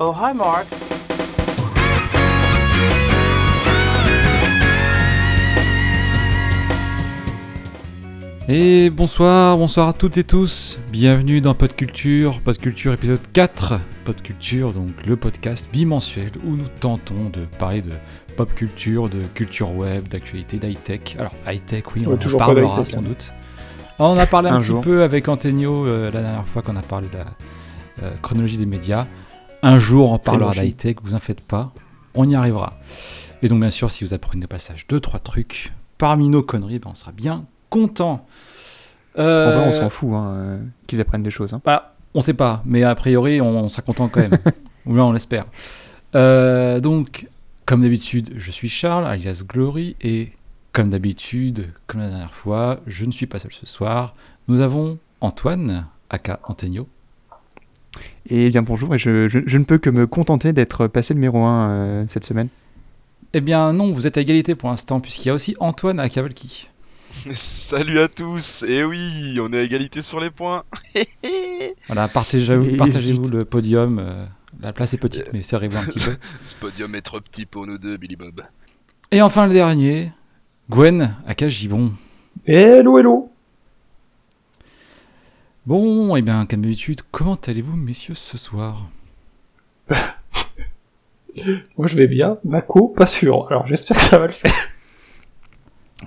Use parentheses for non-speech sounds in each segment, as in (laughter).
Oh, hi, Mark. Et bonsoir, bonsoir à toutes et tous. Bienvenue dans Podculture, Podculture épisode 4. Podculture, donc le podcast bimensuel où nous tentons de parler de pop culture, de culture web, d'actualité, d'high-tech. Alors, high-tech, oui, on Ouais, en toujours parlera sans hein. doute. On en a parlé un, Un petit jour. peu avec Antonio euh, la dernière fois qu'on a parlé de la euh, chronologie des médias. Un jour, on parlera d'high-tech, vous en faites pas. On y arrivera. Et donc, bien sûr, si vous apprenez au passage deux, trois trucs parmi nos conneries, ben, on sera bien content. En vrai, on Euh, s'en fout hein, euh, qu'ils apprennent des choses. hein. bah, on sait pas, mais a priori, on, on sera content quand même. (laughs) Ou bien on l'espère. Euh, donc, comme d'habitude, je suis Charles, alias Glory, et comme d'habitude, comme la dernière fois, je ne suis pas seul ce soir. Nous avons Antoine, aka Antonio. Et bien bonjour, et je, je- je ne peux que me contenter d'être passé numéro 1 cette semaine. Eh bien non, vous êtes à égalité pour l'instant, puisqu'il y a aussi Antoine, aka Valky. (laughs) Salut à tous Et oui, on est à égalité sur les points (laughs) Voilà, partagez-vous zut. le podium. euh, la place est petite, mais serrez-vous un petit peu. (laughs) Ce podium est trop petit pour nous deux, Billy Bob. Et enfin le dernier, Gwen, aka Gibon. Hello, hello Bon, et bien, comme d'habitude, comment allez-vous, messieurs, ce soir (laughs) Moi je vais bien, Mako, pas sûr. Alors j'espère que ça va le faire.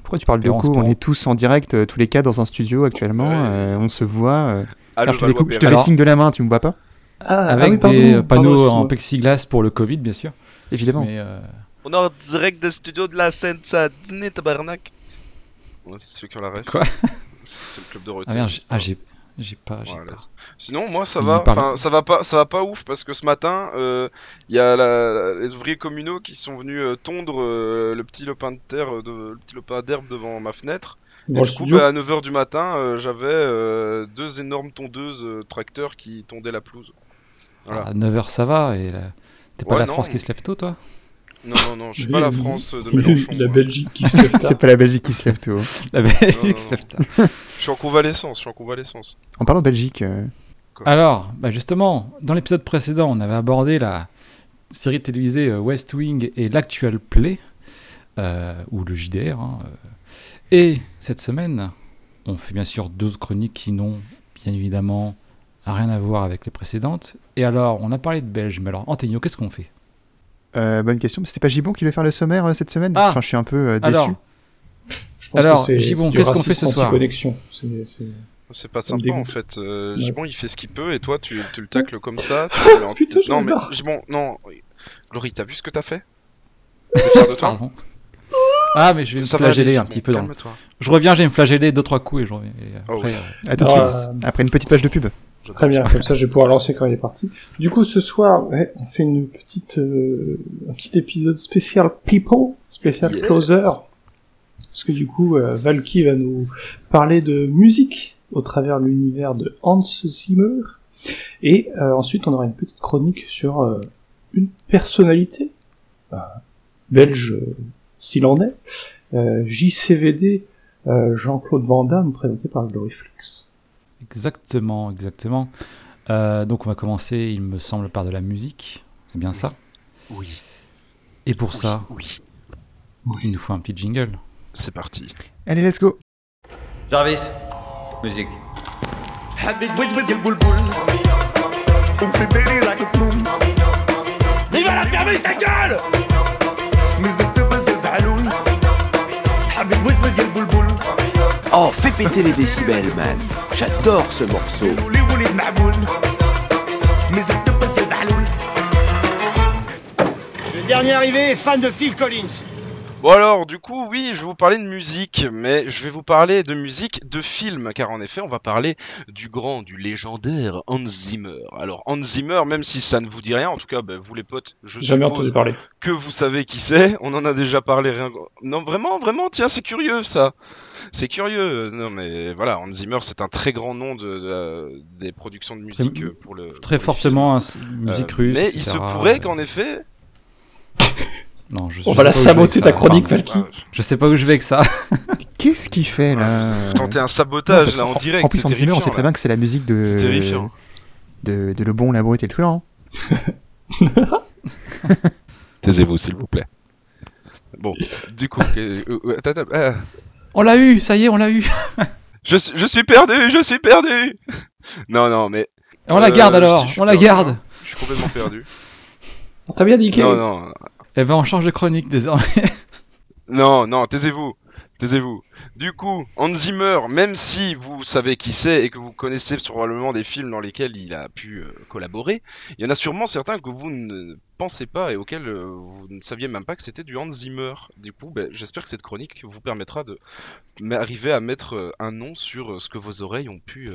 Pourquoi tu parles de Espérons, co On est tous en direct, euh, tous les quatre dans un studio actuellement. Ouais. euh, on se voit. euh. Allô, Alors, je te, je te fais signe de la main, tu me vois pas Ah, Avec ah oui, pardon, des pardon, panneaux en plexiglas pour le Covid, bien sûr. Évidemment. Mais, euh, On est en direct des studios de la Seine-Saint-Denis, tabarnak Ouais, c'est ceux qui ont la ref. Quoi C'est le club de retour. Ah merde, j'ai ah, j'ai j'ai pas, j'ai Voilà. pas. Sinon, moi, ça va. Enfin, ça va pas, ça va pas ouf parce que ce matin, euh, il y a la- la- les ouvriers communaux qui sont venus euh, tondre euh, le petit lopin de terre, de, le petit lopin d'herbe devant ma fenêtre. Dans Et du coup, bah, à 9h du matin, euh, j'avais euh, deux énormes tondeuses euh, tracteurs qui tondaient la pelouse. Voilà. À 9h, ça va. Et T'es pas Ouais, la non. France qui se lève tôt, toi? Non, non, non, je suis pas la France de Mélenchon. (laughs) La moi. Belgique qui se lève tard. C'est pas la Belgique qui se lève tôt. La non, Belgique se non. lève tard. Je suis en convalescence, je suis en convalescence. En parlant de Belgique, euh, Alors, bah justement, dans l'épisode précédent, on avait abordé la série télévisée euh, West Wing et l'actual Play, euh, ou le JDR. hein. Et cette semaine, on fait bien sûr deux chroniques qui n'ont bien évidemment rien à voir avec les précédentes. Et alors, on a parlé de Belge, mais alors, Antonio, qu'est-ce qu'on fait? Euh, bonne question. mais C'était pas Gibon qui devait faire le sommaire euh, cette semaine? Ah Enfin, je suis un peu euh, déçu. Alors, Je pense Alors, que c'est- Gibon, qu'est-ce qu'on fait ce soir? anti-connexion. C'est- pas sympa en fait. Euh, Ouais. Gibon il fait ce qu'il peut et toi tu, tu le tacles comme ça. Tu (laughs) en- Putain, non mais. Gibon, non. Glory, t'as vu ce que t'as fait? Fier de toi? Ah, mais je vais me flageller aller, un petit peu. Dans... Je reviens, je vais me flageller deux, trois coups et je reviens. et Oh, après, oui. euh, À tout de Alors, suite. euh, Après une petite page de pub. Très bien, comme ça je vais pouvoir lancer quand il est parti. Du coup, ce soir, ouais, on fait une petite, euh, un petit épisode spécial People, spécial Yes. Closer. Parce que du coup, euh, Valky va nous parler de musique au travers de l'univers de Hans Zimmer. Et euh, ensuite, on aura une petite chronique sur euh, une personnalité euh, belge, s'il en est, euh, JCVD euh, Jean-Claude Van Damme, présenté par Gloriflex. Exactement, exactement. Euh, donc on va commencer, il me semble, par de la musique. C'est bien ça? Oui. Et pour ça, oui. il nous faut un petit jingle. C'est parti. Allez, let's go. Jarvis, musique. Vive la gueule Oh, fais péter les décibels, man. J'adore ce morceau. Le dernier arrivé est fan de Phil Collins. Bon alors, du coup, oui, je vais vous parler de musique, mais je vais vous parler de musique de film, car en effet, on va parler du grand, du légendaire Hans Zimmer. Alors, Hans Zimmer, même si ça ne vous dit rien, en tout cas, bah, vous les potes, je Jamais suppose entendu parler. que vous savez qui c'est. On en a déjà parlé. Rien... Non, vraiment, vraiment, tiens, c'est curieux ça. C'est curieux. Non, mais voilà, Hans Zimmer, c'est un très grand nom de, de- des productions de musique pour le. Très pour fortement, musique Euh, russe. Mais etc. il se pourrait qu'en effet. Non, je, On je va la saboter ta ça, chronique. Valky. Je sais pas où je vais avec ça. (laughs) Qu'est-ce qu'il fait là (laughs) Vous tentez un sabotage là en qu'en- direct. En plus, en Zimmer, on sait très bien que c'est la musique de. C'est terrifiant. De, de Le Bon, la Brute et le Truand. (laughs) Taisez-vous, s'il vous plaît. Bon, du coup, euh, euh, ah. On l'a eu, ça y est, on l'a eu. je, suis- je suis perdu, je suis perdu. Non, non, mais On la Euh, garde alors, si, je suis on la garde. hein. je suis complètement perdu. On t'a bien dit non, non, Eh ben, on change de chronique désormais. (laughs) Non, non, taisez-vous. Taisez-vous. Du coup, Hans Zimmer, même si vous savez qui c'est et que vous connaissez probablement des films dans lesquels il a pu euh, collaborer, il y en a sûrement certains que vous ne pensez pas et auxquels euh, vous ne saviez même pas que c'était du Hans Zimmer. Du coup, ben, j'espère que cette chronique vous permettra de m'arriver à mettre euh, un nom sur ce que vos oreilles ont pu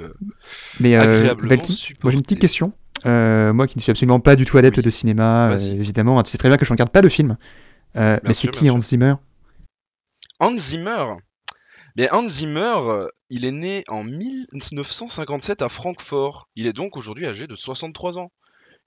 Mais agréablement Valky, supporter. moi j'ai une petite question. Euh, moi qui ne suis absolument pas du tout adepte Oui. de cinéma, euh, évidemment, tu sais très bien que je ne regarde pas de films. Euh, mais c'est qui Hans Zimmer? Hans Zimmer? Mais Hans Zimmer, il est né en 1957 à Francfort. Il est donc aujourd'hui âgé de 63 ans.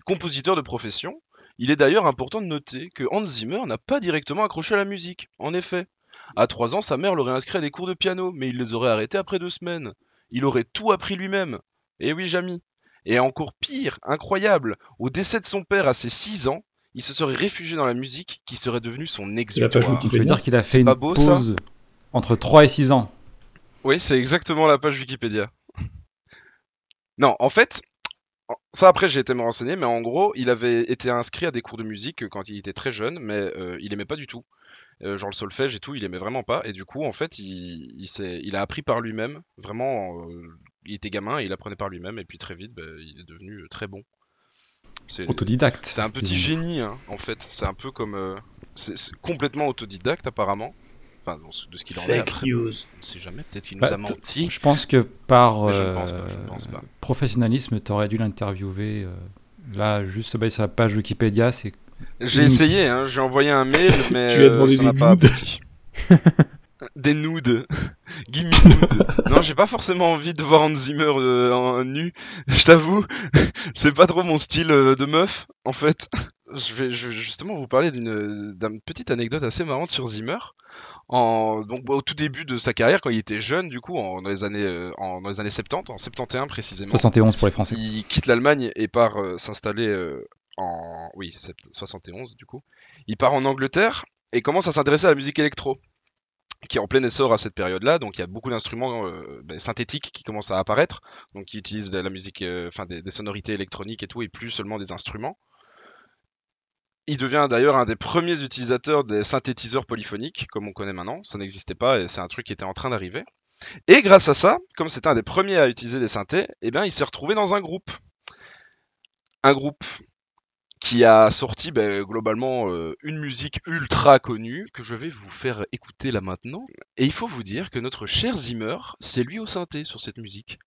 Compositeur de profession, il est d'ailleurs important de noter que Hans Zimmer n'a pas directement accroché à la musique. En effet, à 3 ans, sa mère l'aurait inscrit à des cours de piano, mais il les aurait arrêtés après deux semaines. Il aurait tout appris lui-même. Et oui, Jamy. Et encore pire, incroyable, au décès de son père à ses 6 ans, il se serait réfugié dans la musique qui serait devenue son la page exutoire. Il faut dire qu'il a fait une ça pause entre 3 et 6 ans. Oui, c'est exactement la page Wikipédia. non, en fait, ça après j'ai été me renseigner, mais en gros, il avait été inscrit à des cours de musique quand il était très jeune, mais euh, il aimait pas du tout. Euh, genre le solfège et tout, il aimait vraiment pas. Et du coup, en fait, il, il, s'est- il a appris par lui-même. Vraiment, euh, il était gamin et il apprenait par lui-même. Et puis très vite, bah, il est devenu euh, très bon. C'est Autodidacte. c'est un petit génie, hein, en fait. C'est un peu comme. euh, c'est c'est complètement autodidacte, apparemment. Enfin, dans ce- de ce qu'il en est Fake après. news. On ne sait jamais, peut-être qu'il nous Bah, a menti. Je pense que par je ne pense pas, je ne pense pas. professionnalisme, t'aurais dû l'interviewer. euh, là, juste baser sur la page Wikipédia, c'est J'ai essayé, hein, j'ai envoyé un mail, (laughs) mais Tu as euh, demandé ça n'a pas abouti. (laughs) Des nudes. (laughs) Gimme nude. non, j'ai pas forcément envie de voir Hans Zimmer euh, en nu. Je t'avoue, c'est pas trop mon style euh, de meuf, en fait. Je vais, je vais justement vous parler d'une d'une petite anecdote assez marrante sur Zimmer. En, donc, au tout début de sa carrière, quand il était jeune, du coup, en, dans, les années, euh, en, dans les années 70, en 71 précisément, 71 pour les Français. il quitte l'Allemagne et part euh, s'installer euh, en. Oui, c'est 71 du coup. Il part en Angleterre et commence à s'intéresser à la musique électro, qui est en plein essor à cette période-là. Donc il y a beaucoup d'instruments euh, ben, synthétiques qui commencent à apparaître, donc qui utilisent la musique, euh, enfin des, des sonorités électroniques et tout, et plus seulement des instruments. Il devient d'ailleurs un des premiers utilisateurs des synthétiseurs polyphoniques, comme on connaît maintenant. Ça n'existait pas et c'est un truc qui était en train d'arriver. Et grâce à ça, comme c'était un des premiers à utiliser des synthés, eh bien, il s'est retrouvé dans un groupe. Un groupe qui a sorti ben, globalement euh, une musique ultra connue que je vais vous faire écouter là maintenant. Et il faut vous dire que notre cher Zimmer, c'est lui au synthé sur cette musique.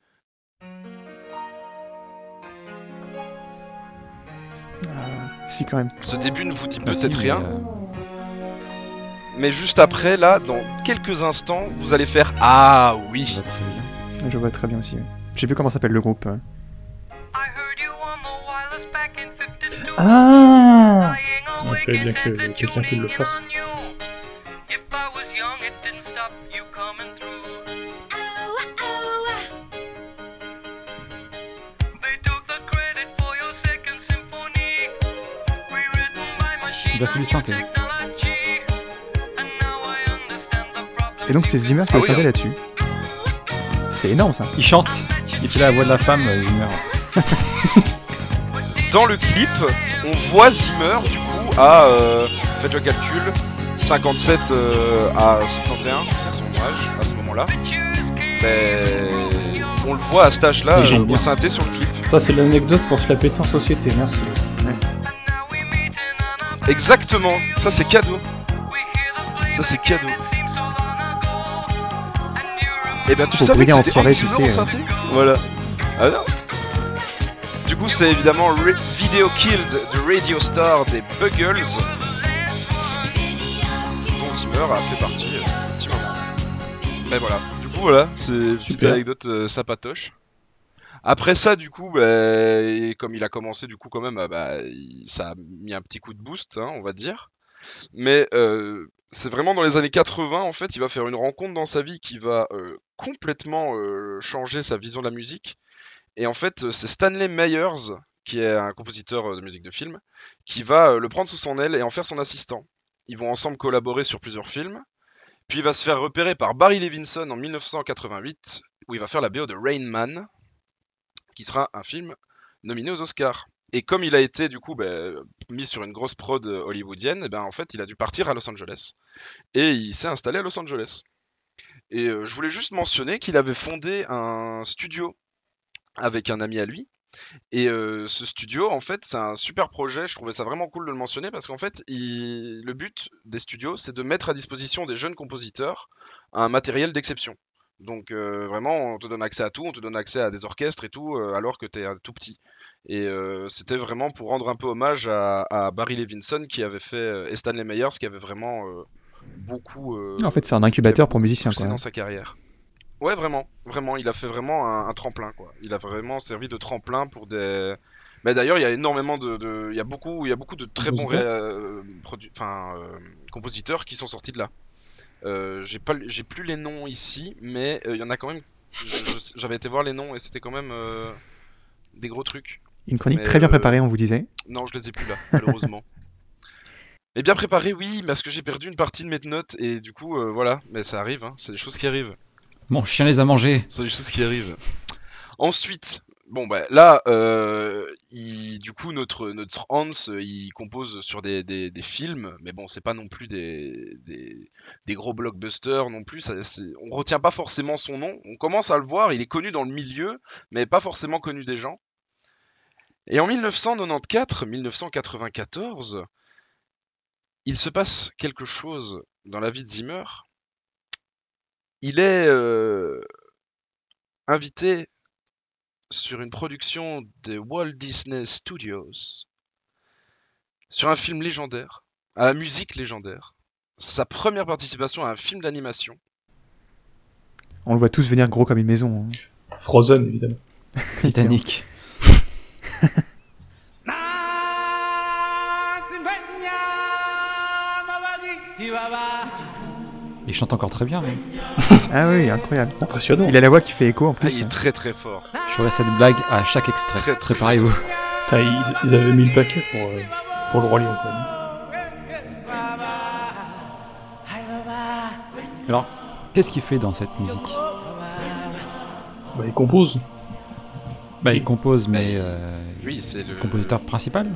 Si, quand même. Ce début ne vous dit Merci, peut-être mais, rien, euh, mais juste après, là, dans quelques instants, vous allez faire Ah oui va très bien. Je vois très bien aussi. Je sais plus comment s'appelle le groupe. hein. Ah Il fallait bien que quelqu'un qui le fasse. Bah, c'est du synthé. Et donc c'est Zimmer qui Ah oui, savait hein. là-dessus. C'est énorme ça. Il chante. Il fait la voix de la femme, euh, Zimmer. (laughs) Dans le clip, on voit Zimmer, du coup, à, euh, faites le calcul, 57 euh, à 71, c'est son âge à ce moment-là. Ben, on le voit à cet âge-là, euh, bien. au synthé sur le clip. Ça, c'est l'anecdote pour se la péter en société, merci. Exactement, ça c'est cadeau. Ça c'est cadeau. Et ben tu Faut savais que briller en c'était soirée, tu sais, euh. synthé? Voilà. Ah non Du coup c'est évidemment Video Killed de Radio Star des Buggles. Dont Zimmer a fait partie euh, un petit moment. Mais voilà. Du coup voilà, c'est une petite anecdote euh, sapatoche. Après ça, du coup, bah, et comme il a commencé, du coup, quand même, ah bah, ça a mis un petit coup de boost, hein, on va dire. Mais euh, c'est vraiment dans les années 80, en fait, il va faire une rencontre dans sa vie qui va euh, complètement euh, changer sa vision de la musique. Et en fait, c'est Stanley Myers qui est un compositeur euh, de musique de film, qui va euh, le prendre sous son aile et en faire son assistant. Ils vont ensemble collaborer sur plusieurs films. Puis il va se faire repérer par Barry Levinson en 1988, où il va faire la BO de Rain Man, qui sera un film nominé aux Oscars. Et comme il a été du coup ben, mis sur une grosse prod euh, hollywoodienne, eh ben, en fait il a dû partir à Los Angeles. Et il s'est installé à Los Angeles. Et euh, je voulais juste mentionner qu'il avait fondé un studio avec un ami à lui. Et euh, ce studio, en fait, c'est un super projet. Je trouvais ça vraiment cool de le mentionner parce qu'en fait, il- le but des studios, c'est de mettre à disposition des jeunes compositeurs un matériel d'exception. Donc euh, vraiment, on te donne accès à tout, on te donne accès à des orchestres et tout, euh, alors que tu es tout petit. Et c'était vraiment pour rendre un peu hommage à, à Barry Levinson qui avait fait, et Stanley Meyers qui avait vraiment beaucoup... En fait, c'est un incubateur pour musiciens, quoi. dans sa carrière. Ouais, vraiment, vraiment, il a fait vraiment un, un tremplin, quoi. Il a vraiment servi de tremplin pour des. Mais d'ailleurs, il y a énormément de, de- il y a beaucoup, il y a beaucoup de très bons ré- euh, produ- enfin, euh, compositeurs qui sont sortis de là. Euh, j'ai pas, j'ai plus les noms ici, mais euh, il y en a quand même. J'avais été voir les noms et c'était quand même des gros trucs. Une chronique Mais, très bien préparée, on vous disait. Non, je les ai plus là, malheureusement. (laughs) Mais bien préparé, oui, parce que j'ai perdu une partie de mes notes et du coup, euh, voilà. Mais ça arrive, hein, c'est des choses qui arrivent. Mon chien les a mangés. Ce sont des choses qui arrivent. Ensuite, bon bah là, euh, il- du coup notre notre Hans, euh, il compose sur des, des, films, mais bon c'est pas non plus des, des, gros blockbusters non plus. Ça, c'est- on retient pas forcément son nom. On commence à le voir, il est connu dans le milieu, mais pas forcément connu des gens. Et en 1994-1994, il se passe quelque chose dans la vie de Zimmer. Il est euh, invité sur une production de Walt Disney Studios, sur un film légendaire, à la musique légendaire. Sa première participation à un film d'animation. On le voit tous venir gros comme une maison. hein. Frozen, évidemment. (laughs) Titanic. Il chante encore très bien. (laughs) Ah oui, incroyable. Impressionnant. Il a la voix qui fait écho en Ah, plus. il est très très fort. Je ferai cette blague à chaque extrait. Très, très Préparez-vous. Ils, ils avaient mis le paquet pour, euh, pour le Roi Lion, quand même. Alors, qu'est-ce qu'il fait dans cette musique? Bah, ils composent. Bah, il compose, mais euh, Oui, c'est le compositeur principal.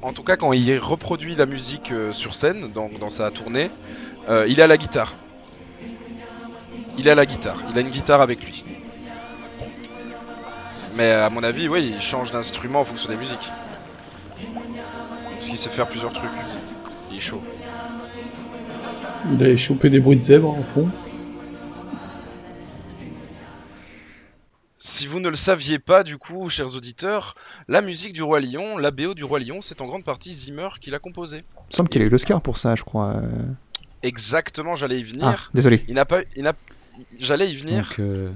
En tout cas, quand il reproduit la musique euh, sur scène, dans, dans sa tournée, euh, il est à la guitare. Il est à la guitare. Il a une guitare avec lui. Mais à mon avis, oui, il change d'instrument en fonction des musiques. Parce qu'il sait faire plusieurs trucs. Il est chaud. Il a chopé des bruits de zèbre en fond. Si vous ne le saviez pas, du coup, chers auditeurs, la musique du Roi Lion, la BO du Roi Lion, c'est en grande partie Zimmer qui l'a composée. Il me semble qu'il a eu l'Oscar pour ça, je crois. Exactement, j'allais y venir. Ah, désolé. Il n'a pas, il n'a, j'allais y venir. Donc, euh,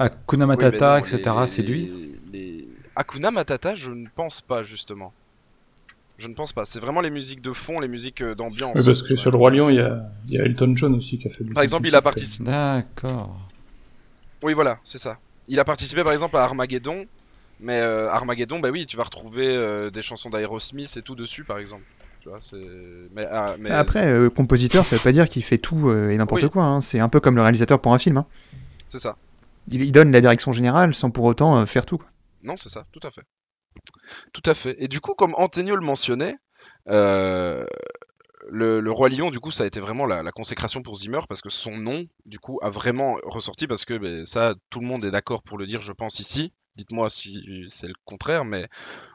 Oui, Matata, non, etc., c'est lui. les- Hakuna Matata, je ne pense pas, justement. Je ne pense pas. C'est vraiment les musiques de fond, les musiques euh, d'ambiance. Oui, parce que sur le Roi Lion, il y a, il y a Elton John aussi qui a fait. Par exemple, il a participé. D'accord. Oui, voilà, c'est ça. Il a participé, par exemple, à Armageddon. Mais euh, Armageddon, bah oui, tu vas retrouver euh, des chansons d'Aerosmith et tout dessus, par exemple. Tu vois, c'est. Mais, ah, mais- Après, euh, compositeur, ça veut pas dire qu'il fait tout euh, et n'importe Oui. quoi. hein. C'est un peu comme le réalisateur pour un film. hein. c'est ça. Il, il donne la direction générale sans pour autant euh, faire tout. quoi. Non, c'est ça, tout à fait. Tout à fait. Et du coup, comme Antonio le mentionnait, le, le Roi Lion, du coup, ça a été vraiment la, la consécration pour Zimmer parce que son nom, du coup, a vraiment ressorti parce que ben, ça, tout le monde est d'accord pour le dire, je pense, ici. Dites-moi si c'est le contraire, mais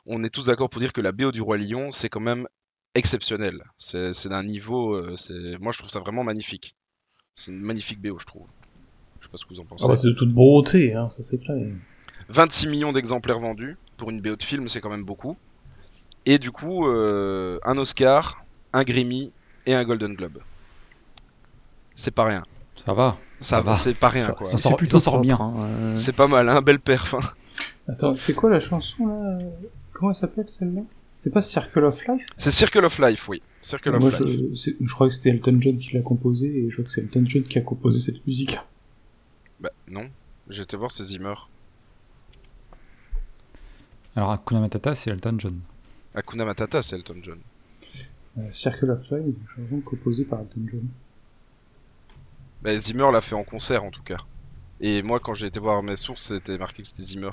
on est tous d'accord pour dire que la BO du Roi Lion, c'est quand même exceptionnel. C'est d'un niveau, euh, c'est moi je trouve ça vraiment magnifique. C'est une magnifique BO, je trouve. Je sais pas ce que vous en pensez. Ah bah, c'est de toute beauté, hein, ça c'est clair. 26 millions d'exemplaires vendus pour une BO de film, c'est quand même beaucoup. Et du coup, euh, un Oscar, un Grammy et un Golden Globe. C'est pas rien. Ça va. Ça, Ça va. c'est pas rien Ça- quoi. sort- plutôt sort bien. hein, euh. C'est pas mal, un bel perf. hein. Attends, c'est quoi la chanson là? Comment elle s'appelle celle-là? C'est pas Circle of Life? C'est Circle of Life, oui. Circle of Moi Life. je, c'est- je crois que c'était Elton John qui l'a composé et je crois que c'est Elton John qui a composé cette musique. Bah non, j'ai été voir ces Zimmer. Alors, Hakuna Matata, c'est Elton John. Hakuna Matata, c'est Elton John. Euh, Circle of Life, une chanson composée par Elton John. Bah, Zimmer l'a fait en concert en tout cas. Et moi, quand j'ai été voir mes sources, c'était marqué que c'était Zimmer.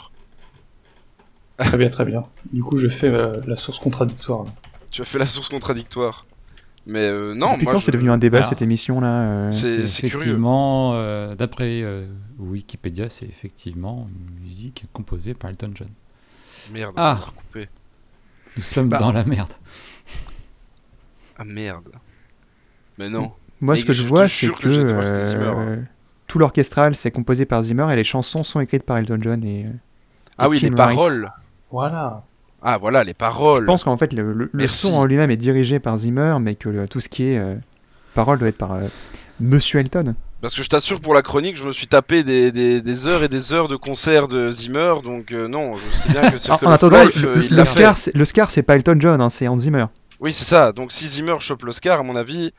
Très bien, très bien. Du coup, je fais euh, la source contradictoire. Tu as fait la source contradictoire. Mais euh, non, Depuis moi, quand je- c'est devenu un débat Alors, cette émission là c'est- c'est curieux. effectivement, euh, d'après euh, Wikipédia, c'est effectivement une musique composée par Elton John. Merde, Ah. on va recouper. Nous sommes Bah. dans la merde. Ah merde. Mais non. Moi, Mais ce que je je te vois, c'est jure que, Zimmer, euh, tout l'orchestral c'est composé par Zimmer et les chansons sont écrites par Elton John et. euh, Ah oui, Tim les Rice. paroles. Voilà. Ah voilà, les paroles. Je pense qu'en fait le, le- son en lui-même est dirigé par Zimmer, mais que le- tout ce qui est euh, parole doit être par euh, Monsieur Elton. Parce que je t'assure, pour la chronique, je me suis tapé des, des, des heures et des heures de concerts de Zimmer, donc euh, non, je sais bien que En, Circle en attendant, Life, le, euh, le- il le l'a Scar, fait. c'est- c'est pas Elton John, hein, c'est Hans Zimmer. Oui, c'est ça. Donc si Zimmer chope l'Oscar, à mon avis,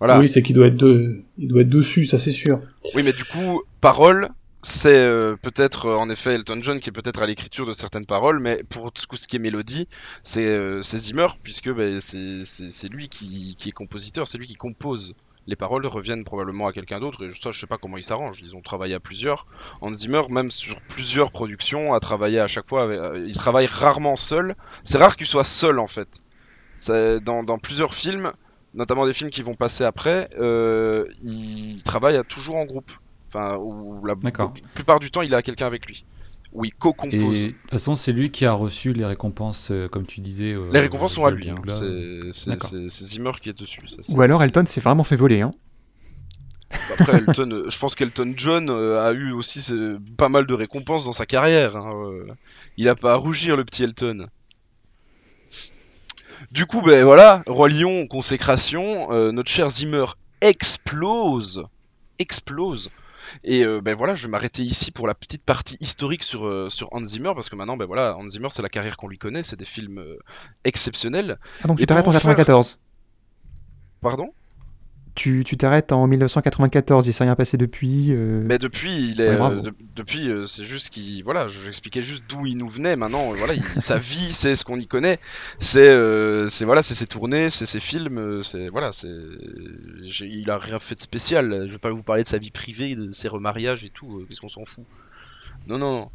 voilà. Oui, c'est qu'il doit être de... il doit être dessus, ça c'est sûr. Oui, mais du coup, paroles, c'est euh, peut-être euh, en effet Elton John qui est peut-être à l'écriture de certaines paroles, mais pour tout ce qui est mélodie, c'est euh, Zimmer, puisque bah, c'est lui qui, est compositeur, c'est lui qui compose. Les paroles reviennent probablement à quelqu'un d'autre, et ça, je sais pas comment ils s'arrangent. Ils ont travaillé à plusieurs. Hans Zimmer, même sur plusieurs productions, a travaillé à chaque fois. il travaille rarement seul. C'est rare qu'il soit seul en fait. Dans, plusieurs films, notamment des films qui vont passer après, il travaille toujours en groupe. Enfin, où la D'accord. la plupart du temps, il a quelqu'un avec lui. Et co-compose. de toute façon, c'est lui qui a reçu les récompenses, euh, comme tu disais. euh, Les récompenses sont à lui. hein. C'est- Zimmer qui est dessus. ça, Ou alors Elton s'est vraiment fait voler. Hein. Après, Elton, euh, je pense qu'Elton John a eu aussi pas mal de récompenses dans sa carrière. hein. Il a pas à rougir, le petit Elton. Du coup, ben voilà, Roi Lion, consécration, euh, notre cher Zimmer explose. Explose. Et euh, ben voilà, je vais m'arrêter ici pour la petite partie historique sur, euh, sur Hans Zimmer, parce que maintenant, ben voilà, Hans Zimmer, c'est la carrière qu'on lui connaît, c'est des films euh, exceptionnels. Ah, donc tu t'arrêtes en faire- 94. Pardon? Tu tu t'arrêtes en 1994, il s'est rien passé depuis. euh, Mais depuis, il est, Ouais, euh, de- depuis, euh, c'est juste qu'il, voilà, je expliquais juste d'où il nous venait. Maintenant, voilà, il- sa vie, (laughs) c'est ce qu'on y connaît. C'est, euh, c'est voilà, c'est ses tournées, c'est ses films, c'est voilà, c'est, il a rien fait de spécial. Je vais pas vous parler de sa vie privée, de ses remariages et tout. Qu'est-ce qu'on s'en fout Non, non, non.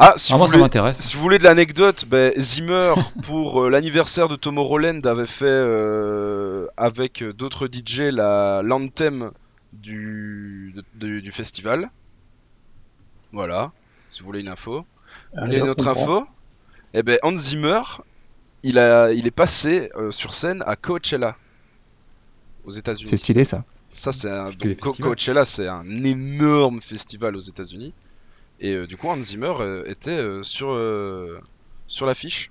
Ah, si Ah, vous moi, ça voulez, m'intéresse. si vous voulez de l'anecdote, ben, Zimmer, (laughs) pour euh, l'anniversaire de Tomorrowland, avait fait euh, avec d'autres DJ la l'anthem du, du festival. Voilà, si vous voulez une info. Vous voulez Allez, une autre info Eh ben, Hans Zimmer, il, a, il est passé euh, sur scène à Coachella, aux États-Unis. C'est stylé ça. Ça, c'est un. que les donc, Co- festivals. Coachella, c'est un énorme festival aux États-Unis. Et euh, du coup, Hans Zimmer euh, était euh, sur, euh, sur l'affiche.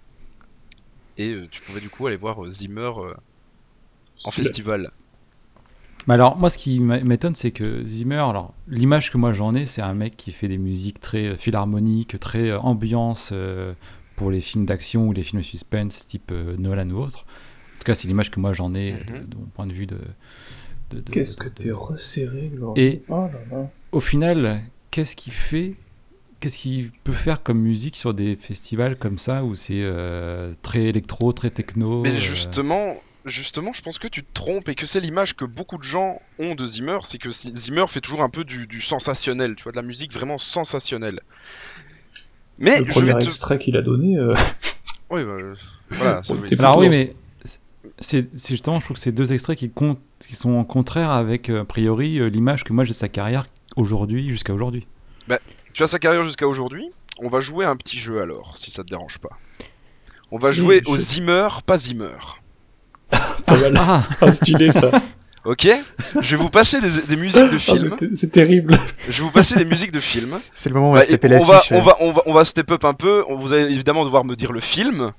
Et euh, tu pouvais du coup aller voir euh, Zimmer euh, en festival. Mais alors, moi, ce qui m'a- m'étonne, c'est que Zimmer, alors, l'image que moi j'en ai, c'est un mec qui fait des musiques très philharmoniques, très euh, ambiance euh, pour les films d'action ou les films de suspense, type euh, Nolan ou autre. En tout cas, c'est l'image que moi j'en ai, de, Mhm. de mon point de vue de. de- de- Qu'est-ce que t'es resserré, Laurent. Et- Oh là là. Au final, qu'est-ce qu'il fait Qu'est-ce qu'il peut faire comme musique sur des festivals comme ça où c'est euh, très électro, très techno Mais euh, justement, justement, je pense que tu te trompes et que c'est l'image que beaucoup de gens ont de Zimmer, c'est que Zimmer fait toujours un peu du, du sensationnel, tu vois, de la musique vraiment sensationnelle. Mais Le je premier vais te... extrait qu'il a donné, euh, (laughs) Oui, bah, voilà, (laughs) ça Alors oui, mais c'est justement, je trouve que c'est deux extraits qui, comptent, qui sont en contraire avec, a priori, l'image que moi j'ai de sa carrière aujourd'hui, jusqu'à aujourd'hui. Tu as sa carrière jusqu'à aujourd'hui. On va jouer à un petit jeu alors, si ça te dérange pas. On va jouer Oui, au je- Zimmer, pas Zimmer. pas mal. Ah Ah, stylé ça. Ok Je vais vous passer des, des musiques de Ah, films. c'est- c'est terrible. Je vais vous passer des musiques de films. C'est le moment où on va Bah, se taper et on, va, on, va, on, va, on va step up un peu. On- Vous allez évidemment devoir me dire le film.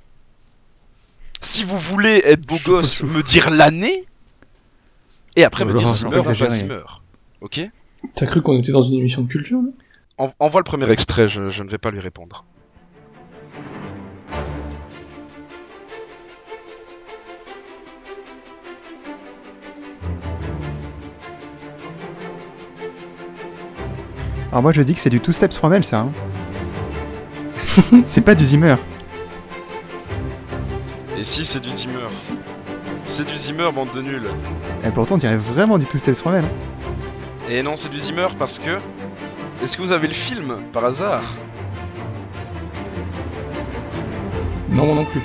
Si vous voulez être beau Chou, gosse, chou. me dire l'année. Et après me Oh dire Zimmer pas ou pas exagérer. Zimmer. Ok? T'as cru qu'on était dans une émission de culture là En- Envoie le premier extrait, je, je ne vais pas lui répondre. Alors moi je dis que c'est du Two Steps From Hell ça. hein. (laughs) C'est pas du Zimmer. Et si c'est du Zimmer C'est- C'est du Zimmer, bande de nuls. Et pourtant, on dirait vraiment du Two Steps From Hell. hein. Et non, c'est du Zimmer parce que. Est-ce que vous avez le film par hasard? Non, moi non plus.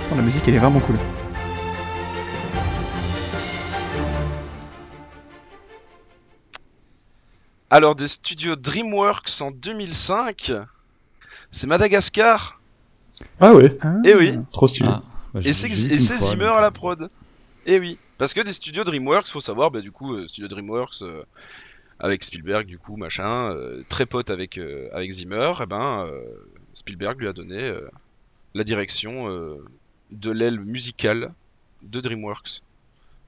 Pourtant, la musique, elle est vraiment cool. Alors, des studios DreamWorks en 2005, c'est Madagascar. Ah ouais, Ah. Eh oui. trop stylé. Ah, bah, Et c'est Zimmer à la euh, prod. Et oui, parce que des studios DreamWorks, faut savoir, bah du coup, euh, studio DreamWorks euh, avec Spielberg, du coup, machin, euh, très pote avec euh, avec Zimmer, et ben euh, Spielberg lui a donné euh, la direction euh, de l'aile musicale de DreamWorks.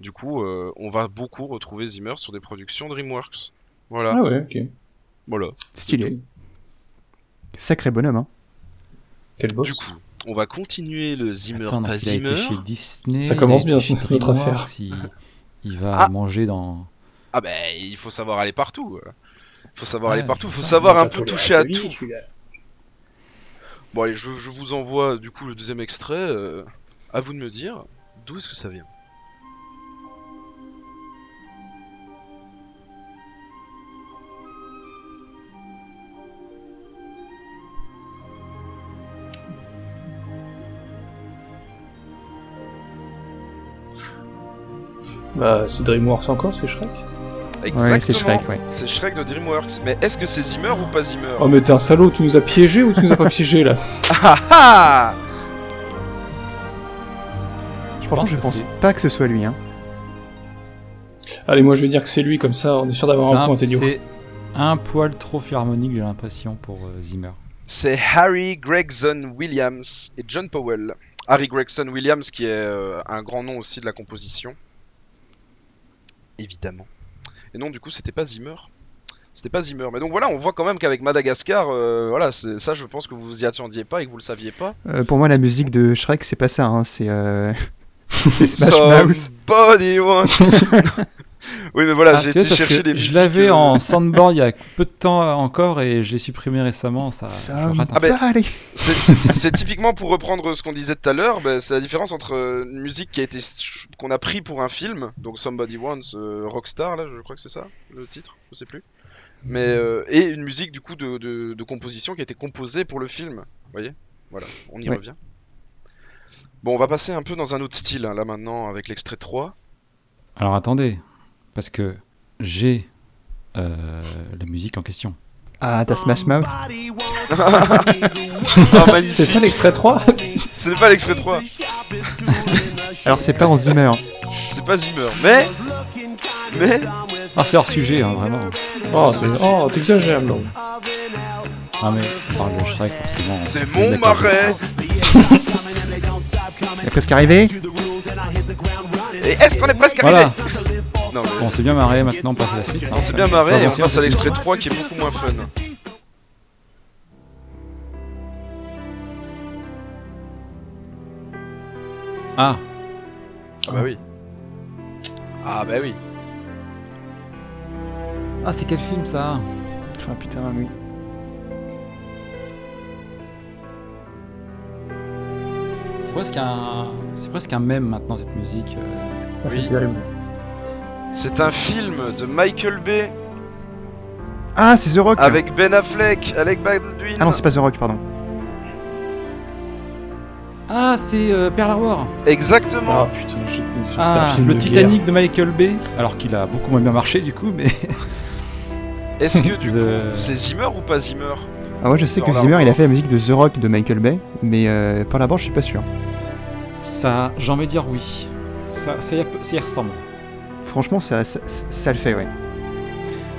Du coup, euh, on va beaucoup retrouver Zimmer sur des productions DreamWorks. Voilà, Ah ouais, ok. voilà. Stylé. Sacré bonhomme, hein. Quel boss. Du coup, on va continuer le Zimmer Attends, pas il a été Zimmer. chez Disney. Ça il a commence été bien, chez notre DreamWorks, affaire. Il, il va Ah. manger dans. Ah ben, il faut savoir aller partout. euh. Il faut savoir Ouais, aller partout, il faut ça, savoir un peu toucher à tout. Bon allez, je, je vous envoie du coup le deuxième extrait. euh, à vous de me dire d'où est-ce que ça vient. Bah, c'est DreamWorks encore, c'est Shrek? Exactement. Ouais, c'est Shrek, ouais. C'est Shrek de DreamWorks. Mais est-ce que c'est Zimmer ou pas Zimmer Oh, mais t'es un salaud, tu nous as piégés ou tu nous as pas piégés là Ah ah Je Franchement, je que pense pas que ce soit lui, hein. Allez, moi je vais dire que c'est lui, comme ça on est sûr d'avoir c'est un un- point. C'est un poil trop philharmonique, j'ai l'impression, pour euh, Zimmer. C'est Harry Gregson Williams et John Powell. Harry Gregson Williams qui est euh, un grand nom aussi de la composition. Évidemment. Et non, du coup, c'était pas Zimmer. C'était pas Zimmer. Mais donc voilà, on voit quand même qu'avec Madagascar, euh, voilà, ça je pense que vous y attendiez pas et que vous le saviez pas. Euh, pour moi, la musique de Shrek, c'est pas ça, hein. C'est euh... (laughs) c'est Smash Mouth. (laughs) Oui, mais voilà, Ah, j'ai été chercher les Je musiques. l'avais euh, en (laughs) soundboard il y a peu de temps encore et je l'ai supprimé récemment. Ça, je Ah ben, allez. C'est- typiquement pour reprendre ce qu'on disait tout à l'heure, bah, c'est la différence entre euh, une musique qui a été qu'on a pris pour un film, donc Somebody Wants euh, Rockstar là, je crois que c'est ça le titre, je sais plus. Mais euh, et une musique du coup de, de, de composition qui a été composée pour le film, vous voyez? Voilà, on y Ouais. revient. Bon, on va passer un peu dans un autre style hein, là maintenant avec l'extrait 3. Alors attendez, parce que j'ai euh, la musique en question. Ah, t'as Smash Mouth. (laughs) C'est ça l'extrait 3 Ce n'est pas l'extrait 3, Alors, c'est pas en Zimmer. c'est pas Zimmer, mais mais Ah, c'est hors sujet, hein, vraiment. Oh, oh, t'exagères, non. Ah, mais on parle de Shrek, forcément. c'est On est mon marais. Il est presque arrivé. Et est-ce qu'on est presque Voilà, arrivé? Non, mais- bon, on s'est bien marré, maintenant on passe à la suite. hein. On s'est bien marré et on passe à l'extrait 3 qui est beaucoup moins fun. Ah, Ah bah oui. Ah bah oui. ah c'est quel film ça? Ah putain, oui. C'est presque un, c'est presque un mème maintenant cette musique. euh. Ah, C'est terrible. C'est un film de Michael Bay Ah, c'est The Rock. avec Ben Affleck, Alec Baldwin. Ah non, c'est pas The Rock, pardon. Ah, c'est euh, Pearl Harbor. Exactement. Ah putain, j'étais c'était Ah, un film le de Titanic de Michael Bay. Alors qu'il a beaucoup moins bien marché du coup, mais. (laughs) Est-ce que du (laughs) coup c'est Zimmer ou pas Zimmer? Ah ouais, je sais que Pearl Zimmer, il a Harbor. fait la musique de The Rock de Michael Bay, mais euh, par là-bas, je suis pas sûr. Ça, j'ai envie de dire oui. Ça, ça, y, a- ça y ressemble. Franchement, ça, ça, ça le fait, ouais.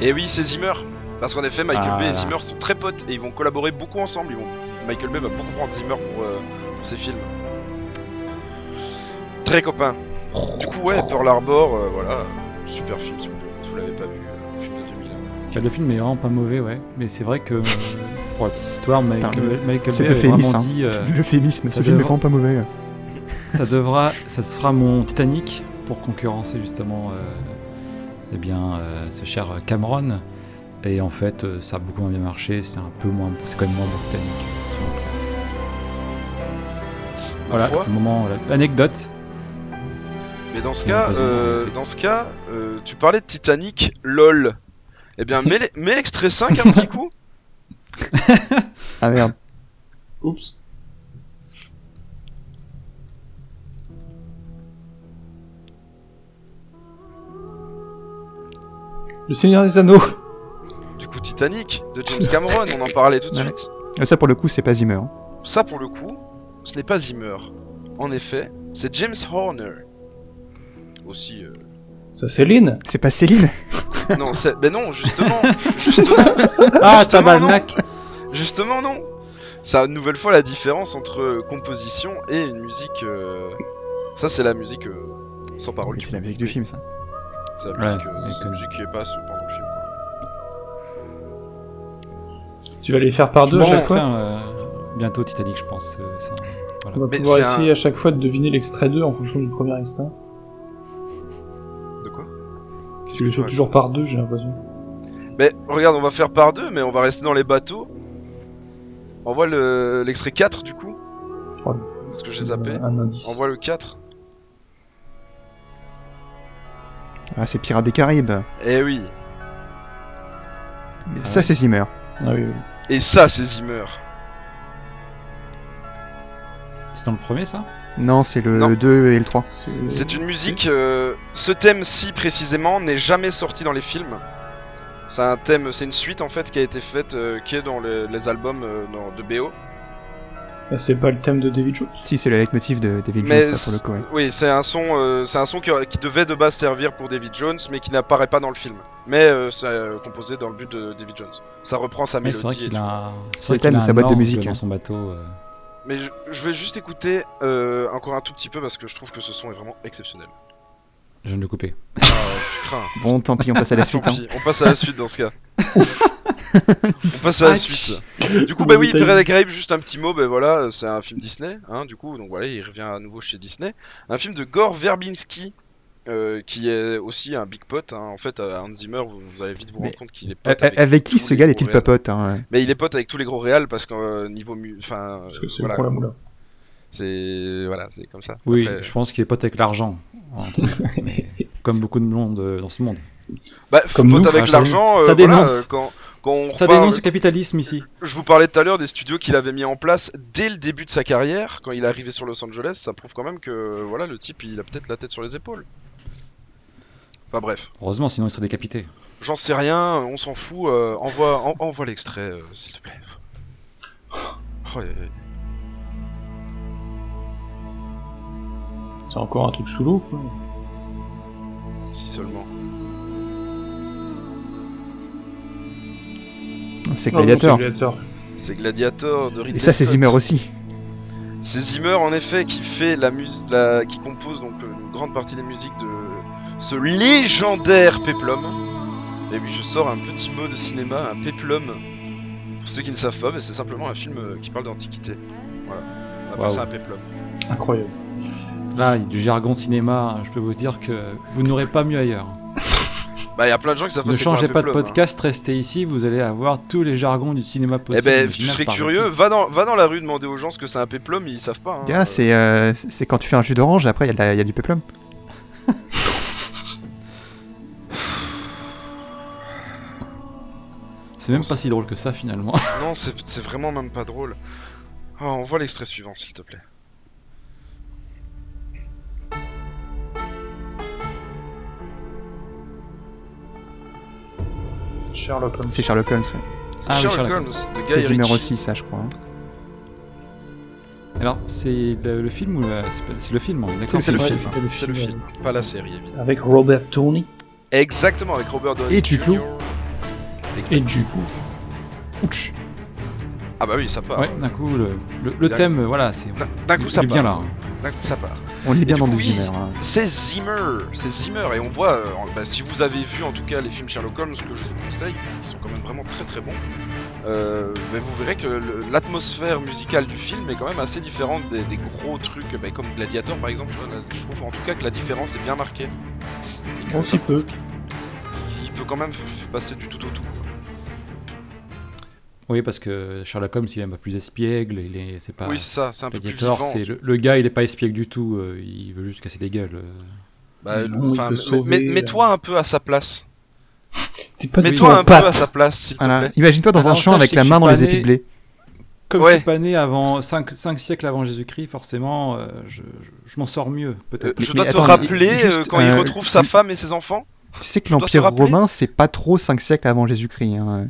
Et oui, c'est Zimmer. Parce qu'en effet, Michael Ah Bay et là. Zimmer sont très potes et ils vont collaborer beaucoup ensemble. Ils vont... Michael Bay va beaucoup prendre Zimmer pour, euh, pour ses films. Très copain. Du coup, ouais, Pearl Harbor, euh, voilà, super film si vous, si vous l'avez pas vu, euh, film de 2000. Bah, le film est vraiment pas mauvais, ouais. Mais c'est vrai que pour la petite histoire, Michael, Putain, le- Michael C'est Bay avait vraiment hein. dit euh, L'euphémisme, ce film est vraiment pas mauvais. ça devra, ça sera mon Titanic pour concurrencer justement, euh, eh bien, euh, ce cher Cameron. Et en fait, euh, ça a beaucoup moins bien marché. C'est un peu moins, c'est quand même moins britannique. Voilà, c'était le moment, la- l'anecdote. Mais dans ce cas, euh, dans ce cas, euh, tu parlais de Titanic, lol. Eh bien, mets l'extrait 5 un petit (laughs) coup. Ah merde. Oups. Le Seigneur des Anneaux. Du coup, Titanic de James Cameron, on en parlait tout de Ouais. suite. Euh, Ça pour le coup, c'est pas Zimmer. hein. Ça, pour le coup, ce n'est pas Zimmer. En effet, c'est James Horner. Aussi. euh, Ça, c'est Lynn. C'est pas Céline Non, c'est... mais non, justement, (laughs) justement, Ah, Justement, tabarnak justement non. Ça, une nouvelle fois, la différence entre composition et une musique. euh, Ça, c'est la musique euh, sans parole. C'est la musique du film, ça. C'est la Ouais, musique, euh, mais c'est la comme- musique qui passe pendant le film. quoi. Tu vas les faire par deux à chaque fois. faire, euh, bientôt Titanic, je pense. euh, voilà. On va Mais pouvoir un- essayer à chaque fois de deviner l'extrait 2 en fonction du premier extrait. De quoi? Tu le fais toujours par deux, j'ai l'impression. Mais regarde, on va faire par deux, mais on va rester dans les bateaux. On voit le- l'extrait 4 du coup. Oh. Parce que j'ai zappé. Un indice. On voit le 4. Ah, c'est Pirates des Caraïbes. Eh oui. Mais ça, c'est Zimmer. Ah oui, oui. Et ça, c'est Zimmer. C'est dans le premier, ça? Non, c'est le Non. 2 et le 3. C'est- C'est une musique. euh, ce thème-ci précisément n'est jamais sorti dans les films. C'est un thème, c'est une suite en fait qui a été faite, euh, qui est dans les, les albums euh, dans- de BO. Ah, C'est pas le thème de David Jones. Si, c'est le leitmotiv de David Mais Jones, ça, pour le coup, ouais. oui, c'est un son, euh, c'est un son qui, qui devait de base servir pour David Jones, mais qui n'apparaît pas dans le film. Mais euh, c'est euh, composé dans le but de David Jones. Ça reprend sa Mais c'est vrai mélodie. C'est le vrai thème qu'il a de sa un boîte de musique. Dans son bateau. euh. Mais je, je vais juste écouter euh, encore un tout petit peu parce que je trouve que ce son est vraiment exceptionnel. Je viens de le couper. Ah, je crains. Bon, tant pis, on passe à la (laughs) suite. Tant hein. pis, on passe à la suite dans ce cas. (laughs) (laughs) on passe à la suite. Du coup, bah oui, Pirates des Caraïbes, juste un petit mot, ben voilà, c'est un film Disney, hein, du coup, donc voilà, il revient à nouveau chez Disney. Un film de Gore Verbinski, euh, qui est aussi un big pot, hein. en fait, euh, Hans Zimmer, vous, vous allez vite vous rendre compte qu'il est pote avec, Avec qui ce gars gros est-il réals. papote hein, Mais il est pote avec tous les gros réals parce que euh, niveau mu... Enfin, Parce que euh, c'est voilà, pour la moula. c'est voilà, c'est comme ça. Oui, Après, je pense qu'il est pote avec l'argent. (laughs) Comme beaucoup de monde dans ce monde. bah, comme pote nous. avec Ah, l'argent, euh, voilà, dénonce. quand, quand on Ça dénonce le capitalisme ici. Je vous parlais tout à l'heure des studios qu'il avait mis en place dès le début de sa carrière, quand il est arrivé sur Los Angeles, ça prouve quand même que voilà le type il a peut-être la tête sur les épaules. Enfin bref, Heureusement, sinon il serait décapité. j'en sais rien, on s'en fout, euh, envoie, en- envoie l'extrait euh, s'il te plaît. Oh. C'est encore un truc sous l'eau, quoi. si seulement. C'est Gladiator. c'est Gladiator. De Ridley Et ça, c'est. Zimmer aussi. C'est Zimmer en effet qui fait la musique, la... qui compose donc euh, une grande partie des musiques de ce légendaire péplum. Et oui, je sors un petit mot de cinéma, un péplum. Pour ceux qui ne savent pas, mais c'est simplement un film euh, qui parle d'antiquité. Voilà, on appelle ça un péplum. Incroyable. Là, il y a du jargon cinéma, je peux vous dire que vous n'aurez pas mieux ailleurs. Bah, il y a plein de gens qui savent pas Ne changez pas de péplum, hein. podcast, restez ici, vous allez avoir tous les jargons du cinéma Eh possible. ben, tu serais curieux, va dans, va dans la rue demander aux gens ce que c'est un péplum, ils savent pas. hein. Ah, c'est euh, c'est quand tu fais un jus d'orange, après, il y, a de la- il y a du peplum. (laughs) C'est même pas si drôle que ça finalement. Non, c'est c'est vraiment même pas drôle. Oh, on voit l'extrait suivant, s'il te plaît. Sherlock Holmes. C'est Sherlock Holmes. ouais. Ah oui, Sherlock Sherlock Holmes, de Guy C'est Zimmer Ritchie. aussi, ça, je crois. hein. Alors, c'est le, le film ou la- c'est le film, d'accord C'est le film. c'est le C'est le film, film, pas la série, évidemment. Avec Robert Downey Exactement, avec Robert Downey Et. Jr. et du coup. Ouch. Ah bah oui, ça part. Ouais, d'un coup, le, le- thème, voilà, c'est. D'un- coup, ça part. bien là. D'un coup, ça part. On est bien dans du oui. Zimmer. hein. C'est Zimmer, c'est Zimmer, et on voit, euh, bah, si vous avez vu en tout cas les films Sherlock Holmes, que je vous conseille, qui sont quand même vraiment très très bons, euh, bah, vous verrez que l'atmosphère musicale du film est quand même assez différente des, des gros trucs, bah, comme Gladiator par exemple. Là, Je trouve en tout cas que la différence est bien marquée. Un petit peu. Il peut quand même passer du tout au tout. Oui, parce que Sherlock Holmes, il est un peu plus espiègle, il est, c'est pas. Oui, c'est ça, c'est un peu plus vivant. c'est le, le gars, il est pas espiègle du tout, euh, il veut juste casser des gueules. euh. Bah, Mets-toi un peu à sa place. Mets-toi un peu à sa place, s'il te Voilà. plaît. Imagine-toi dans un L'avantage, champ avec la main dans les épis de blé. Comme Ouais. je suis pas né avant 5, siècles avant Jésus-Christ, forcément, euh, je, je- je m'en sors mieux, Euh, peut-être. je Mais dois te attends, rappeler juste, euh, quand il euh, retrouve sa femme et ses enfants. Tu sais que l'Empire romain, c'est pas trop 5 siècles avant Jésus-Christ. hein.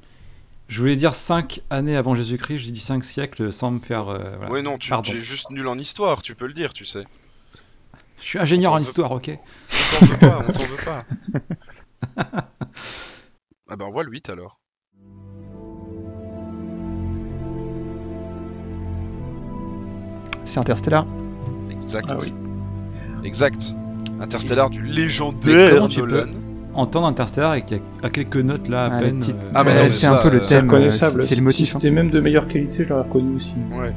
Je voulais dire 5 années avant Jésus-Christ, j'ai dit 5 siècles sans me faire. euh, voilà. Ouais, non, tu, es juste nul en histoire, tu peux le dire, tu sais. Je suis ingénieur On en histoire, ok On t'en veut pas, on t'en veut pas. (laughs) ah bah on voit le 8 alors. C'est Interstellar. Exact. Ah oui. Exact. Interstellar du légendaire Nolan. Peux entendre Interstellar et qu'il y a à quelques notes là à Ah, peine. petites- euh, Ah, mais Euh, non, mais c'est un peu le euh, thème. euh, reconnaissable. C'est le Si motif. hein. c'était même de meilleure qualité, je l'aurais reconnu aussi. Ouais,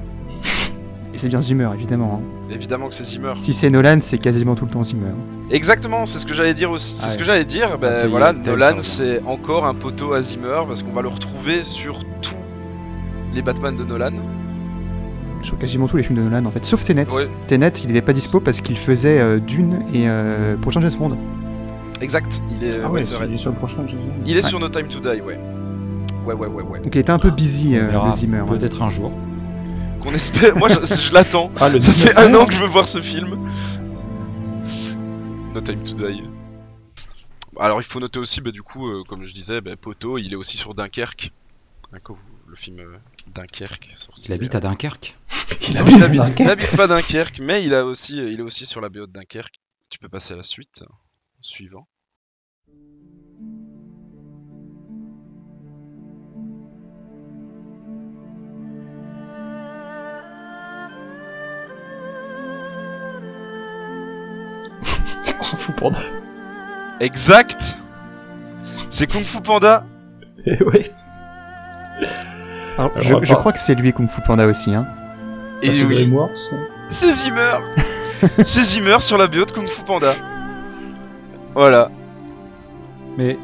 Et c'est bien Zimmer, évidemment. hein. évidemment que c'est Zimmer. Si c'est Nolan, c'est quasiment tout le temps Zimmer. Exactement, c'est ce que j'allais dire aussi. C'est Ah ce ouais. que j'allais dire. Bah, Ah, est, voilà, Nolan, quart, c'est encore un poteau à Zimmer parce qu'on va le retrouver sur tous les Batman de Nolan. Sur quasiment tous les films de Nolan, en fait. Sauf Tenet. Ouais, Tenet, il n'était pas dispo parce qu'il faisait euh, Dune et euh, prochain James Bond. Exact. Il est, Ah ouais, ouais, il est sur le prochain. Il est Ouais. sur No Time to Die, ouais. Ouais, ouais, ouais, ouais. Donc il était un peu busy, on euh, verra le Zimmer. hein. Peut-être un jour. Qu'on espère. Moi, je, je l'attends. Ah, Ça fait 19 un an que je veux voir ce film. No Time to Die. Alors, il faut noter aussi, bah, du coup, euh, comme je disais, bah, Poto, il est aussi sur Dunkerque. Hein, le film euh, Dunkerque est sorti. Il habite à Dunkerque. (laughs) Il Il habite à habite, Dunkerque. il habite pas Dunkerque, mais il, a aussi, il est aussi sur la BO de Dunkerque. Tu peux passer à la suite. Suivant. Kung Fu Panda. Exact C'est Kung Fu Panda Eh ouais. Alors, je, crois que c'est lui Kung Fu Panda aussi. Hein. Et Ah, c'est oui, Zimmer (laughs) C'est Zimmer sur la BO de Kung Fu Panda. Voilà. Mais.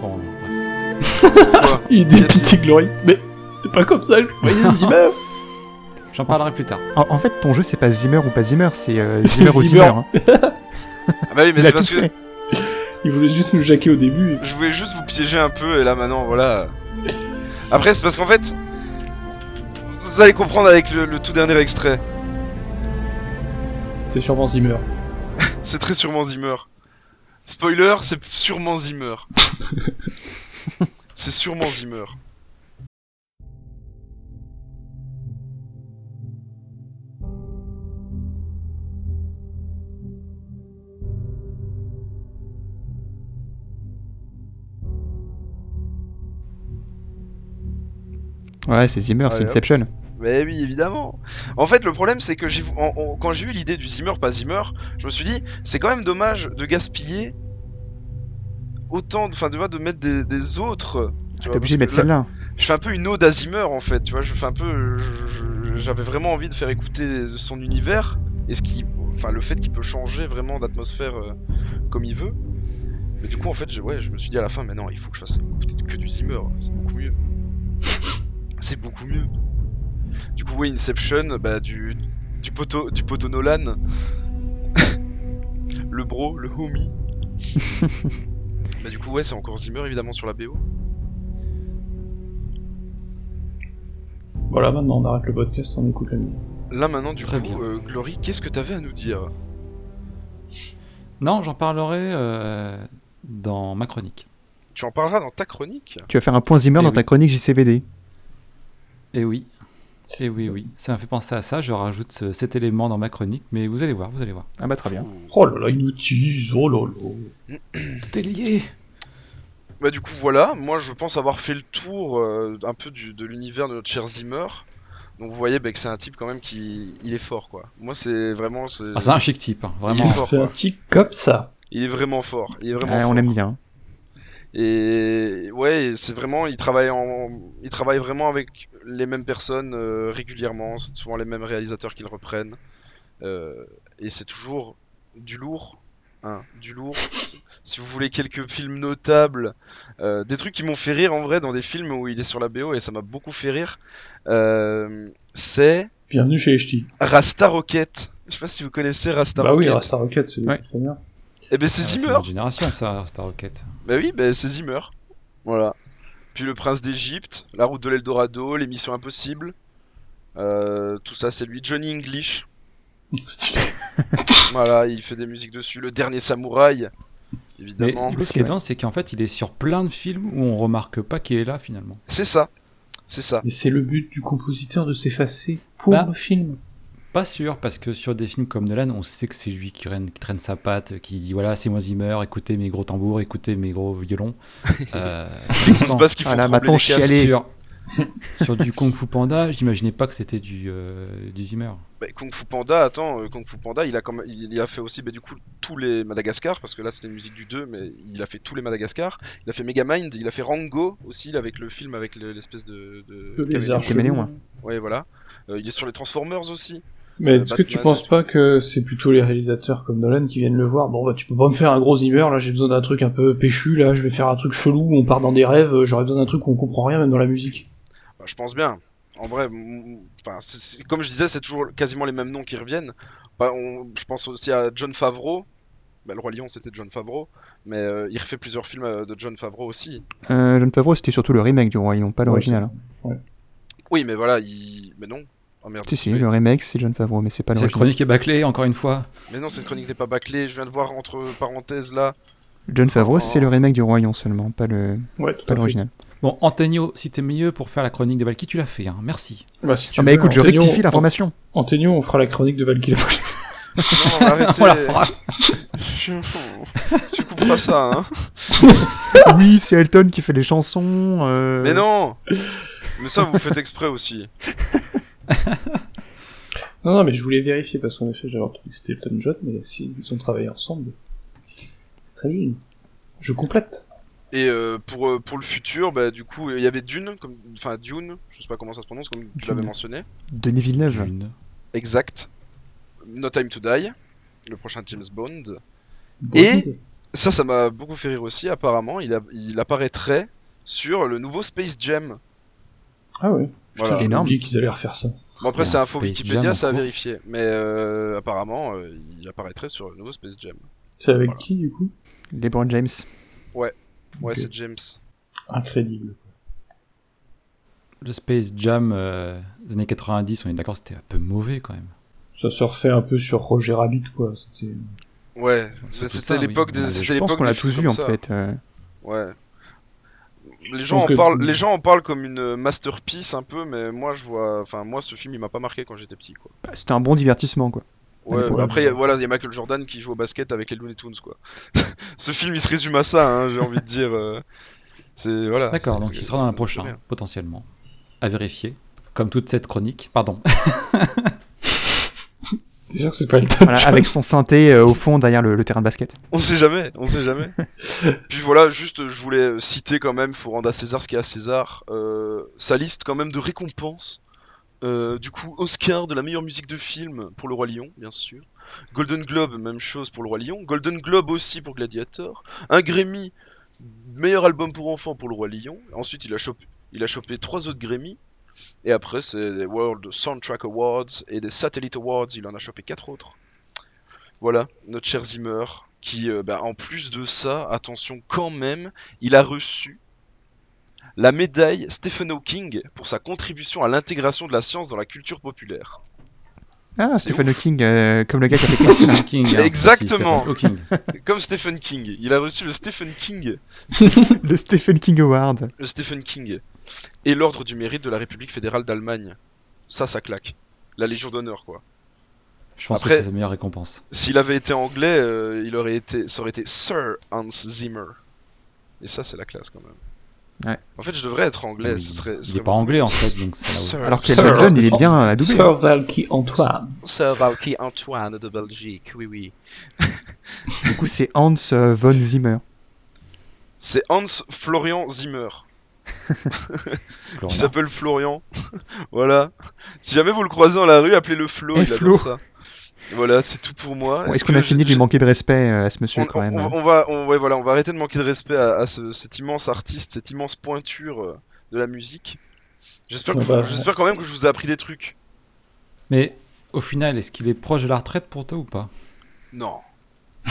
Bon, bref. Quoi (laughs) Il est dépité Glory. Mais c'est pas comme ça, je voyais (laughs) Zimmer. J'en parlerai plus tard. En, en fait, ton jeu, c'est pas Zimmer ou pas Zimmer, c'est euh, C'est Zimmer ou Zimmer. Zimmer. hein. Ah bah oui, mais Il c'est parce que. (laughs) Il voulait juste nous jaquer au début. je voulais juste vous piéger un peu et là maintenant, voilà. Après, c'est parce qu'en fait, vous allez comprendre avec le, le tout dernier extrait. C'est sûrement Zimmer. (laughs) C'est très sûrement Zimmer. Spoiler, c'est sûrement Zimmer. (laughs) c'est sûrement Zimmer. Ouais, c'est Zimmer, c'est. Inception. Mais oui, évidemment. En fait, le problème, c'est que j'ai, en- en- quand j'ai eu l'idée du Zimmer, pas Zimmer, je me suis dit, c'est quand même dommage de gaspiller autant, de- enfin, de, de mettre des, des autres. tu T'es obligé de mettre celle-là. Je fais un peu une ode à Zimmer, en fait, tu vois. Je fais un peu, j'avais vraiment envie de faire écouter son univers et ce qui, enfin, le fait qu'il peut changer vraiment d'atmosphère euh, comme il veut. Mais du coup, en fait, je, ouais, je me suis dit à la fin, mais non, il faut que je fasse écouter que du Zimmer, c'est beaucoup mieux. C'est beaucoup mieux. Du coup, ouais, Inception, bah, du, du poteau, du poteau Nolan. (laughs) le bro, le homie. (laughs) bah, du coup, ouais, c'est encore Zimmer, évidemment, sur la BO. Voilà, maintenant on arrête le podcast, on écoute la musique. Là, maintenant, du Très coup, euh, Glory, qu'est-ce que t'avais à nous dire? Non, j'en parlerai euh, dans ma chronique. Tu en parleras dans ta chronique? Tu vas faire un point Zimmer Eh dans oui. ta chronique JCVD. Et oui. Et oui, oui. Ça m'a fait penser à ça. Je rajoute ce- cet élément dans ma chronique, mais vous allez voir, vous allez voir. Ah bah très bien. Oh là là, il nous tease, oh là là. Tout est lié. Bah du coup voilà, moi je pense avoir fait le tour euh, un peu du, de l'univers de notre cher Zimmer. Donc vous voyez bah, que c'est un type quand même qui il est fort quoi. Moi c'est vraiment c'est Ah, c'est un chic type, hein, vraiment. C'est un tic comme ça. il est vraiment fort, il est vraiment Ouais, fort. on l'aime bien. Et ouais, c'est vraiment il travaille en il travaille vraiment avec les mêmes personnes euh, régulièrement, c'est souvent les mêmes réalisateurs qui le reprennent. Euh, et c'est toujours du lourd hein, du lourd. (laughs) si vous voulez quelques films notables, euh, des trucs qui m'ont fait rire en vrai dans des films où il est sur la BO et ça m'a beaucoup fait rire, euh, c'est Bienvenue chez HT. Rasta Rocket. Je sais pas si vous connaissez Rasta Bah oui, Rocket. Rasta Rocket, c'est Ouais. très bien. Eh ben c'est Ah, Zimmer. notre génération, ça, Star Rocket. Bah oui, bah c'est Zimmer. Voilà. Puis le prince d'Égypte, la route de l'Eldorado, les missions impossibles. Euh, tout ça c'est lui. Johnny English. (laughs) Stylé. (laughs) Voilà, il fait des musiques dessus. Le dernier samouraï. Mais Évidemment. ce qui est dingue, c'est qu'en fait, il est sur plein de films où on remarque pas qu'il est là finalement. C'est ça. C'est ça. Mais c'est le but du compositeur de s'effacer pour Bah. le film. Pas sûr, parce que sur des films comme Nolan, on sait que c'est lui qui traîne, qui traîne sa patte, qui dit voilà, c'est moi Zimmer, écoutez mes gros tambours, écoutez mes gros violons. (laughs) Euh, C'est parce qu'ils font Voilà, maintenant, sur, sur du Kung Fu Panda, j'imaginais pas que c'était du, euh, du Zimmer. Bah, Kung Fu Panda, attends, euh, Kung Fu Panda, il a, quand même- il il a fait aussi bah, du coup tous les Madagascar, parce que là c'était une musique du 2, mais il a fait tous les Madagascar. Il a fait Megamind, il a fait Rango aussi, avec le film avec le- l'espèce de. de Le lézard. Ouais, voilà. Euh, il est sur les Transformers aussi. Mais Euh, est-ce que tu penses pas que c'est plutôt les réalisateurs comme Nolan qui viennent le voir? Bon bah tu peux pas me faire un gros Zimmer, là j'ai besoin d'un truc un peu péchu, là je vais faire un truc chelou, où on part dans des rêves, euh, j'aurais besoin d'un truc où on comprend rien même dans la musique. Bah, je pense bien. En vrai, mm, enfin, comme je disais, c'est toujours quasiment les mêmes noms qui reviennent. Bah, on- je pense aussi à John Favreau. Bah, le Roi Lion, c'était John Favreau, mais euh, il refait plusieurs films euh, de John Favreau aussi. Euh, John Favreau, c'était surtout le remake du Roi Lion, pas l'original. hein. Oui, mais voilà, il. Mais non. Oh merde. Si, si, Oui. le remake, c'est John Favreau, mais c'est pas Cette l'original. chronique est bâclée, encore une fois. Mais non, cette chronique n'est pas bâclée. Je viens de voir entre parenthèses là. John Favreau, Oh. c'est le remake du Lion seulement, pas le Ouais, pas l'original. Bon, Antonio, si t'es mieux pour faire la chronique de Valky, tu l'as fait, hein. merci. Bah, si tu Ah, mais écoute, je rectifie l'information. An- Antonio, on fera la chronique de Valkyrie la (laughs) prochaine. Non, arrêtez. On la fera. (laughs) tu couperas ça, hein. (laughs) oui, c'est Elton qui fait les chansons. euh, Mais non Mais ça, vous faites exprès aussi. Non, non, mais je voulais vérifier parce qu'en effet j'avais entendu que c'était Elton John, mais s'ils ont travaillé ensemble, c'est très bien. Je complète. Et euh, pour, euh, pour le futur, bah, du coup, il y avait Dune, comme... enfin Dune, je sais pas comment ça se prononce, comme tu Dune. l'avais mentionné. Denis Villeneuve. Une. Exact. No Time to Die, le prochain James Bond. Et- idée. Ça, ça m'a beaucoup fait rire aussi. Apparemment, il, a- il apparaîtrait sur le nouveau Space Jam. Ah ouais. Voilà. j'ai Énorme. oublié qu'ils allaient refaire ça. Bon, après, a c'est un info Space Wikipédia, ça cours. vérifier. Mais euh, apparemment, euh, il apparaîtrait sur le nouveau Space Jam. C'est avec Voilà. qui du coup? LeBron James. Ouais, Ok. c'est James. Incrédible. Le Space Jam euh, des années 90, on est d'accord, c'était un peu mauvais quand même. Ça se refait un peu sur Roger Rabbit quoi. C'était- Ouais, c'était l'époque oui. des. Je pense qu'on l'a tous vu en ça. fait. euh. Ouais. Les gens, en que- parlent, les gens en parlent comme une masterpiece un peu, mais moi je vois. Enfin, moi ce film il m'a pas marqué quand j'étais petit quoi. C'était un bon divertissement quoi. Ouais, bah après, voilà, il y a Michael Jordan qui joue au basket avec les Looney Tunes quoi. (laughs) ce film il se résume à ça, hein, j'ai envie de dire. euh, C'est. Voilà. D'accord, c'est- donc c'est- il sera dans prochaine, bien. potentiellement. À vérifier. Comme toute cette chronique. Pardon. (laughs) T'es sûr que c'est pas Voilà, John avec son synthé euh, au fond derrière le, le terrain de basket. On sait jamais, on sait jamais. (laughs) Puis voilà, juste je voulais citer quand même, faut rendre à César ce qui est à César, euh, sa liste quand même de récompenses. Euh, du coup, Oscar de la meilleure musique de film pour Le Roi Lion, bien sûr. Golden Globe, même chose pour Le Roi Lion. Golden Globe aussi pour Gladiator. Un Grammy, meilleur album pour enfants pour Le Roi Lion. Ensuite, il a chopé, il a chopé trois autres Grammy. Et après, c'est des World Soundtrack Awards et des Satellite Awards, il en a chopé quatre autres. Voilà, notre cher Zimmer, qui, euh, bah, en plus de ça, attention quand même, il a reçu la médaille Stephen Hawking pour sa contribution à l'intégration de la science dans la culture populaire. Ah, Stephen Hawking, euh, comme le gars qui a fait Christine. Stephen King. hein, Exactement. Stephen. (laughs) Comme Stephen King, il a reçu le Stephen King, (laughs) le Stephen King Award. le Stephen King, et l'ordre du mérite de la République fédérale d'Allemagne. Ça, ça claque. La Légion d'honneur, quoi. Je pense Après- que c'est sa meilleure récompense. S'il avait été anglais, euh, il aurait été, ça aurait été Sir Hans Zimmer. Et ça, c'est la classe quand même. Ouais. En fait, je devrais être anglais. Mais ce serait, ce il serait est pas anglais en fait, donc ça Sir- Alors John, il est bien à doubler. Sir Valky Antoine. Sir Valky Antoine de Belgique, oui, oui. Du coup, c'est Hans euh, von Zimmer. C'est Hans Florian Zimmer, (laughs) Qui s'appelle Florian. (laughs) voilà. Si jamais vous le croisez dans la rue, appelez-le Flo, Eh, il Flo. adore ça. Voilà, c'est tout pour moi. Bon, Est-ce qu'on a fini de lui manquer de respect euh, à ce monsieur on, quand même on- hein on va, on, ouais, voilà, on va arrêter de manquer de respect à, à ce- cet immense artiste, cette immense pointure euh, de la musique. J'espère j'espère quand même que je vous ai appris des trucs. Mais au final, est-ce qu'il est proche de la retraite pour toi ou pas? Non. (laughs)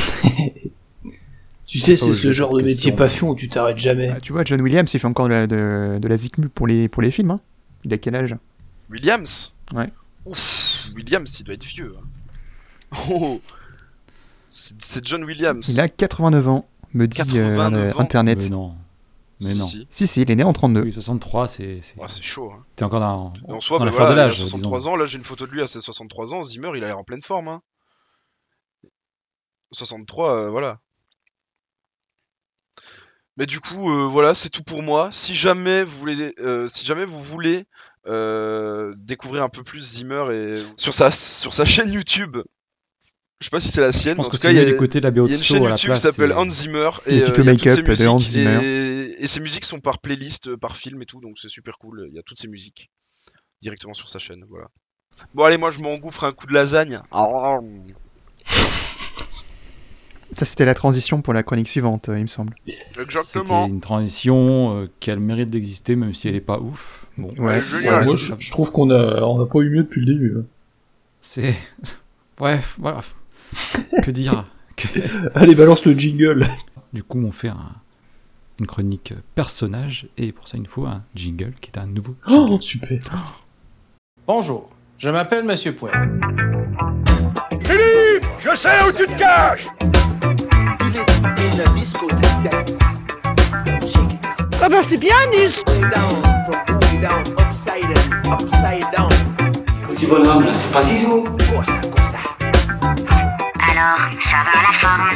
Tu sais, c'est ce genre de métier question. passion où tu t'arrêtes jamais. Ah, Tu vois, John Williams, il fait encore de la, de, de la zikmu pour les, pour les films. Hein il a quel âge? Williams? Ouais. Ouf, Williams, il doit être vieux. hein. (laughs) Oh C'est John Williams. Il a 89 ans, me dit euh, 89 ans Internet. Mais non. Mais Si, non. si. Si, si, il est né en 32. Oui, 63, c'est. c'est- Ouais, chaud. Hein. T'es encore dans, en soi, dans bah la fleur voilà, de il a l'âge. 63 disons. ans. Là, j'ai une photo de lui à ses 63 ans. Zimmer, il a l'air en pleine forme. Hein. 63, euh, voilà. Mais du coup, euh, voilà, c'est tout pour moi. Si jamais vous voulez, euh, si jamais vous voulez euh, découvrir un peu plus Zimmer et sur sa sur sa chaîne YouTube, je sais pas si c'est la sienne. Je pense mais en que tout cas, il y a- d'écouter la il y de a une chaîne YouTube qui s'appelle Hans Zimmer et euh, toutes make-up ses de Hans musiques Zimmer. et, et ses musiques sont par playlist, par film et tout, donc c'est super cool. Il y a toutes ces musiques directement sur sa chaîne, voilà. Bon allez, moi je m'engouffre un coup de lasagne. Ça, c'était la transition pour la chronique suivante, euh, il me semble. C'était Exactement. une transition euh, qui a le mérite d'exister, même si elle est pas ouf. Bon, Ouais. moi, je, je trouve qu'on a, on a pas eu mieux depuis le début. hein. c'est. Ouais, voilà. que dire Que- (laughs) Allez, balance le jingle. Du coup, on fait un- une chronique personnage, et pour ça, il nous faut un jingle qui est un nouveau. Oh, jingle. super. Bonjour, je m'appelle Monsieur Poel. Je sais où tu te caches Ah bah c'est bien dit Way down, from booty down, upside and upside down. Petit bonhomme, là, c'est pas Zizou. Alors, ça va la forme?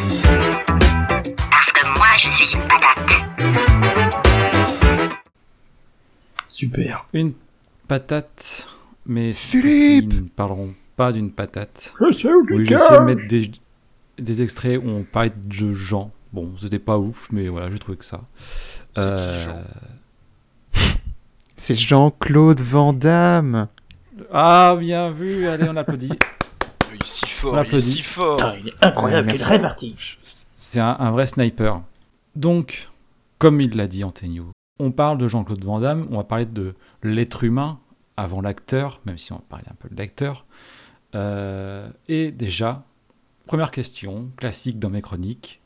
Parce que moi je suis une patate. Super. Une patate, mais Philippe nous ne parlerons pas d'une patate. Je sais où tu Oui, essayé de mettre des, des extraits où on parlait de gens. Bon, c'était pas ouf, mais voilà, j'ai trouvé que ça. C'est qui, Euh, Jean (laughs) C'est Jean-Claude Van Damme. Ah, bien vu, allez, on applaudit. Il est si fort, On il est si fort. Ah, il est incroyable, Ouais, il est merci. réparti. C'est un, un vrai sniper. Donc, comme il l'a dit Antonio, on parle de Jean-Claude Van Damme, on va parler de l'être humain avant l'acteur, même si on va parler un peu de l'acteur. Euh, et déjà, première question, classique dans mes chroniques.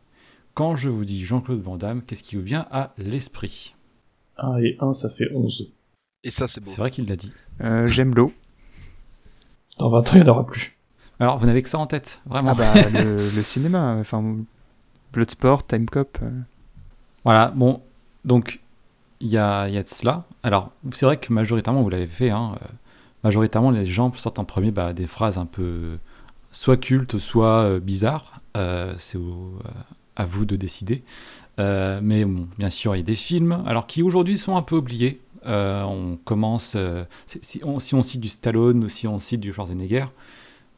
Quand je vous dis Jean-Claude Van Damme, qu'est-ce qui vous vient à l'esprit? 1 et 1, ça fait 11. Et ça, c'est beau. C'est vrai qu'il l'a dit. Euh, J'aime l'eau. Dans 20 ans, il n'y en aura plus. Alors, vous n'avez que ça en tête, vraiment. Ah bah, (laughs) le, le cinéma, enfin, Bloodsport, Time Cop. euh. Voilà, bon, donc il y a, il y a de cela. Alors, c'est vrai que majoritairement, vous l'avez fait, hein, euh, majoritairement, les gens sortent en premier bah, des phrases un peu soit cultes, soit euh, bizarres. Euh, c'est euh, à vous de décider. Mais bon, bien sûr, il y a des films, alors qui aujourd'hui sont un peu oubliés. On commence, si, on, si on cite du Stallone ou si on cite du Schwarzenegger,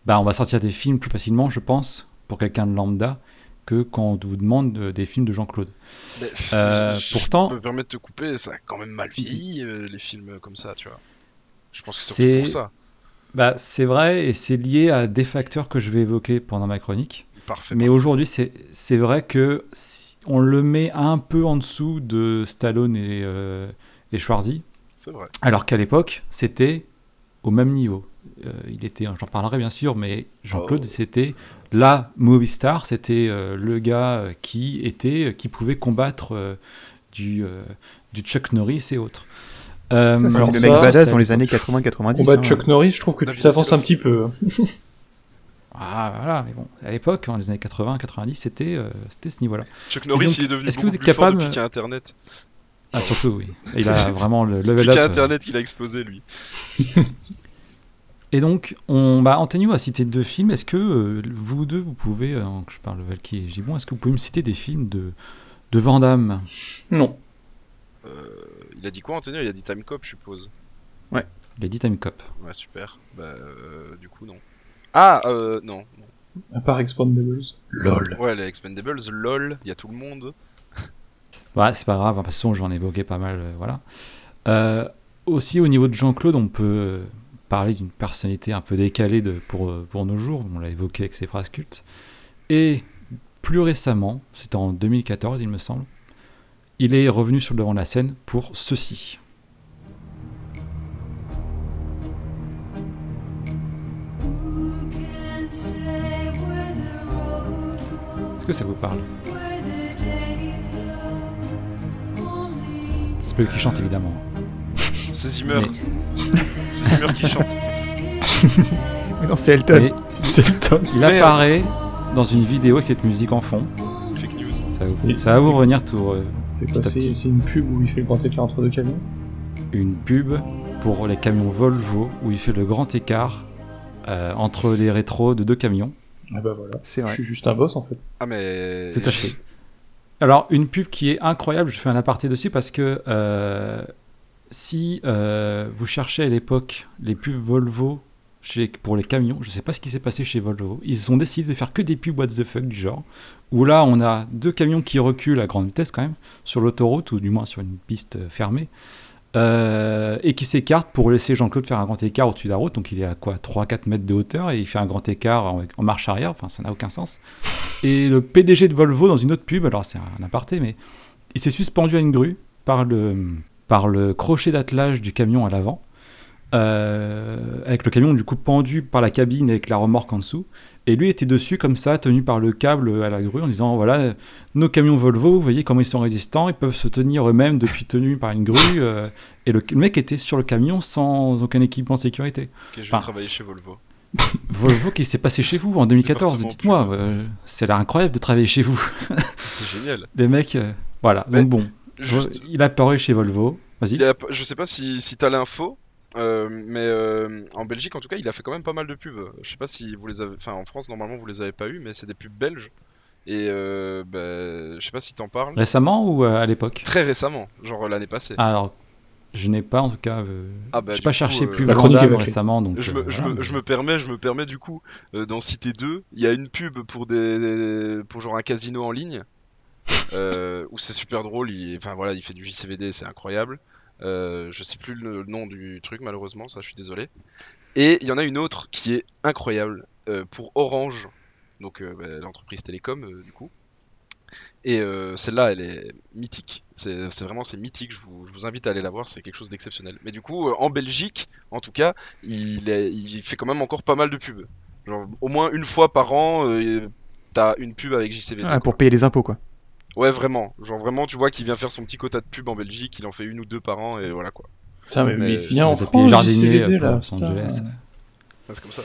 bah, on va sortir des films plus facilement, je pense, pour quelqu'un de lambda, que quand on vous demande des films de Jean-Claude. Euh, (laughs) je- pourtant- Je me permettre de te couper, ça a quand même mal vieilli, euh, les films comme ça, tu vois. Je pense que c'est pour ça. Bah, c'est vrai, et c'est lié à des facteurs que je vais évoquer pendant ma chronique. Parfait. Mais aujourd'hui, c'est vrai que si on le met un peu en dessous de Stallone et, euh, et Schwarzy, C'est vrai. alors qu'à l'époque, c'était au même niveau. Euh, il était, j'en parlerai bien sûr, mais Jean-Claude, Oh. c'était la movie star, c'était euh, le gars qui était, qui pouvait combattre du, du Chuck Norris et autres. Euh, Ça, alors le ça, mec badass c'était- dans les années 80-90. Combat de hein. Chuck Norris, je trouve que tu t'avances un petit peu. (laughs) Ah voilà, mais bon, à l'époque, dans les années 80-90, c'était euh, c'était ce niveau-là. Chuck Norris, donc, il est devenu est-ce que beaucoup vous êtes plus fort capable- depuis qu'il y a Internet. Ah surtout, oui. Il a (laughs) vraiment le level depuis qu'il y a up. euh. Internet qu'il a explosé, lui. (laughs) Et donc, on, bah, Antonio a cité deux films. Est-ce que euh, vous deux, vous pouvez, euh, je parle de Valky et Gibon, est-ce que vous pouvez me citer des films de, de Van Damme? Non. Euh, il a dit quoi, Antonio? Il a dit Time Cop, je suppose. Il a dit Time Cop. Ouais, super. Bah, euh, du coup, non. Ah, euh, non. non. À part Expandables. LOL. Ouais, les Expendables, LOL, il y a tout le monde. (laughs) Ouais, c'est pas grave, hein, de toute façon, j'en ai évoqué pas mal, euh, voilà. Euh, aussi, au niveau de Jean-Claude, on peut, parlait d'une personnalité un peu décalée de, pour, pour nos jours, on l'a évoqué avec ses phrases cultes. Et plus récemment, c'était en 2014 il me semble, il est revenu sur le devant de la scène pour ceci. Est-ce que ça vous parle? C'est pas lui qui chante évidemment. (laughs) C'est Zimmer. Mais- (laughs) C'est Zimmer qui chante. (laughs) Mais non, c'est Elton. Mais c'est Elton. Il apparaît dans une vidéo avec cette musique en fond. Ça va vous, C'est- ça va vous c'est- revenir tout. euh, C'est quoi C'est une pub où il fait le grand écart entre deux camions Une pub pour les camions Volvo où il fait le grand écart euh, entre les rétros de deux camions. Ah bah voilà. C'est Je vrai. suis juste un boss en fait. Ah, mais. Tout à fait. Alors, une pub qui est incroyable, je fais un aparté dessus parce que euh, si euh, vous cherchez à l'époque les pubs Volvo chez, pour les camions, je sais pas ce qui s'est passé chez Volvo. Ils ont décidé de faire que des pubs what the fuck du genre, où là on a deux camions qui reculent à grande vitesse quand même, sur l'autoroute, ou du moins sur une piste fermée, euh, et qui s'écartent pour laisser Jean-Claude faire un grand écart au-dessus de la route, donc il est à quoi 3-4 mètres de hauteur, et il fait un grand écart en, marche arrière, enfin ça n'a aucun sens. Et le PDG de Volvo, dans une autre pub, alors c'est un aparté, mais il s'est suspendu à une grue par le, par le crochet d'attelage du camion à l'avant, euh, avec le camion du coup pendu par la cabine avec la remorque en dessous. Et lui était dessus comme ça, tenu par le câble à la grue, en disant voilà, nos camions Volvo, vous voyez comment ils sont résistants, ils peuvent se tenir eux-mêmes depuis tenus par une grue. euh, et le, le mec était sur le camion sans aucun équipement de sécurité. Ok, je vais Enfin, travailler chez Volvo. (laughs) Volvo qui s'est passé chez vous en 2014, Département dites-moi, euh, c'est incroyable de travailler chez vous. (laughs) C'est génial. (laughs) Les mecs, euh, voilà, Mais donc bon, Juste, il a apparu chez Volvo. Vas-y. je sais pas si, si t'as l'info, euh, mais euh, en Belgique en tout cas, il a fait quand même pas mal de pubs. Je sais pas si vous les avez. Enfin, en France, normalement, vous les avez pas eu, mais c'est des pubs belges. Et euh, bah, je sais pas si t'en parles. Récemment ou euh, à l'époque? Très récemment, genre l'année passée. Alors, je n'ai pas en tout cas. euh, Ah bah, j'ai pas coup, cherché euh, plus la chronique récemment, donc. Je euh, me, je, me, je me permets, je me permets du coup euh, d'en citer deux. Il y a une pub pour des, pour genre un casino en ligne euh, où c'est super drôle. Il, enfin voilà, il fait du JCVD, c'est incroyable. Euh, je sais plus le nom du truc malheureusement, ça je suis désolé. Et il y en a une autre qui est incroyable euh, pour Orange, donc euh, bah, l'entreprise télécom du coup. Et celle-là, elle est mythique. C'est vraiment c'est mythique. Je vous, je vous invite à aller la voir. C'est quelque chose d'exceptionnel. Mais du coup, en Belgique, en tout cas, il, est- il fait quand même encore pas mal de pubs. Genre au moins une fois par an, t'as une pub avec JCVD. Ah, pour payer les impôts, quoi. Ouais, vraiment. Genre vraiment, tu vois qu'il vient faire son petit quota de pub en Belgique. Il en fait une ou deux par an et voilà quoi. Putain, mais, Mais- mais viens en France, jardinier JCVD, euh, là. Los. Angeles. Ouais, c'est comme ça.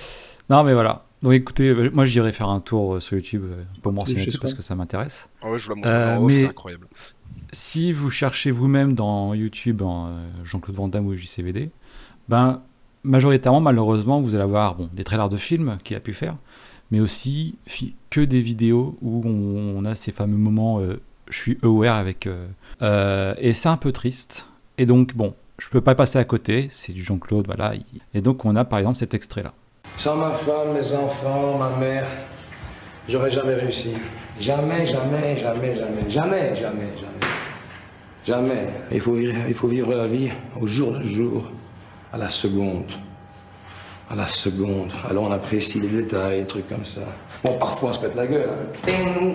Non, mais voilà. Donc écoutez, euh, moi j'irai faire un tour euh, sur YouTube pour me renseigner parce que ça m'intéresse. Ah ouais, je vous la montre Euh, off, mais- c'est incroyable. Si vous cherchez vous-même dans YouTube en Jean-Claude Van Damme ou JCVD, ben majoritairement, malheureusement, vous allez avoir bon, des trailers de films qu'il a pu faire, mais aussi que des vidéos où on, a ces fameux moments euh, je suis aware avec. euh, euh, et c'est un peu triste. Et donc, bon, je peux pas passer à côté, c'est du Jean-Claude, voilà. il- Et donc, on a par exemple cet extrait-là. Sans ma femme, mes enfants, ma mère, j'aurais jamais réussi. Jamais, jamais, jamais, jamais, jamais, jamais, jamais. Jamais. Il faut vivre, il faut vivre la vie au jour le jour, à la seconde. À la seconde. Alors on apprécie les détails, des trucs comme ça. Bon, parfois on se pète la gueule. hein.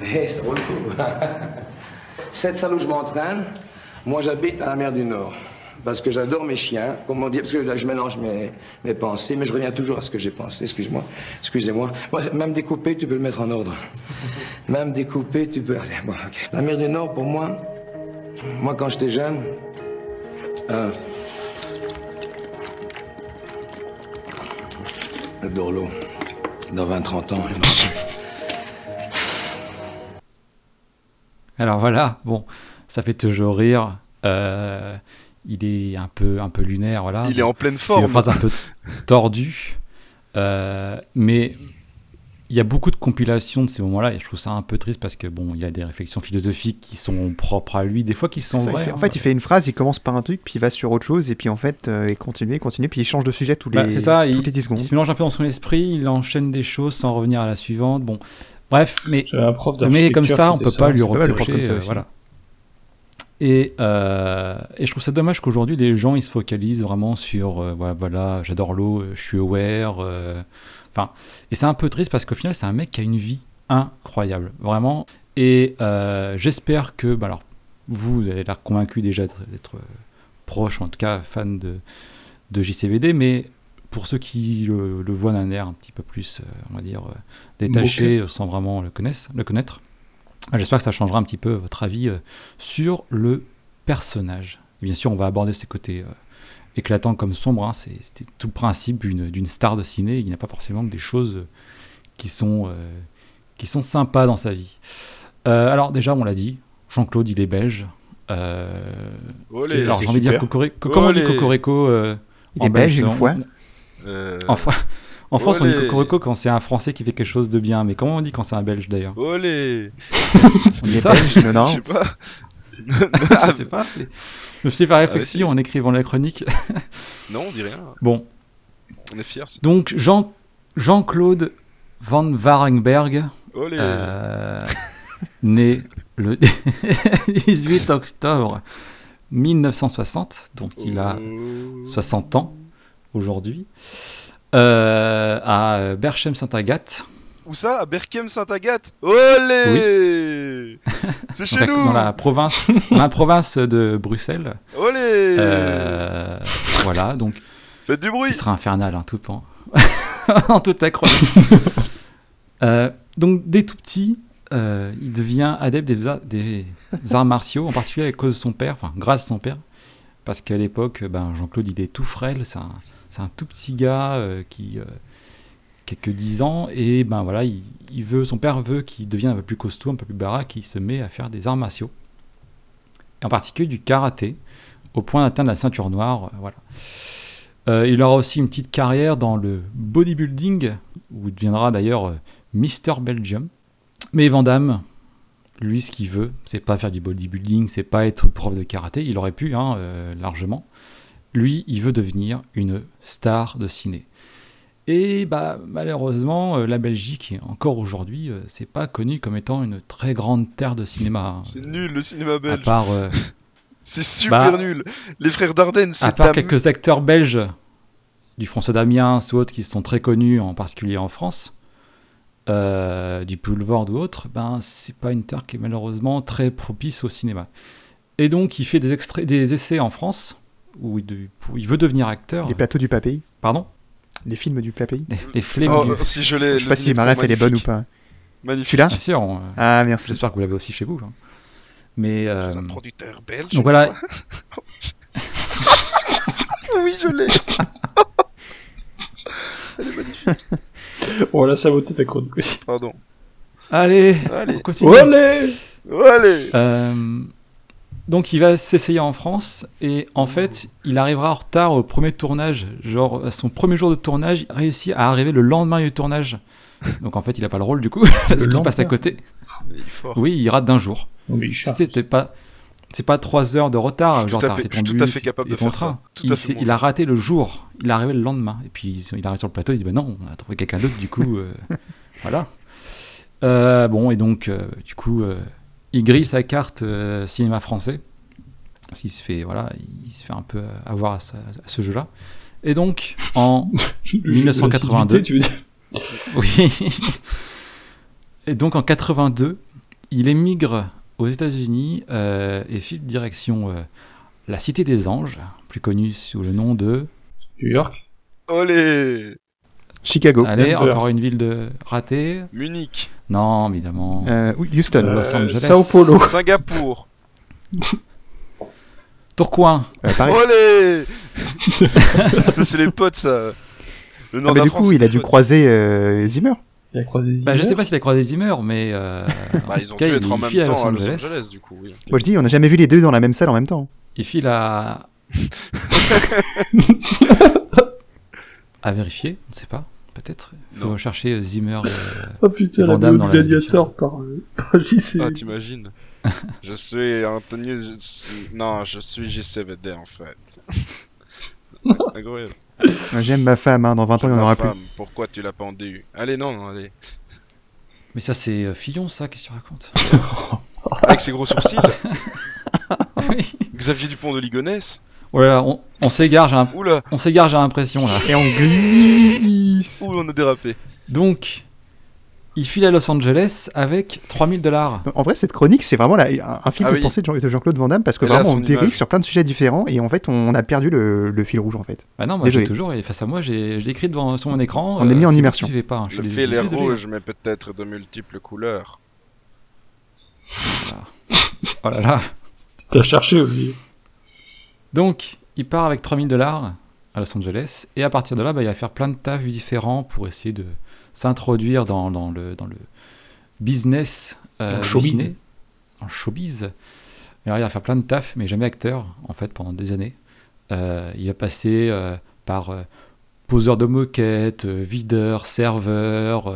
Mais ça vaut le coup. (laughs) Cette salle où je m'entraîne, moi j'habite à la mer du Nord. Parce que j'adore mes chiens, comme on dit, parce que là je mélange mes, mes pensées, mais je reviens toujours à ce que j'ai pensé, excuse-moi, excusez-moi. Moi, Même découpé, tu peux le mettre en ordre. (laughs) Même découpé, tu peux... Bon. La mer du Nord, pour moi, moi quand j'étais jeune, euh, le Dorlo, dans 20-30 ans, il y en aura plus. Alors voilà, bon, ça fait toujours rire. Euh, il est un peu, un peu lunaire, voilà. Il est en pleine C'est une forme. phrase un peu tordue, euh, mais il y a beaucoup de compilations de ces moments-là et je trouve ça un peu triste parce que bon, il y a des réflexions philosophiques qui sont propres à lui, des fois qui sont Ça, vraies. fait- en hein. fait, il fait une phrase, il commence par un truc, puis il va sur autre chose, et puis en fait, euh, il continue, il continue, puis il change de sujet tous les, Bah, c'est ça, il, les 10 secondes. il se mélange un peu dans son esprit, il enchaîne des choses sans revenir à la suivante. Bon, bref, mais J'avais un prof mais comme ça, on qui peut pas lui C'est pas mal, le prof reprocher. comme ça euh, voilà. Et, euh, et je trouve ça dommage qu'aujourd'hui les gens ils se focalisent vraiment sur euh, voilà, voilà, j'adore l'eau, euh, je suis aware. euh, Enfin, et c'est un peu triste parce qu'au final c'est un mec qui a une vie incroyable, vraiment. Et j'espère que, bah alors, vous, vous avez l'air convaincu déjà d'être proche, en tout cas fan de, de JCVD, mais pour ceux qui le, le voient d'un air un petit peu plus, on va dire, détaché, sans vraiment le, le connaître, j'espère que ça changera un petit peu votre avis euh, sur le personnage. Et bien sûr, on va aborder ses côtés euh, éclatants comme sombres, hein, c'est- c'était tout le principe d'une star de ciné, il n'y a pas forcément que des choses euh, qui sont, euh, qui sont sympas dans sa vie. Euh, alors déjà, on l'a dit, Jean-Claude, il est belge. Euh, Olé. alors j'ai envie de dire cocorico. Comment on dit cocorico euh, Il en est belge une on- fois. Euh, En, Fran- en France, on dit cocorico quand c'est un Français qui fait quelque chose de bien. Mais comment on dit quand c'est un belge d'ailleurs Olé. (laughs) On dit ça belge, non, non. Je sais pas. Je sais pas. Je me suis fait la réflexion en écrivant la chronique. (laughs) non, on dit rien. Bon, On est fiers. donc Jean Jean-Claude Van Warenberg, Olé. euh, (laughs) né le 18 octobre 1960, donc il a Oh. 60 ans aujourd'hui, euh, à Berchem-Saint-Agathe. Où ça? À Berkem Saint-Agathe? Olé (laughs) C'est chez nous dans la province, dans la province de Bruxelles. Olé Euh, voilà, donc Faites du bruit il sera infernal, hein, tout le temps. (laughs) en toute la chronique. Euh, donc, dès tout petit, euh, il devient adepte des arts martiaux, en particulier à cause de son père, enfin, grâce à son père. Parce qu'à l'époque, ben, Jean-Claude, il est tout frêle, c'est un, c'est un tout petit gars euh, qui, euh, qui a que 10 ans, et ben voilà, il, veut, son père veut qu'il devienne un peu plus costaud, un peu plus baraque, il se met à faire des arts martiaux. En particulier du karaté, au point d'atteindre la ceinture noire, euh, voilà. Euh, il aura aussi une petite carrière dans le bodybuilding, où il deviendra d'ailleurs euh, Mister Belgium. Mais Van Damme, lui, ce qu'il veut, c'est pas faire du bodybuilding, c'est pas être prof de karaté. Il aurait pu, hein, largement. Lui, il veut devenir une star de ciné. Et bah, malheureusement, euh, la Belgique, encore aujourd'hui, euh, c'est pas connu comme étant une très grande terre de cinéma. hein. C'est nul le cinéma À belge. part, euh, (laughs) C'est super Bah, nul. Les frères Dardenne, à c'est de part la quelques acteurs belges, du François Damiens ou autres qui sont très connus, en particulier en France, euh, du Boulevard ou autre, ben c'est pas une terre qui est malheureusement très propice au cinéma. Et donc il fait des, extraits, des essais en France où il, de- pour- il veut devenir acteur. Les plateaux du Papay. Pardon? Les films du Papay. Les, les flemmes Oh, du- si je. Je sais pas si ma ref elle est bonne ou pas. Magnifique. Tu l'as? Bien sûr, on- Ah, merci. j'espère que vous l'avez aussi chez vous. hein. Mais euh, C'est un producteur belge. donc voilà, (laughs) oui, je l'ai. On l'a saboté ta chronique aussi. Pardon. allez, Allez. on continue. Allez Allez. Euh, donc il va s'essayer en France et en fait il arrivera en retard au premier tournage, genre à son premier jour de tournage, il réussit à arriver le lendemain du tournage. Donc en fait il a pas le rôle du coup (laughs) parce qu'il passe à côté. Oui il rate d'un jour. Non, mais il charge. C'était pas c'est pas trois heures de retard, Je suis genre tout à t'as fait- arrêté je ton suis tout à bus fait capable de faire ça. train. Il, fait a raté le jour, il est arrivé le lendemain et puis il il arrive sur le plateau, il dit ben non on a trouvé quelqu'un d'autre du coup euh, (laughs) voilà. Euh, bon et donc euh, du coup euh, il grille sa carte euh, cinéma français parce qu'il se fait voilà il se fait un peu avoir à, ce- à ce jeu-là et donc en (laughs) Le jeu de la 1982. assiduité, tu veux dire (laughs) oui et donc en 82 il émigre aux États-Unis euh, et file direction euh, la Cité des Anges plus connue sous le nom de New York Olé. Chicago. allez Denver. encore une ville de ratée Munich. non évidemment Euh, Houston. Euh, Los Angeles. Sao Paulo. (laughs) Singapour. (laughs) Tourcoing Euh. Olé. c'est les potes ça. Le Ah, nord de la du France, coup, il a dû potes. croiser euh, Zimmer. Il a croisé Bah, je Zimmer. sais pas s'il a croisé Zimmer, mais euh, (laughs) Bah, ils ont dû être en il même file à temps Los à Los Angeles. Angeles, du coup. Oui. Moi, je dis, on n'a jamais vu les deux dans la même salle en même temps. il file à à vérifier, on ne sait pas, peut-être. Il faut Non. chercher euh, Zimmer. euh, (laughs) Oh putain, la de la Gladiator par, euh, (laughs) par JC. Ah, t'imagines (laughs) Je suis Anthony. je suis- Non, je suis JCVD en fait. Incroyable. J'aime ma femme, hein, dans 20 ans, il n'y en aura plus. Pourquoi tu l'as pendu Allez, non, non, allez. Mais ça, c'est euh, Fillon, ça, qu'est-ce que tu racontes? Avec ses gros sourcils Xavier Dupont de Ligonnès Voilà, on, on s'égare, j'ai un- Oula on s'égare, j'ai l'impression là. Et on glisse. Ouh, on a dérapé. Donc, il file à Los Angeles avec 3000 dollars. En vrai, cette chronique, c'est vraiment la- un, un film Ah de oui. pensée de Jean- de Jean-Claude Van Damme parce que vraiment on dérive image. sur plein de sujets différents et en fait on a perdu le, le fil rouge en fait. Bah non, moi j'ai toujours, et face à moi, j'ai écrit devant sur mon écran. On est mis en c'est vous immersion. suivez pas, hein, je Le suis fil est rouge, mais peut-être de multiples couleurs. Oh là là. T'as cherché aussi. Donc, il part avec 3000 dollars à Los Angeles, et à partir de là, bah, il va faire plein de tafs différents pour essayer de s'introduire dans, dans le, dans le business euh, du showbiz. ciné, en showbiz. Alors, il va faire plein de tafs, mais jamais acteur, en fait, pendant des années. Euh, il va passer euh, par euh, poseur de moquettes, videur, serveur.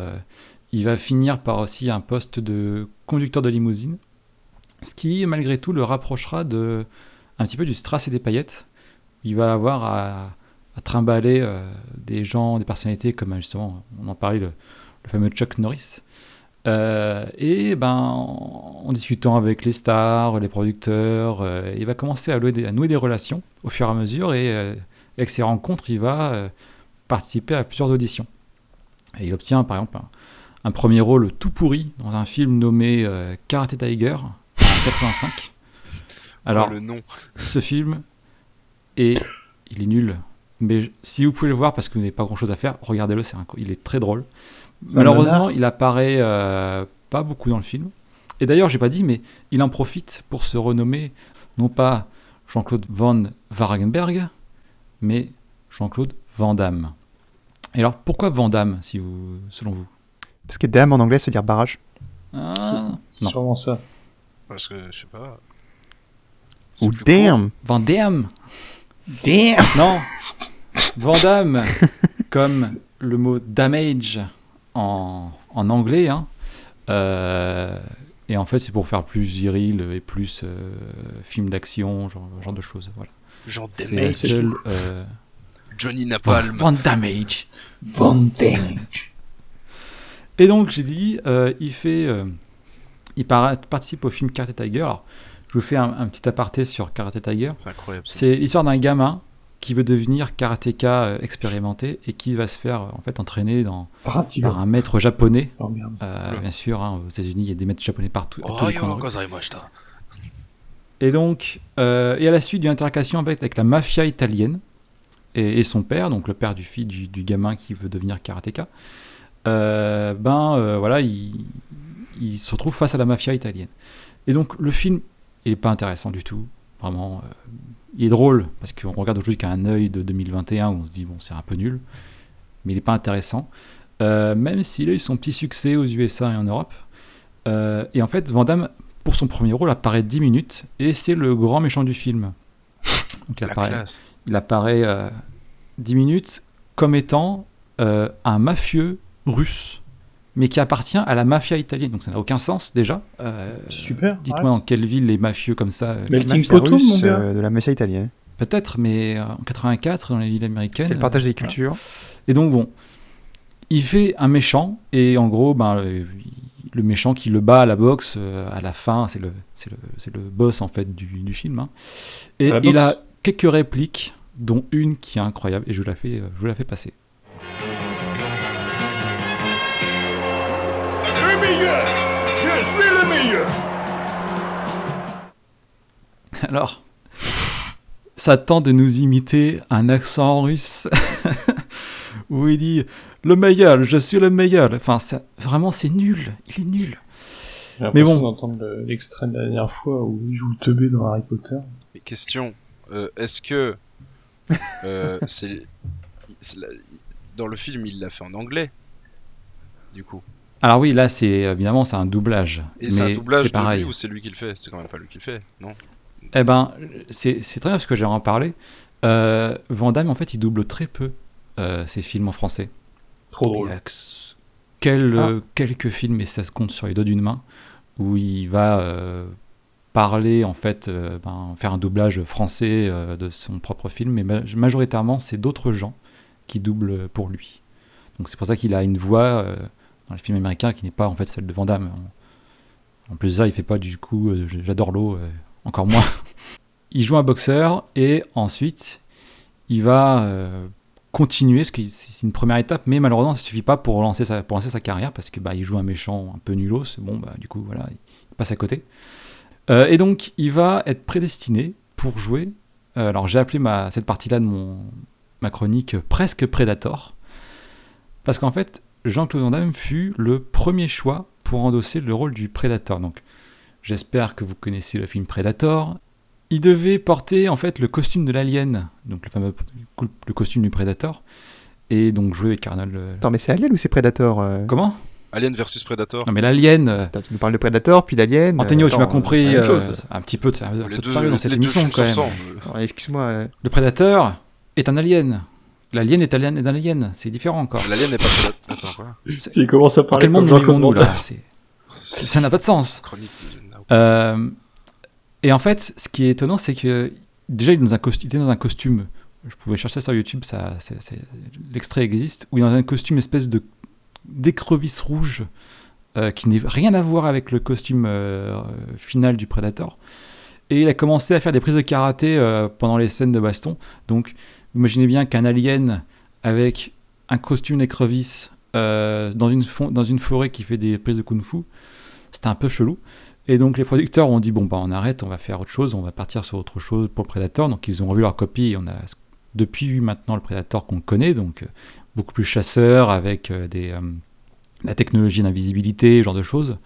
il va finir par aussi un poste de conducteur de limousine, ce qui, malgré tout, le rapprochera de un petit peu du strass et des paillettes. Il va avoir à, trimballer euh, des gens, des personnalités comme justement, on en parlait, le, fameux Chuck Norris. Euh, et ben, en, discutant avec les stars, les producteurs, euh, il va commencer à, nouer des relations au fur et à mesure. Et euh, avec ces rencontres, il va euh, participer à plusieurs auditions. Et il obtient par exemple un, premier rôle tout pourri dans un film nommé euh, Karate Tiger en 85. Alors, le nom. ce film est, il est nul. Mais si vous pouvez le voir parce que vous n'avez pas grand chose à faire, regardez-le, c'est un- il est très drôle. Malheureusement, il apparaît euh, pas beaucoup dans le film. Et d'ailleurs, j'ai pas dit, mais il en profite pour se renommer non pas Jean-Claude Van Wagenberg, mais Jean-Claude Van Damme. Et alors, pourquoi Van Damme, si vous, selon vous? Parce que dame en anglais ça veut dire barrage. Ah, C'est non. sûrement ça. Parce que, je sais pas. Ou damn. Van Damme Damn Non Van Damme, comme le mot damage en, en anglais. hein. Euh, et en fait, c'est pour faire plus viril et plus euh, film d'action, genre, genre de choses. Voilà. la Damage, euh, Johnny Napalm. Van Damage. Van Damage. Et donc, j'ai dit, euh, il fait. euh, il participe au film Karate Tiger. Alors, je vous fais un, un petit aparté sur Karate Tiger. C'est incroyable. C'est l'histoire d'un gamin qui veut devenir karatéka euh, expérimenté et qui va se faire en fait entraîner dans, Par un tigre. par un maître japonais. Oh merde. Euh, bien sûr, hein, aux États-unis, il y a des maîtres japonais partout. Oh, tous les yo, coins de rue. gozaimashita. Et donc, euh, et à la suite d'une intercation avec, avec la mafia italienne et, et son père, donc le père du fils du, du gamin qui veut devenir karatéka, euh, ben euh, voilà, il, il se retrouve face à la mafia italienne. Et donc le film il est pas intéressant du tout, vraiment. euh, il est drôle parce qu'on regarde aujourd'hui qu'à un œil de 2021 où on se dit bon c'est un peu nul, mais il est pas intéressant. Euh, même s'il a eu son petit succès aux USA et en Europe. Euh, et en fait, Van Damme, pour son premier rôle, apparaît 10 minutes et c'est le grand méchant du film. (laughs) Donc il La apparaît, classe. il apparaît euh, 10 minutes comme étant un mafieux russe, mais qui appartient à la mafia italienne. Donc ça n'a aucun sens déjà. Euh, C'est super. Dites-moi dans quelle ville les mafieux comme ça. euh, Melting Mafia pot, russe, mon gars. euh, de la mafia italienne. Peut-être, mais euh, en 84, dans les villes américaines. C'est le partage euh, des cultures. Et donc bon, il fait un méchant et en gros, ben, euh, le méchant qui le bat à la boxe euh, à la fin, c'est le, c'est le, c'est le boss en fait du, du film. hein. Et il a quelques répliques, dont une qui est incroyable et je vous la fais, euh, je vous la fais passer. Je suis le meilleur (laughs) Alors, ça tente de nous imiter un accent russe (laughs) où il dit le meilleur, je suis le meilleur. Enfin, ça, vraiment, c'est nul. Il est nul. J'ai Mais bon. d'entendre le- l'extrait de la dernière fois où il joue le teubé dans Harry Potter. Mais question, euh, est-ce que euh, (laughs) c'est c'est la- dans le film il l'a fait en anglais du coup? Alors oui, là, c'est évidemment c'est un doublage. et c'est un mais doublage c'est de pareil. lui ou c'est lui qui le fait? C'est quand même pas lui qui le fait, non? Eh ben, c'est très bien parce que j'ai en parlé. Euh, Van Damme, en fait, il double très peu euh, ses films en français. Trop Il y drôle. a quel- Ah. euh, quelques films, et ça se compte sur les doigts d'une main, où il va euh, parler, en fait, euh, ben, faire un doublage français euh, de son propre film, mais ma- majoritairement, c'est d'autres gens qui doublent pour lui. Donc c'est pour ça qu'il a une voix euh, dans les films américains qui n'est pas en fait celle de Van Damme. En, plus de ça, il fait pas du coup euh, J'adore l'eau, euh, encore moins. (laughs) il joue un boxeur et ensuite il va euh, continuer, parce que c'est une première étape, mais malheureusement ça suffit pas pour lancer sa, carrière parce que bah, il joue un méchant un peu nulos. Bon bah du coup voilà, il passe à côté. Et donc il va être prédestiné pour jouer. alors j'ai appelé cette partie-là de mon ma chronique presque Predator parce qu'en fait Jean-Claude Van Damme fut le premier choix pour endosser le rôle du Predator. Donc j'espère que vous connaissez le film Predator. Il devait porter en fait le costume de l'alien, donc le fameux le costume du Predator, et donc jouer avec Arnold. euh, Attends, mais c'est Alien ou c'est Predator euh Comment? Alien versus Predator. Non mais l'alien. euh, tu nous parles de Predator, puis d'Alien. Antonio, tu m'as compris euh, un petit peu de, un Les peu de deux- sérieux dans cette émission quand même. Excuse-moi. Le Predator est un alien. L'alien est alien un alien, c'est différent encore. L'alien n'est pas Predator. Attends, quoi Il commence à Dans parler quel comme monde vivons-nous là Ça n'a pas de sens. Chronique de Nao. Euh, et en fait, ce qui est étonnant, c'est que déjà, il, dans un était dans un costume. Je pouvais chercher ça sur YouTube, ça, l'extrait existe, où il est dans un costume espèce de d'écrevisse rouge euh, qui n'a rien à voir avec le costume euh, final du Predator. Et il a commencé à faire des prises de karaté euh, pendant les scènes de baston. Donc, imaginez bien qu'un alien avec un costume d'écrevisse euh, dans, une forêt qui fait des prises de kung-fu, c'était un peu chelou. Et donc les producteurs ont dit bon bah on arrête, on va faire autre chose, on va partir sur autre chose pour le Predator. Donc ils ont revu leur copie on a depuis maintenant le Predator qu'on connaît, donc euh, beaucoup plus chasseur avec euh, des, la technologie d'invisibilité, genre de choses.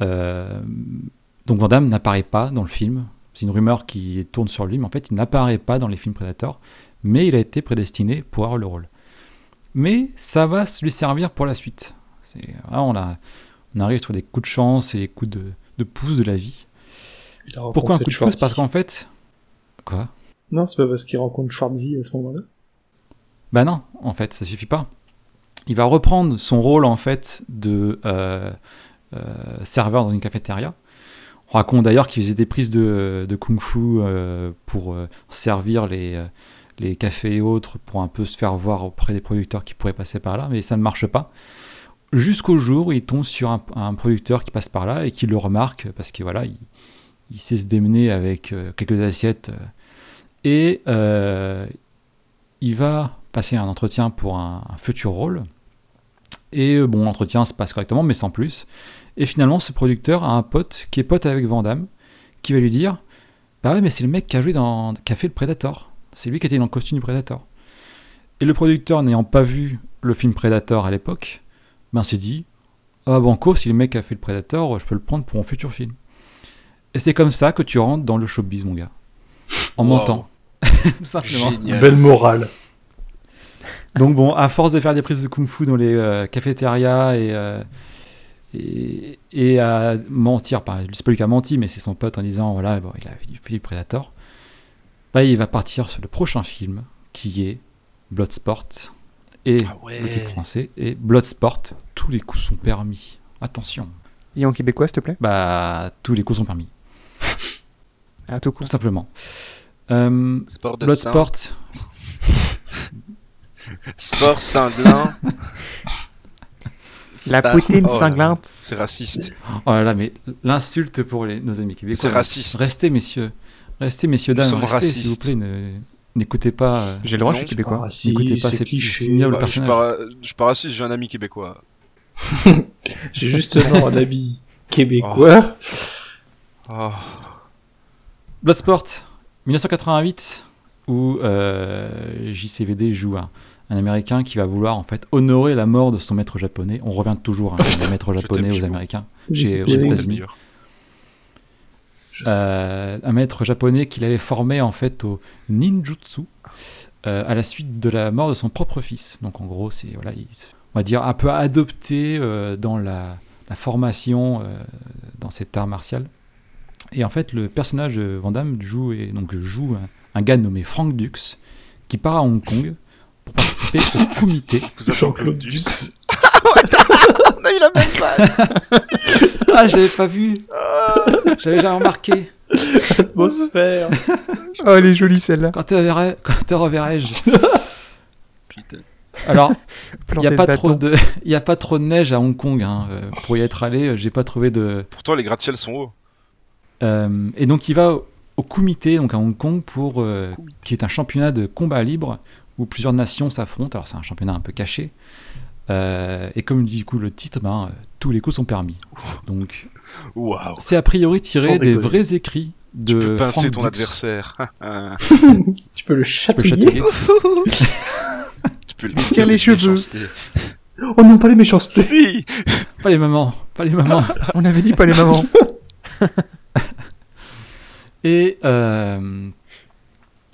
Donc Van Damme n'apparaît pas dans le film. C'est une rumeur qui tourne sur lui, mais en fait il n'apparaît pas dans les films Predator, mais il a été prédestiné pour avoir le rôle. Mais ça va lui servir pour la suite. On, a- on arrive sur des coups de chance et des coups de, de pouce de la vie. Pourquoi un coup de pouce? Parce qu'en fait. Quoi? Non, c'est pas parce qu'il rencontre Schwarzy à ce moment-là. Bah non, en fait, ça suffit pas. Il va reprendre son rôle en fait de euh, euh, serveur dans une cafétéria. On raconte d'ailleurs qu'il faisait des prises de, de kung-fu euh, pour servir les, les cafés et autres, pour un peu se faire voir auprès des producteurs qui pourraient passer par là, mais ça ne marche pas. Jusqu'au jour où il tombe sur un, producteur qui passe par là et qui le remarque parce que voilà, il, il sait se démener avec euh, quelques assiettes euh, et euh, il va passer un entretien pour un, futur rôle. Et bon, l'entretien se passe correctement, mais sans plus. Et finalement, ce producteur a un pote qui est pote avec Van Damme, qui va lui dire Bah ouais, mais c'est le mec qui a joué dans. fait le Predator. C'est lui qui était dans le costume du Predator. Et le producteur, n'ayant pas vu le film Predator à l'époque, ben s'est dit Ah bah banco, si le mec a fait le Predator, je peux le prendre pour mon futur film. Et c'est comme ça que tu rentres dans le showbiz, mon gars. En Wow. mentant. (laughs) Tout simplement. Génial. Belle morale. Donc bon, à force de faire des prises de kung-fu dans les euh, cafétérias et, euh, et, et à mentir, enfin, c'est pas lui qui a menti, mais c'est son pote en disant voilà, bon, il a fait du Predator, bah, il va partir sur le prochain film qui est Bloodsport. Et Ah ouais. le titre français est Bloodsport, tous les coups sont permis. Attention, Et en québécois, s'il te plaît? Bah tous les coups sont permis, (laughs) Ah, tout court. tout simplement. Euh, Sport de Bloodsport. (laughs) Sport cinglin. La poutine Oh cinglante. C'est raciste. oh là là, mais l'insulte pour les, nos amis québécois. C'est raciste. Restez, messieurs. Restez, messieurs, dames. Restez, s'il vous plaît. ne- N'écoutez pas. euh, J'ai le droit, Non, je suis québécois. N'écoutez pas ces ignobles Bah, je suis personnages. pas, je suis pas raciste, j'ai un ami québécois. (laughs) J'ai justement un habit québécois. Oh. Bloodsport, 1988, où euh, JCVD joue un, un Américain qui va vouloir en fait honorer la mort de son maître japonais. On revient toujours hein, (laughs) au maître japonais aux. Américains. Chez- aux. États-Unis. Euh, un maître japonais qu'il avait formé en fait au ninjutsu euh, à la suite de la mort de son propre fils. Donc en gros, c'est voilà, il se- on va dire un peu adopté euh, dans la, la formation euh, dans cet art martial. Et en fait, le personnage de Van Damme joue et donc joue un, un gars nommé Frank Dux qui part à Hong Kong pour participer au comité. Jean-Claude Dux. (laughs) A eu la même vanne. (laughs) Ah, je l'avais pas vu. J'avais déjà remarqué. (laughs) Atmosphère. Oh, elle est jolie celle-là. Quand te reverrai-je (laughs) Putain. Alors, Il n'y a, pas trop de- y a pas trop de neige à Hong Kong. hein. Euh, Pour y être allé, j'ai pas trouvé de. Pourtant, les gratte-ciels sont hauts. Euh, et donc il va au, au Kumite, donc à Hong Kong, pour, euh, qui est un championnat de combat libre où plusieurs nations s'affrontent. Alors c'est un championnat un peu caché. Euh, et comme dit du coup le titre, ben, euh, tous les coups sont permis. Donc c'est a priori tiré des vrais écrits de Tu peux pincer Frank ton Dux. adversaire. (laughs) (laughs) Tu peux le Tu peux chatouiller. (laughs) tu peux le Tiens les cheveux. Oh non, pas les méchancetés. Si Pas les mamans, pas les mamans. On avait dit pas les mamans. Et, euh,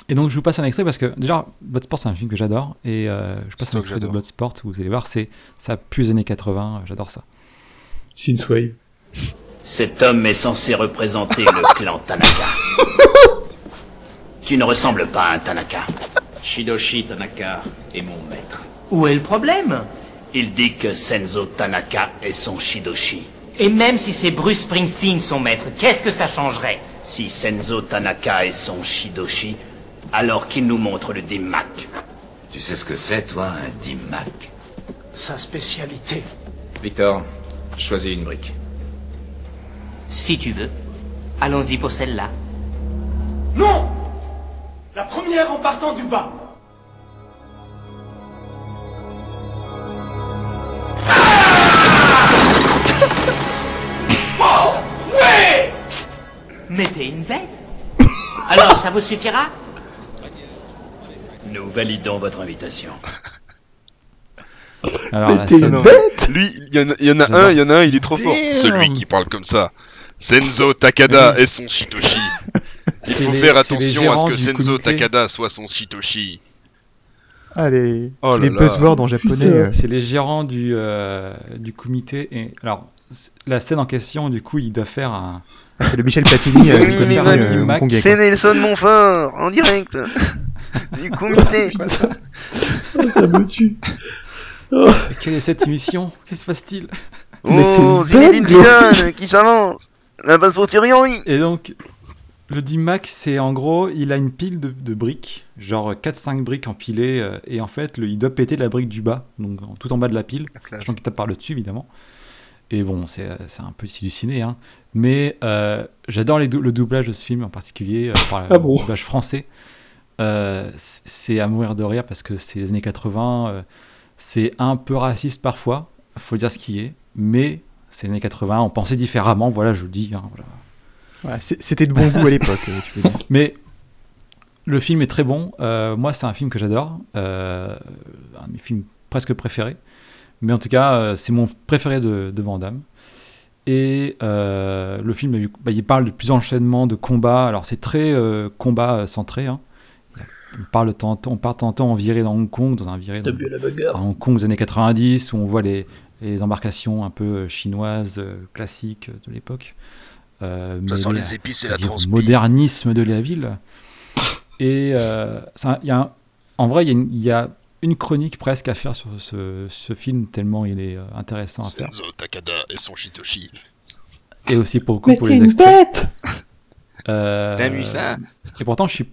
et donc je vous passe un extrait parce que déjà Bloodsport c'est un film que j'adore et euh, je passe un extrait de. Bloodsport où vous allez voir c'est ça pue les années 80 euh, j'adore ça. Synthwave. Cet homme est censé représenter le (laughs) clan Tanaka. Tu ne ressembles pas à un Tanaka. Shidoshi Tanaka est mon maître. Où est le problème? Il dit que Senzo Tanaka est son Shidoshi. Et même si c'est Bruce Springsteen son maître, qu'est-ce que ça changerait? Si Senzo Tanaka est son Shidoshi, alors qu'il nous montre le Dimmak. Tu sais ce que c'est, toi, un Dimmak Sa spécialité. Victor, choisis une brique. Si tu veux. Allons-y pour celle-là. Non La première en partant du bas. Oh Ouais Mais t'es une bête Alors, ça vous suffira? Nous validons votre invitation. (laughs) Alors Mais t'es bête Lui, il y en a, il y en a J'adore. un, il y en a un, il est trop fort. Damn. Celui qui parle comme ça. Senzo Takada est son Shitoshi. (laughs) Il C'est faut les- faire c'est attention à ce que Senzo. Takada soit son Shitoshi. Allez, Oh tous les buzzwords en japonais. Euh, C'est les gérants du, euh, du comité. Et alors, la scène en question, du coup, il doit faire un. C'est le Michel Platini euh, euh, quoi. Nelson Montfort, en direct. (laughs) (laughs) du comité. (laughs) Oh, ça me tue. Mais quelle est cette émission? Qu'est-ce qui se passe-t-il? Bête, Glo. Zidane qui s'avance. La passe pour Thierry Et donc, le DIMAC, c'est en gros, il a une pile de, de briques, genre 4-5 briques empilées, euh, et en fait, le- il doit péter la brique du bas, donc en- tout en bas de la pile, sachant qu'il tape par le dessus, évidemment. Et bon, c'est euh, un peu halluciné, hein. Mais euh, j'adore dou- le doublage de ce film en particulier, euh, par Ah le bon? doublage français. Euh, c'est à mourir de rire parce que c'est les années 80, euh, c'est un peu raciste parfois, faut dire ce qui est, mais c'est les années 80, on pensait différemment, voilà, je le dis. hein, voilà. Voilà, c'est- C'était de bon goût à l'époque, euh, tu peux dire. (laughs) Mais le film est très bon. Euh, moi, c'est un film que j'adore. Un de mes films presque préférés. Mais en tout cas, c'est mon préféré de, de Van Damme. Et le film, bah, il parle de plusieurs enchaînements de combats. Alors, c'est très combat centré. hein. On parle tantôt, on part tantôt en virée dans Hong Kong, dans un virée dans, Hong Kong des années 90, où on voit les, les embarcations un peu euh, chinoises, euh, classiques de l'époque. Euh, Ça sent les épices et la modernisme de la ville. Et euh, ça- y a un- en vrai, il y, a une, il y a une chronique presque à faire sur ce, ce film, tellement il est euh, intéressant à faire. Senzo Takada et son Shitoshi. Et aussi pour, le coup, Mais pour les une extraits. bête Euh, T'as vu ça? Et pourtant, je suis,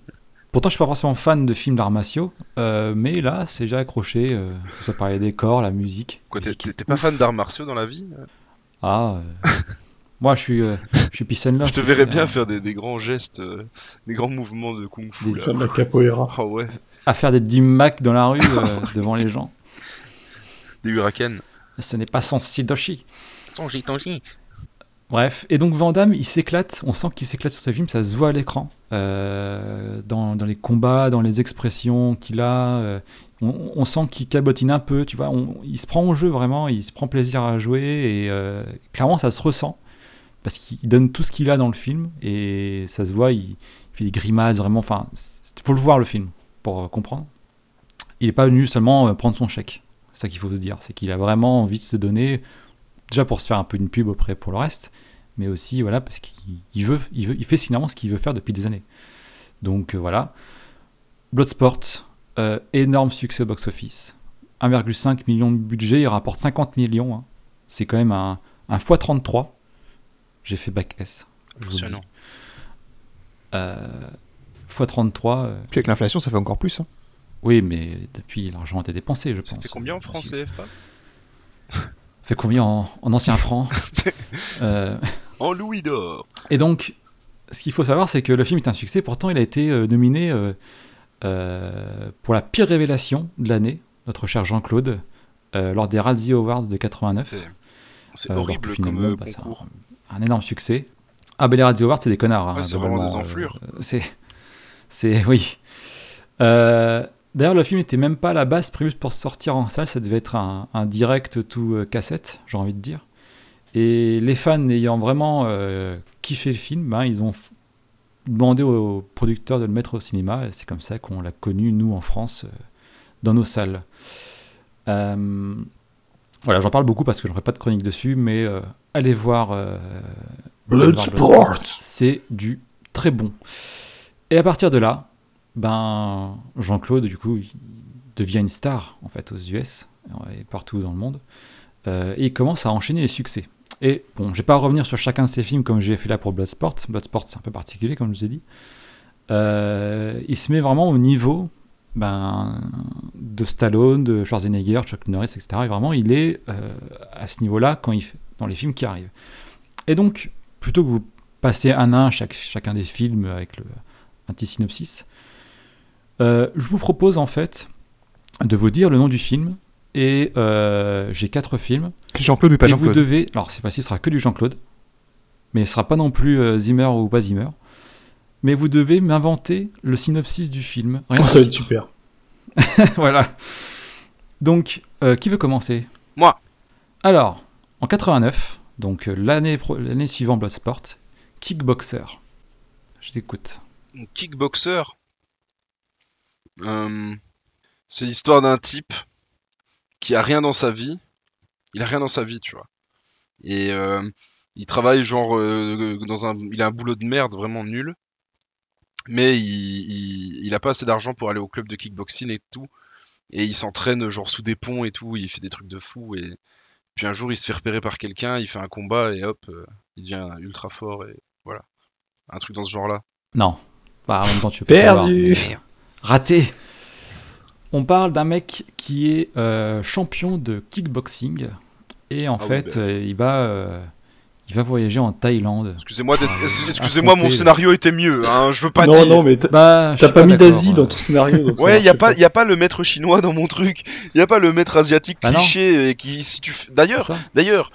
pourtant, je suis pas forcément fan de films d'arts martiaux, euh, mais là, c'est déjà accroché, euh, que ce soit par les décors, la musique. Quoi, t'es- pas fan d'arts martiaux dans la vie Ah, euh, (laughs) moi, je suis, euh, je suis peace and love. Je te verrais bien euh, faire des, des grands gestes, euh, des grands mouvements de kung fu. Des- là. Faire de la capoeira. Oh ouais, à faire des dimmacs dans la rue euh, (laughs) devant les gens. des hurricanes. Ce n'est pas son Sidoshi. Son Shitoshi. Bref, et donc Van Damme, il s'éclate, on sent qu'il s'éclate sur ce film, ça se voit à l'écran, euh, dans, les combats, dans les expressions qu'il a, euh, on, sent qu'il cabotine un peu, tu vois, il se prend au jeu vraiment, il se prend plaisir à jouer, et euh, clairement ça se ressent, parce qu'il donne tout ce qu'il a dans le film, et ça se voit, il, il fait des grimaces vraiment, enfin, il faut le voir le film, pour comprendre. Il n'est pas venu seulement prendre son chèque, c'est ça qu'il faut se dire, c'est qu'il a vraiment envie de se donner, déjà pour se faire un peu une pub auprès pour le reste, mais aussi voilà parce qu'il il veut, il veut, il fait finalement ce qu'il veut faire depuis des années. Donc euh, voilà, Bloodsport, euh, énorme succès au box-office, 1,5 million de budget, il rapporte 50 millions, hein. c'est quand même un, un x33. J'ai fait bac S. Impressionnant. Euh, x33. euh, Puis avec l'inflation, ça fait encore plus. hein. oui, mais depuis l'argent a été dépensé, je pense. Ça fait combien en francs CFA fait combien en, en anciens francs (laughs) Euh, En louis d'or. Et donc, ce qu'il faut savoir, c'est que le film est un succès. Pourtant, il a été euh, nominé euh, pour la pire révélation de l'année, notre cher Jean-Claude, lors des Razzie Awards de 89. C'est- horrible comme bah, c'est un- concours. un énorme succès. Ah, ben les Razzie Awards, c'est des connards. hein, c'est vraiment des enflures. c'est. C'est. Oui. Euh, D'ailleurs, le film n'était même pas à la base prévu pour sortir en salle, ça devait être un, un direct tout euh, cassette, j'ai envie de dire. Et les fans ayant vraiment euh, kiffé le film, ben, ils ont demandé aux producteurs de le mettre au cinéma, et c'est comme ça qu'on l'a connu, nous, en France, euh, dans nos salles. Voilà, j'en parle beaucoup parce que j'aurai pas de chronique dessus, mais allez voir. allez voir Bloodsport. C'est du très bon. Et à partir de là, ben Jean-Claude, du coup, devient une star en fait aux US et partout dans le monde, Euh, et il commence à enchaîner les succès. Et bon, je vais pas revenir sur chacun de ces films comme j'ai fait là pour Bloodsport. Bloodsport, c'est un peu particulier, comme je vous ai dit. Euh, il se met vraiment au niveau ben, de Stallone, de Schwarzenegger, Chuck Norris, etc. Et vraiment, il est euh, à ce niveau-là quand il dans les films qui arrivent. Et donc, plutôt que vous passez un à un chaque, chacun des films avec un petit synopsis, je vous propose en fait de vous dire le nom du film. Et euh, j'ai quatre films. Jean-Claude ou pas Et vous Jean-Claude devez. Alors, cette fois-ci, ce sera que du Jean-Claude. Mais ce sera pas non plus euh, Zimmer ou pas Zimmer. Mais vous devez m'inventer le synopsis du film. Rien Oh, ça va être super. (laughs) voilà. Donc, euh, qui veut commencer? Moi. Alors, en 89, donc euh, l'année pro- l'année suivante Bloodsport, Kickboxer. Je t'écoute. Kickboxer? Euh, c'est l'histoire d'un type qui a rien dans sa vie. Il a rien dans sa vie, tu vois. Et euh, il travaille genre euh, dans un, il a un boulot de merde vraiment nul. Mais il, il, il a pas assez d'argent pour aller au club de kickboxing et tout. Et il s'entraîne genre sous des ponts et tout. Il fait des trucs de fou. Et puis un jour, il se fait repérer par quelqu'un. Il fait un combat et hop, euh, il devient ultra fort et voilà. Un truc dans ce genre-là. Non. Bah, en même temps, tu pas Perdu. savoir, mais- Raté. On parle d'un mec qui est euh, champion de kickboxing et en Ah oui, fait, bah. euh, il va, euh, il va voyager en Thaïlande. Excusez-moi, Ah, excusez-moi, mon scénario était mieux. Hein, je veux pas non, dire. non, mais t'as Bah, t'as suis pas, pas mis d'Asie euh. dans ton scénario. donc Ouais, y a pas, y a pas le maître chinois dans mon truc. Y a pas le maître asiatique Bah cliché et qui, si tu, f- d'ailleurs, d'ailleurs,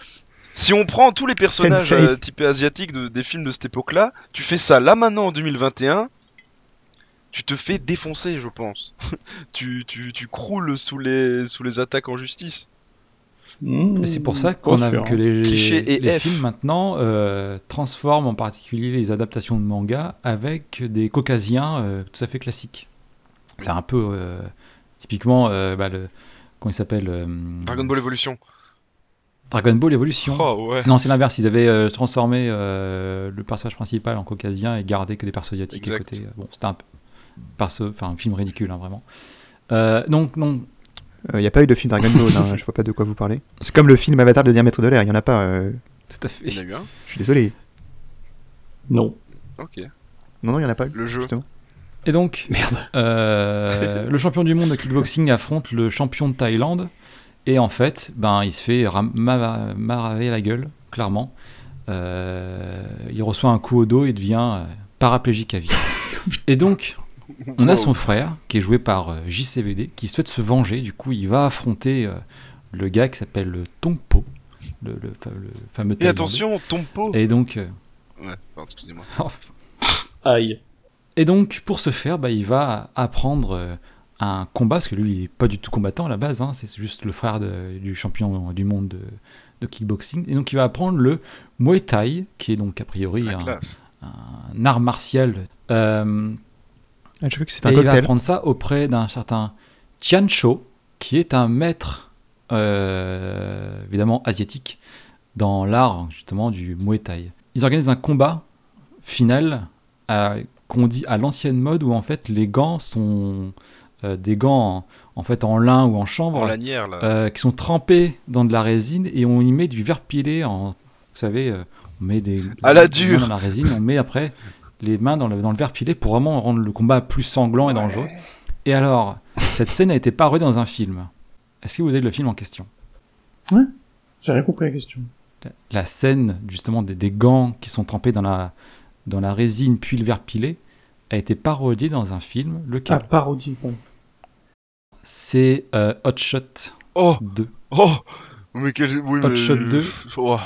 si on prend tous les personnages euh, typés asiatiques de- des films de cette époque-là, tu fais ça là maintenant en 2021, tu te fais défoncer, je pense. (laughs) tu, tu, tu croules sous les, sous les attaques en justice. Mmh, c'est pour ça qu'on a sûr, que les, films maintenant euh, transforment en particulier les adaptations de manga avec des caucasiens euh, tout à fait classiques. C'est un peu euh, typiquement euh, bah, le comment il s'appelle euh, Dragon Ball Evolution. Dragon Ball Evolution. Oh ouais. Non, c'est l'inverse. Ils avaient euh, transformé euh, le personnage principal en caucasien et gardé que des persos asiatiques à côté. Bon, c'était un, perso- enfin, un film ridicule, hein, vraiment. Euh, donc, non. Il n'y a pas eu de film Dragon Ball, hein, (laughs) je vois pas de quoi vous parlez. C'est comme le film Avatar de diamètre de l'air, il n'y en a pas. euh, Tout à fait. Il y en a eu un? Je suis désolé. Non. Ok. Non, non, il n'y en a pas eu. Le jeu. Justement. Et donc, Merde. euh, (laughs) le champion du monde de kickboxing affronte le champion de Thaïlande. Et en fait, ben, il se fait maraver la gueule, clairement. Euh, il reçoit un coup au dos et devient euh, paraplégique à vie. (laughs) Et donc, on a son frère, qui est joué par euh, JCVD, qui souhaite se venger. Du coup, il va affronter euh, le gars qui s'appelle le Tongpo, le, le fa- le fameux Et attention, Tompo. Et donc, euh, Ouais, pardon, excusez-moi. (laughs) Aïe. Et donc, pour ce faire, bah, il va apprendre euh, un combat, parce que lui, il n'est pas du tout combattant à la base, hein, c'est juste le frère de- du champion du monde de, de kickboxing. Et donc, il va apprendre le Muay Thai, qui est donc a priori un, art martial. Euh, Ah, je crois que c'est un et il va apprendre ça auprès d'un certain Tian Cho, qui est un maître, euh, évidemment asiatique, dans l'art justement du Muay Thai. Ils organisent un combat final qu'on dit à l'ancienne mode où en fait les gants sont euh, des gants en, en fait en lin ou en chanvre En lanière, là. euh, qui sont trempés dans de la résine et on y met du verre pilé en vous savez euh, on met des À la dure. dans la résine on met après les mains dans le, dans le verre pilé pour vraiment rendre le combat plus sanglant et dangereux et alors cette scène a été parodiée dans un film est-ce que vous avez le film en question? J'ai rien compris la question. la, la scène justement des, des gants qui sont trempés dans la dans la résine puis le verre pilé a été parodié dans un film. Ah, Lequel parodie. pardon. C'est euh, Hot Shot Oh 2. Oh Mais quel. Oui, Hot mais- Shot 2. Oh.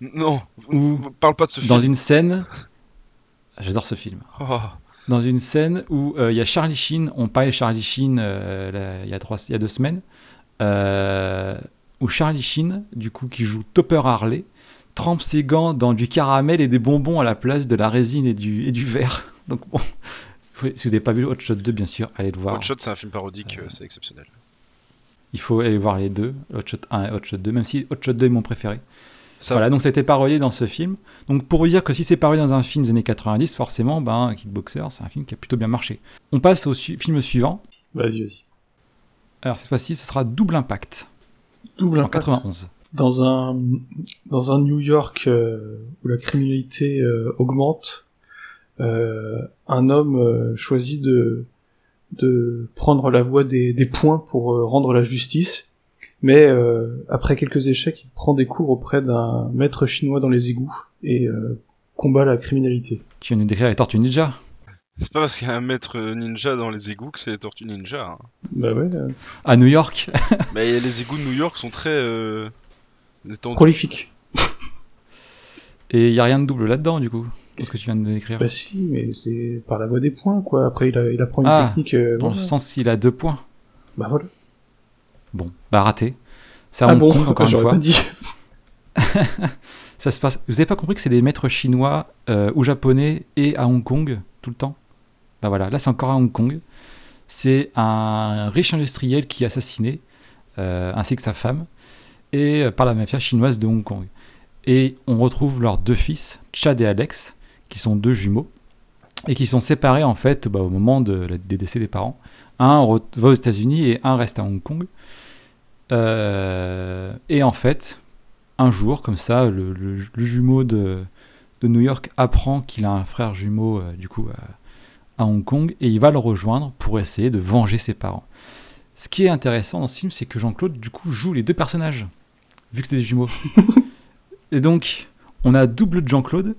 Non, Où, parle pas de ce film. dans une scène, j'adore ce film. Oh. Dans une scène où euh, il y a Charlie Sheen, on parlait de Charlie Sheen euh, il y a trois, il y a deux semaines, euh, où Charlie Sheen, du coup, qui joue Topper Harley, trempe ses gants dans du caramel et des bonbons à la place de la résine et du, et du verre. (laughs) Donc bon, si vous n'avez pas vu Hot Shot 2, bien sûr, allez le voir. Hot Shot, c'est un film parodique, c'est exceptionnel. Il faut aller voir les deux, Hot Shot 1 et Hot Shot 2, même si Hot Shot 2 est mon préféré. Ça- Voilà, donc ça a été parodié dans ce film. Donc pour vous dire que si c'est parodié dans un film des années 90, forcément, ben, Kickboxer, c'est un film qui a plutôt bien marché. On passe au su- film suivant. Vas-y, vas-y. Alors cette fois-ci, ce sera Double Impact. Double en Impact. 91. Dans un, dans un New York euh, où la criminalité euh, augmente, euh, un homme euh, choisit de, de prendre la voie des, des points pour euh, rendre la justice. Mais euh, après quelques échecs, il prend des cours auprès d'un maître chinois dans les égouts et euh, combat la criminalité. Tu viens nous décrire les Tortues Ninja C'est pas parce qu'il y a un maître ninja dans les égouts que c'est les tortues ninja. hein. Bah ouais. euh, À New York (laughs) Mais les égouts de New York sont très. Euh... étendus. prolifique. (laughs) Et il n'y a rien de double là-dedans, du coup. Qu'est-ce que tu viens de décrire Bah si, mais c'est par la voie des points, quoi. Après, il, a- il apprend une Ah, technique. euh, Dans voilà. le sens qu'il a deux points. Bah voilà. Bon, bah raté. C'est à Ah Hong bon, Kong, (laughs) encore une fois. pas dit. (laughs) Ça se passe. Vous avez pas compris que c'est des maîtres chinois euh, ou japonais et à Hong Kong tout le temps? Bah voilà, là c'est encore à Hong Kong. C'est un riche industriel qui est assassiné, euh, ainsi que sa femme, et euh, par la mafia chinoise de Hong Kong. Et on retrouve leurs deux fils, Chad et Alex, qui sont deux jumeaux, et qui sont séparés en fait bah, au moment de des décès des parents. Un va aux États-Unis et un reste à Hong Kong. Euh, et en fait, un jour, comme ça, le, le- le jumeau de, de New York apprend qu'il a un frère jumeau, euh, du coup, à, à Hong Kong, et il va le rejoindre pour essayer de venger ses parents. Ce qui est intéressant dans ce film, c'est que Jean-Claude, du coup, joue les deux personnages, vu que c'est des jumeaux. (laughs) et donc, on a double de Jean-Claude,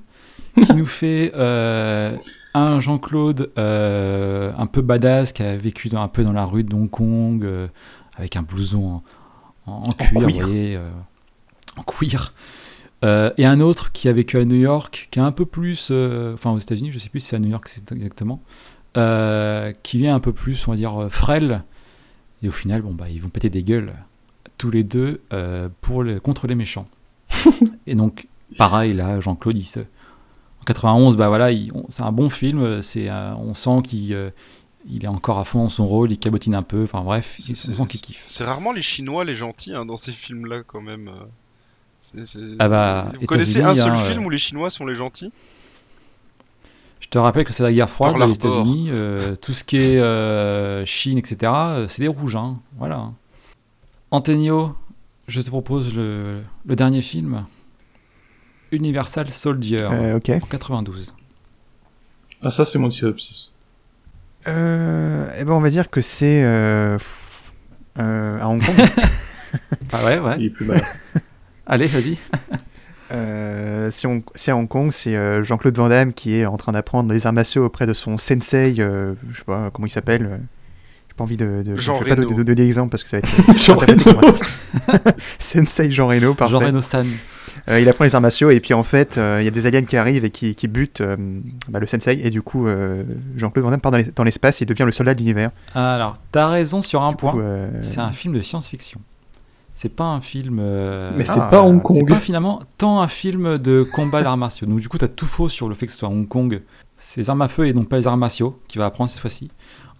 qui (laughs) nous fait euh, un Jean-Claude euh, un peu badass, qui a vécu dans- un peu dans la rue de Hong Kong, euh, avec un blouson en, en- en cuir, vous cuir. voyez, euh, en cuir. Euh, et un autre qui a vécu à New York, qui est un peu plus, enfin aux États-Unis, je sais plus si c'est à New York exactement, qui est un peu plus, on va dire, frêle. Et au final, bon bah ils vont péter des gueules tous les deux pour le, contre les méchants. (laughs) et donc pareil là, Jean-Claude, il se, en 91, bah voilà, c'est un bon film. C'est, euh, on sent qu'il euh, il est encore à fond dans son rôle, il cabotine un peu. Enfin bref, on sent qu'il kiffe. C'est rarement les Chinois les gentils hein, dans ces films-là quand même. euh. Ah bah, Vous connaissez un seul hein, film euh. où les Chinois sont les gentils? Je te rappelle que c'est la guerre froide, les. États-Unis, euh, tout ce qui est euh, Chine, etc., euh, c'est des rouges, hein, voilà. Antonio, je te propose le, le dernier film, Universal Soldier, Euh, ok. en 92. Ah, ça, c'est mon synopsis. Euh, eh ben on va dire que c'est euh, euh, à Hong Kong. (laughs) Ah ouais, ouais. Il est plus mal. (laughs) Allez, vas-y. Euh, c'est à Hong Kong, c'est euh, Jean-Claude Van Damme qui est en train d'apprendre les arts martiaux auprès de son sensei, euh, je sais pas comment il s'appelle. J'ai pas envie de, de, Jean je vais pas de, Reno. de, de, d'exemple parce que ça va être (laughs) Jean un- Sensei Jean Reno, parfait. Jean Reno-san. Euh, il apprend les arts martiaux et puis en fait euh, il y a des aliens qui arrivent et qui, qui butent euh, bah, le sensei et du coup euh, Jean-Claude Van Damme part dans les- dans l'espace et devient le soldat de l'univers. Alors, t'as raison sur un point, euh, c'est un film de science-fiction. C'est pas un film... euh, Mais c'est Ah, pas Hong C'est Kong. pas finalement tant un film de combat d'arts martiaux. Donc du coup, t'as tout faux sur le fait que ce soit Hong Kong. C'est les armes à feu et non pas les arts martiaux qu'il va apprendre cette fois-ci.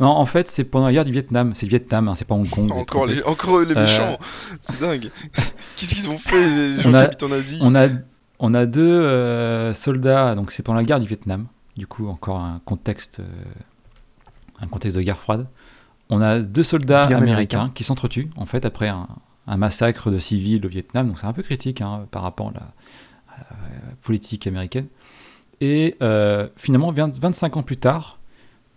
Non, en fait, c'est pendant la guerre du Vietnam. C'est le Vietnam, hein, c'est pas Hong Kong. encore les, encore les Euh, méchants C'est dingue (laughs) Qu'est-ce qu'ils ont fait les gens on qui a, habitent en Asie? on a, on a deux euh, soldats, donc c'est pendant la guerre du Vietnam. Du coup, encore un contexte, euh, un contexte de guerre froide. On a deux soldats Bien américains américain. qui s'entretuent, en fait, après un, un massacre de civils au Vietnam. Donc c'est un peu critique hein, par rapport à la, à la politique américaine. Et euh, finalement, 20 25 ans plus tard,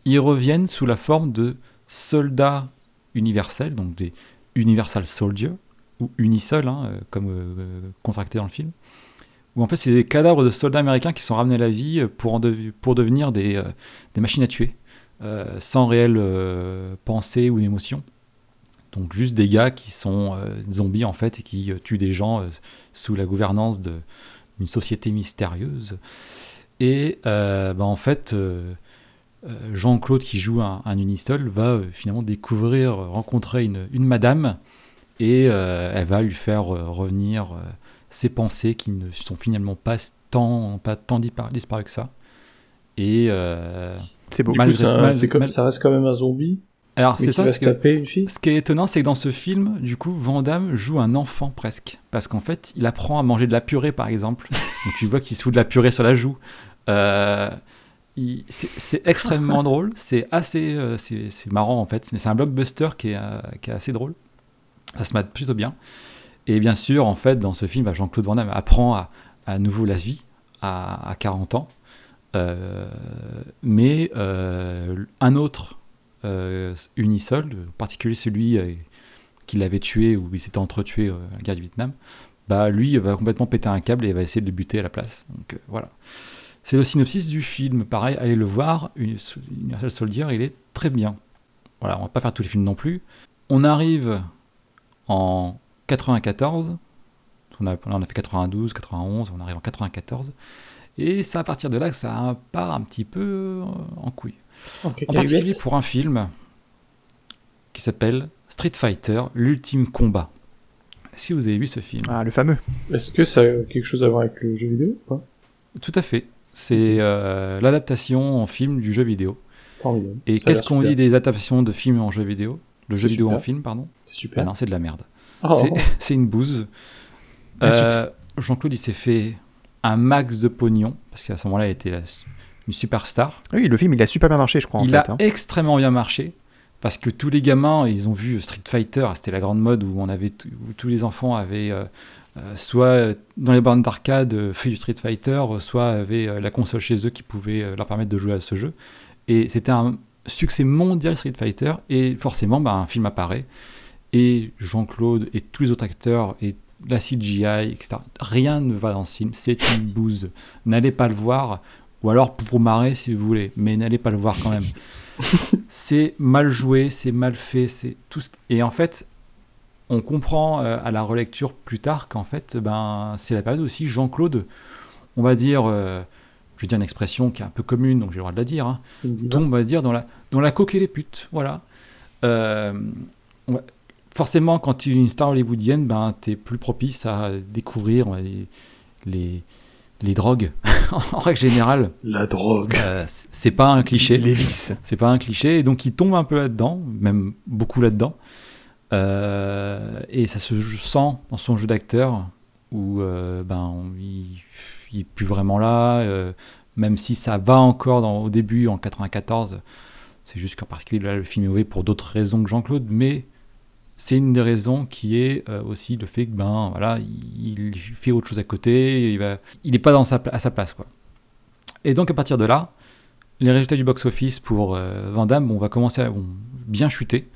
ils reviennent sous la forme de soldats universels, donc des Universal Soldiers, ou Unisol, hein, euh, comme euh, contracté dans le film, où en fait c'est des cadavres de soldats américains qui sont ramenés à la vie pour, en dev- pour devenir des, euh, des machines à tuer, euh, sans réelle euh, pensée ou émotion. Donc juste des gars qui sont euh, zombies en fait et qui euh, tuent des gens euh, sous la gouvernance d'une société mystérieuse. Et euh, bah, en fait, euh, euh, Jean-Claude qui joue un, un Unisol va euh, finalement découvrir, euh, rencontrer une, une madame et euh, elle va lui faire euh, revenir euh, ses pensées qui ne sont finalement pas tant, pas tant dispar- disparues que ça. Et euh, Du coup, malgré- c'est un- mal- c'est comme- mal- ça reste quand même un zombie. alors c'est qui ça va ce se que- taper une fille. Ce qui est étonnant, c'est que dans ce film, du coup, Van Damme joue un enfant presque, parce qu'en fait, il apprend à manger de la purée, par exemple. Donc tu vois qu'il se fout de la purée sur la joue. Euh, c'est extrêmement (laughs) drôle, c'est assez, euh, c'est marrant en fait. Mais c'est un blockbuster qui est, euh, qui est assez drôle. Ça se mate plutôt bien. Et bien sûr, en fait, dans ce film, bah, Jean-Claude Van Damme apprend à, à nouveau la vie à, à 40 ans. Euh, mais un autre Unisol, en particulier celui qui l'avait tué ou il s'était entretué à la guerre du Vietnam, bah lui va complètement péter un câble et va essayer de le buter à la place. Donc voilà. C'est le synopsis du film. Pareil, allez le voir. Uni- Universal Soldier, il est très bien. Voilà, on va pas faire tous les films non plus. On arrive en 94. On a, là, on a fait 92, 91, on arrive en 94. Et c'est à partir de là que ça part un petit peu euh, en couille. En En particulier pour un film qui s'appelle Street Fighter, l'ultime combat. Que vous avez vu ce film? Ah, le fameux. Est-ce que ça a quelque chose à voir avec le jeu vidéo ou pas? Tout à fait. C'est euh, l'adaptation en film du jeu vidéo. Formidable. Et qu'est-ce qu'on super. dit des adaptations de films en jeu vidéo? Le jeu vidéo en super. film, pardon? C'est super. Ah non, c'est de la merde. Oh. C'est- (laughs) C'est une bouse. Euh, Jean-Claude, il s'est fait un max de pognon, parce qu'à ce moment-là, il était la- une superstar. Oui, le film, il a super bien marché, je crois, en il fait. a hein. extrêmement bien marché parce que tous les gamins, ils ont vu Street Fighter, c'était la grande mode où on avait t- où tous les enfants avaient euh, soit euh, dans les bornes d'arcade euh, fait du Street Fighter, euh, soit avaient euh, la console chez eux qui pouvait euh, leur permettre de jouer à ce jeu. Et c'était un succès mondial Street Fighter et forcément, bah, un film apparaît et Jean-Claude et tous les autres acteurs et la CGI, etc. Rien ne va dans ce film, c'est une bouse. N'allez pas le voir, ou alors pour vous marrer si vous voulez, mais n'allez pas le voir quand même. (laughs) c'est mal joué, c'est mal fait, c'est tout. ce- Et en fait, on comprend euh, à la relecture plus tard qu'en fait, ben, c'est la période aussi Jean-Claude, on va dire, euh, je vais dire une expression qui est un peu commune, donc j'ai le droit de la dire, hein, tombe, on va dire, dans la, dans la coque et les putes, voilà. Euh, forcément, quand tu es une star hollywoodienne, ben, tu es plus propice à découvrir on va dire, les, les drogues, (laughs) en règle générale. La drogue. Euh, c'est pas un cliché. Les vices. C'est pas un cliché, et donc il tombe un peu là-dedans, même beaucoup là-dedans. Euh, et ça se sent dans son jeu d'acteur, où euh, ben, il, il est plus vraiment là, euh, même si ça va encore au début, en 94. C'est juste qu'en particulier, là, le film est mauvais pour d'autres raisons que Jean-Claude, mais c'est une des raisons qui est aussi le fait que ben voilà, il, fait autre chose à côté, il va, il n'est pas dans sa, à sa place quoi. Et donc à partir de là, les résultats du box-office pour Van Damme on va commencer à bien chuter,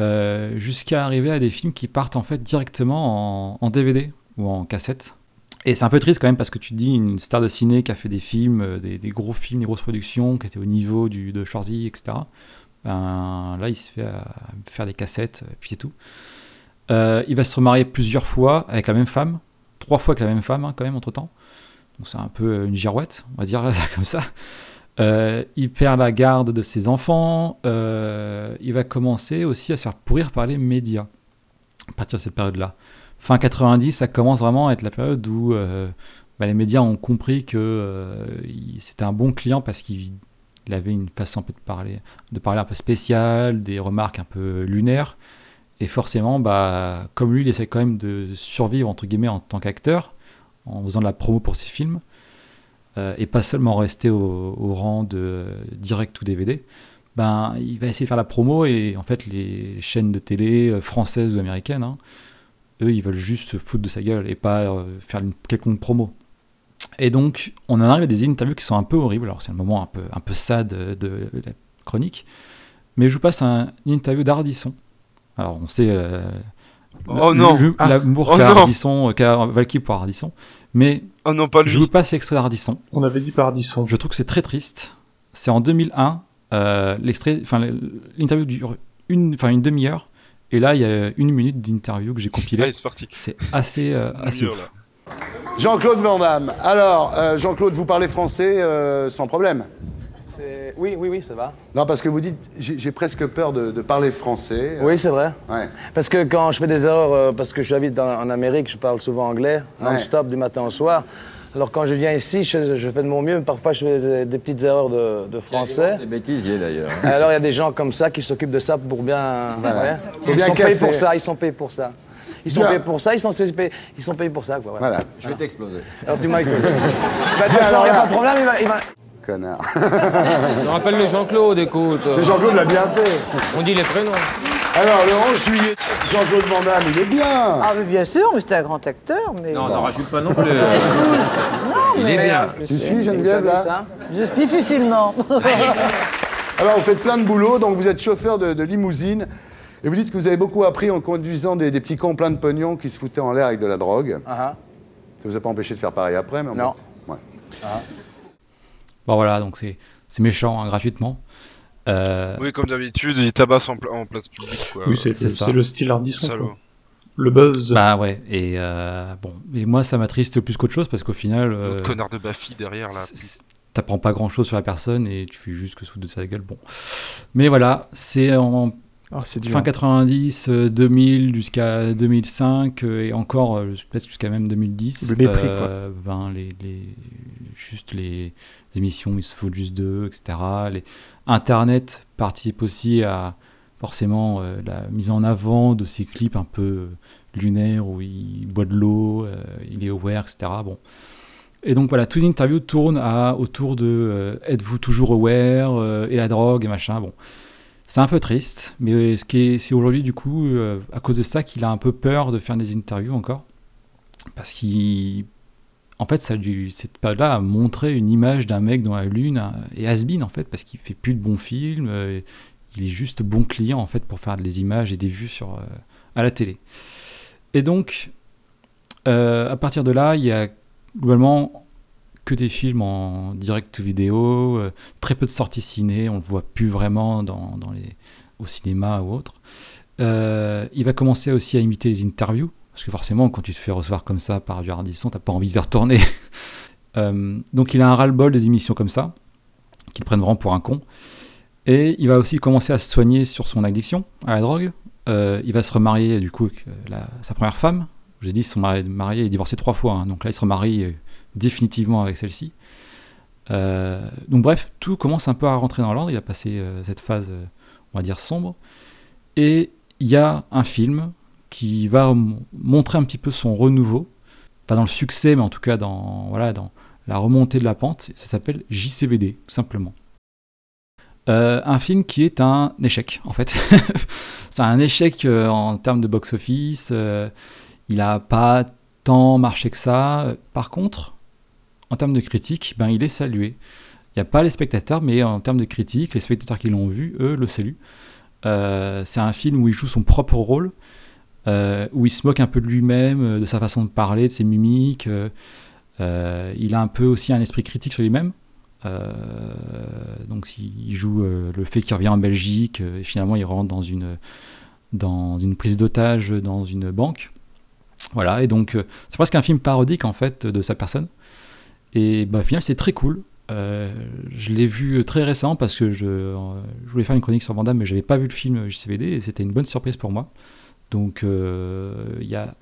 euh, jusqu'à arriver à des films qui partent en fait directement en, DVD ou en cassette. Et c'est un peu triste quand même parce que tu te dis une star de ciné qui a fait des films, euh, des, gros films, des grosses productions, qui étaient au niveau de Schwarzy, etc. Ben, là, il se fait euh, faire des cassettes, et puis c'est tout. Il va se remarier plusieurs fois avec la même femme, trois fois avec la même femme hein, quand même entre temps. Donc c'est un peu une girouette, on va dire (laughs) comme ça. Euh, il perd la garde de ses enfants. euh, il va commencer aussi à se faire pourrir par les médias à partir de cette période-là. Fin 90, ça commence vraiment à être la période où euh, bah, les médias ont compris que c'était un bon client parce qu'il il avait une façon un peu de parler, de parler un peu spéciale, des remarques un peu lunaires. Et forcément, bah, comme lui, il essaie quand même de survivre entre guillemets en tant qu'acteur, en faisant de la promo pour ses films, euh, et pas seulement rester au, au rang de euh, direct ou DVD, ben, il va essayer de faire la promo et en fait les chaînes de télé euh, françaises ou américaines, hein, eux ils veulent juste se foutre de sa gueule et pas euh, faire une quelconque promo. Et donc on en arrive à des interviews qui sont un peu horribles, alors c'est le moment un peu, un peu sad de, de la chronique, mais je vous passe un, une interview d'Ardisson. Alors on sait... euh, Oh le- non Ah. L'amour Oh qu'a non Ardisson, qu'a Valky pour Ardisson. Mais Oh non, pas lui. je vous passe l'extrait d'Ardisson. On avait dit par Ardisson. Je trouve que c'est très triste. C'est en 2001. euh, l'extrait, enfin l'interview dure une, enfin une demi-heure. Et là, il y a une minute d'interview que j'ai compilée. Allez, c'est parti. C'est assez, euh, assez ouf. Jean-Claude Van Damme. Alors, euh, Jean-Claude, vous parlez français euh, sans problème Oui, oui, oui, ça va. Non, parce que vous dites, j'ai j'ai presque peur de, de parler français. Oui, c'est vrai. Ouais. Parce que quand je fais des erreurs, euh, parce que j'habite dans- en Amérique, je parle souvent anglais, Ouais. non-stop du matin au soir. Alors quand je viens ici, je, je fais de mon mieux, mais parfois je fais des- des petites erreurs de, de français. Des bêtisiers d'ailleurs. (laughs) Alors il y a des gens comme ça qui s'occupent de ça pour bien. Voilà. ouais. Faut Ils bien sont payés casser. pour ça, ils sont payés pour ça. Ils sont Bien. payés pour ça, ils sont payés, ils sont payés pour ça. Quoi, voilà. Voilà. Je vais t'exploser. Alors tu m'as écouté. Bah, de toute Bien, façon, alors il n'y a là- pas de problème, il va. il va- Connard. (laughs) On rappelle le Jean-Claude, écoute. Mais Jean-Claude l'a bien fait. On dit les prénoms. Alors, le 11 juillet, Jean-Claude Van Damme, il est bien. Ah, mais bien sûr, mais c'est un grand acteur, mais... Non, n'en rajoute pas non plus. (laughs) Non, Il mais... est bien. Tu suis, Geneviève, là ça difficilement. (laughs) Alors, vous faites plein de boulot, donc vous êtes chauffeur de, de limousine. Et vous dites que vous avez beaucoup appris en conduisant des, des petits cons pleins de pognon qui se foutaient en l'air avec de la drogue. Ah, ah. Ça vous a pas empêché de faire pareil après, mais Non. Ouais. Bon voilà, donc c'est c'est méchant hein, gratuitement. Euh, Oui, comme d'habitude, il tabasse en, pla- en place publique. Quoi. Oui, c'est c'est le, ça. c'est le style Ardisson. Salaud. quoi. Le buzz. Bah ouais, et euh, bon, et moi ça m'attriste plus qu'autre chose parce qu'au final, euh, connard de Baffy derrière, là. t'apprends pas grand chose sur la personne et tu fais juste que foutre de sa gueule. Bon, mais voilà, c'est en Oh, c'est dur. fin 90, euh, 2000 jusqu'à 2005 euh, et encore euh, peut-être jusqu'à même 2010. Le mépris, euh, Ben les, les juste les, émissions, ils se foutent juste d'eux, etc. Les, Internet participe aussi à forcément euh, la mise en avant de ces clips un peu euh, lunaires où il boit de l'eau, euh, il est aware, etc. Bon. Et donc voilà, toutes les interviews tournent autour de êtes-vous toujours aware et la drogue et machin. Bon, c'est un peu triste, mais ce qui est, c'est aujourd'hui du coup à cause de ça qu'il a un peu peur de faire des interviews encore, parce qu'il, en fait, ça lui, cette période-là a montré une image d'un mec dans la lune euh, et has-been en fait, parce qu'il fait plus de bons films, euh, il est juste bon client en fait pour faire des images et des vues euh, à la télé. Et donc, à partir de là, il y a globalement que des films en direct vidéo, très peu de sorties ciné, on le voit plus vraiment dans, les, au cinéma ou autre. Il va commencer aussi à imiter les interviews, parce que forcément, quand tu te fais recevoir comme ça par du Hardisson, t'as pas envie de retourner. (laughs) Euh, donc il a un ras-le-bol des émissions comme ça, qui le prennent vraiment pour un con. Et il va aussi commencer à se soigner sur son addiction à la drogue. Euh, il va se remarier du coup avec euh, sa première femme. J'ai dit, ils sont mari- mariés et divorcés trois fois. hein. donc là, il se remarie euh, définitivement avec celle-ci. Donc bref, tout commence un peu à rentrer dans l'ordre. Il a passé cette phase, on va dire, sombre. Et il y a un film qui va montrer un petit peu son renouveau. Pas dans le succès, mais en tout cas dans, voilà, dans la remontée de la pente. Ça s'appelle JCVD, tout simplement. Euh, un film qui est un échec, en fait. (laughs) c'est un échec euh, en termes de box-office. euh, il n'a pas tant marché que ça. Par contre, en termes de critique, ben, il est salué. Il n'y a pas les spectateurs, mais en termes de critique, les spectateurs qui l'ont vu, eux, le saluent. C'est un film où il joue son propre rôle, euh, où il se moque un peu de lui-même, euh, de sa façon de parler, de ses mimiques. euh, il a un peu aussi un esprit critique sur lui-même. Donc il joue le fait qu'il revient en Belgique et finalement il rentre dans une, prise d'otage dans une banque. Voilà, et donc c'est presque un film parodique en fait de sa personne. Et bah, au final c'est très cool. Je l'ai vu très récemment parce que je, je voulais faire une chronique sur Van Damme mais j'avais pas vu le film JCVD et c'était une bonne surprise pour moi. Donc euh, il y a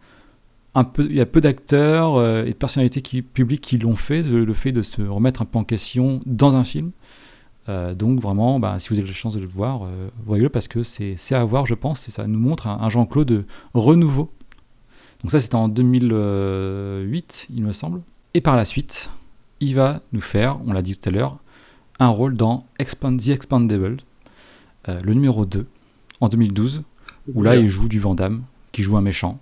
peu, d'acteurs euh, et de personnalités publiques qui l'ont fait, le, fait de se remettre un peu en question dans un film. Euh, donc vraiment, bah, si vous avez la chance de le voir, voyez-le parce que c'est à voir, je pense, et ça nous montre un, Jean-Claude renouveau. Donc ça, c'était en 2008, il me semble. Et par la suite, il va nous faire, on l'a dit tout à l'heure, un rôle dans The Expandable, le numéro 2, en 2012, où là, il joue du Vandame, qui joue un méchant,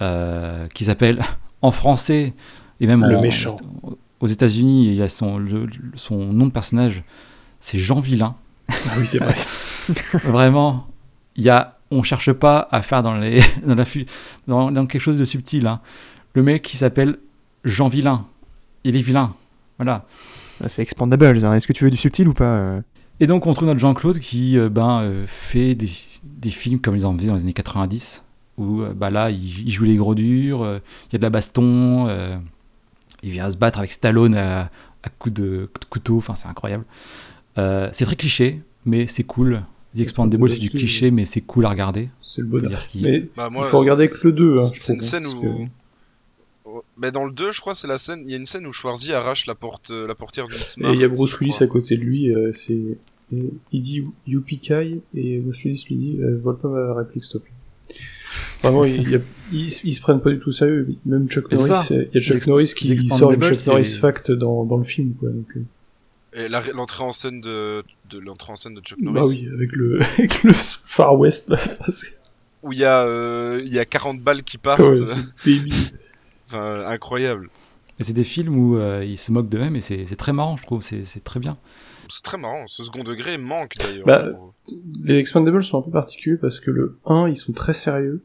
euh, qui s'appelle (laughs) en français, et même Le en- méchant. aux États-Unis, il a son, le- le- son nom de personnage, c'est Jean Vilain. Ah oui, c'est vrai. (laughs) Vraiment, il y a, on cherche pas à faire dans, les, (laughs) dans, la, dans quelque chose de subtil. hein. Le mec qui s'appelle Jean Vilain. Il est vilain. Voilà. Ah, C'est Expandables, hein. est-ce que tu veux du subtil ou pas euh? Et donc on trouve notre Jean-Claude qui euh, ben, euh, fait des, des films comme ils en faisaient dans les années 90, où euh, bah, là il, il joue les gros durs, euh, il y a de la baston, euh, il vient se battre avec Stallone à, à coups de, coups de couteau, enfin c'est incroyable. Euh, c'est très cliché, mais c'est cool. The Expandables c'est du cliché, mais c'est cool à regarder. C'est le bonheur. Mais Bah, moi, il faut regarder que le 2. Hein, C'est une scène où. Mais dans le 2, je crois, c'est la scène. Il y a une scène où Schwarzy arrache la porte, la portière d'une. Et il y a Bruce Willis à côté de lui. euh, c'est et il dit Yuppie et Willis lui dit euh, vole pas ma réplique s'il te plaît. Vraiment, il, y a- ils, ils se prennent pas du tout sérieux. Même Chuck Norris, ça. il y a Chuck Norris qui sort une Chuck Norris fact dans, dans le film. Quoi, donc, euh, Et la- l'entrée en scène de, de l'entrée en scène de Chuck Norris. bah oui, avec le, (laughs) avec le Far West. Là, Où il y a, euh, il y a 40 balles qui partent. Ouais, c'est (laughs) débile. Enfin, incroyable. Et c'est des films où euh, ils se moquent d'eux-mêmes et c'est c'est très marrant, je trouve. C'est c'est très bien. C'est très marrant. Ce second degré manque d'ailleurs. Bah, les Expandables sont un peu particuliers parce que le 1, ils sont très sérieux.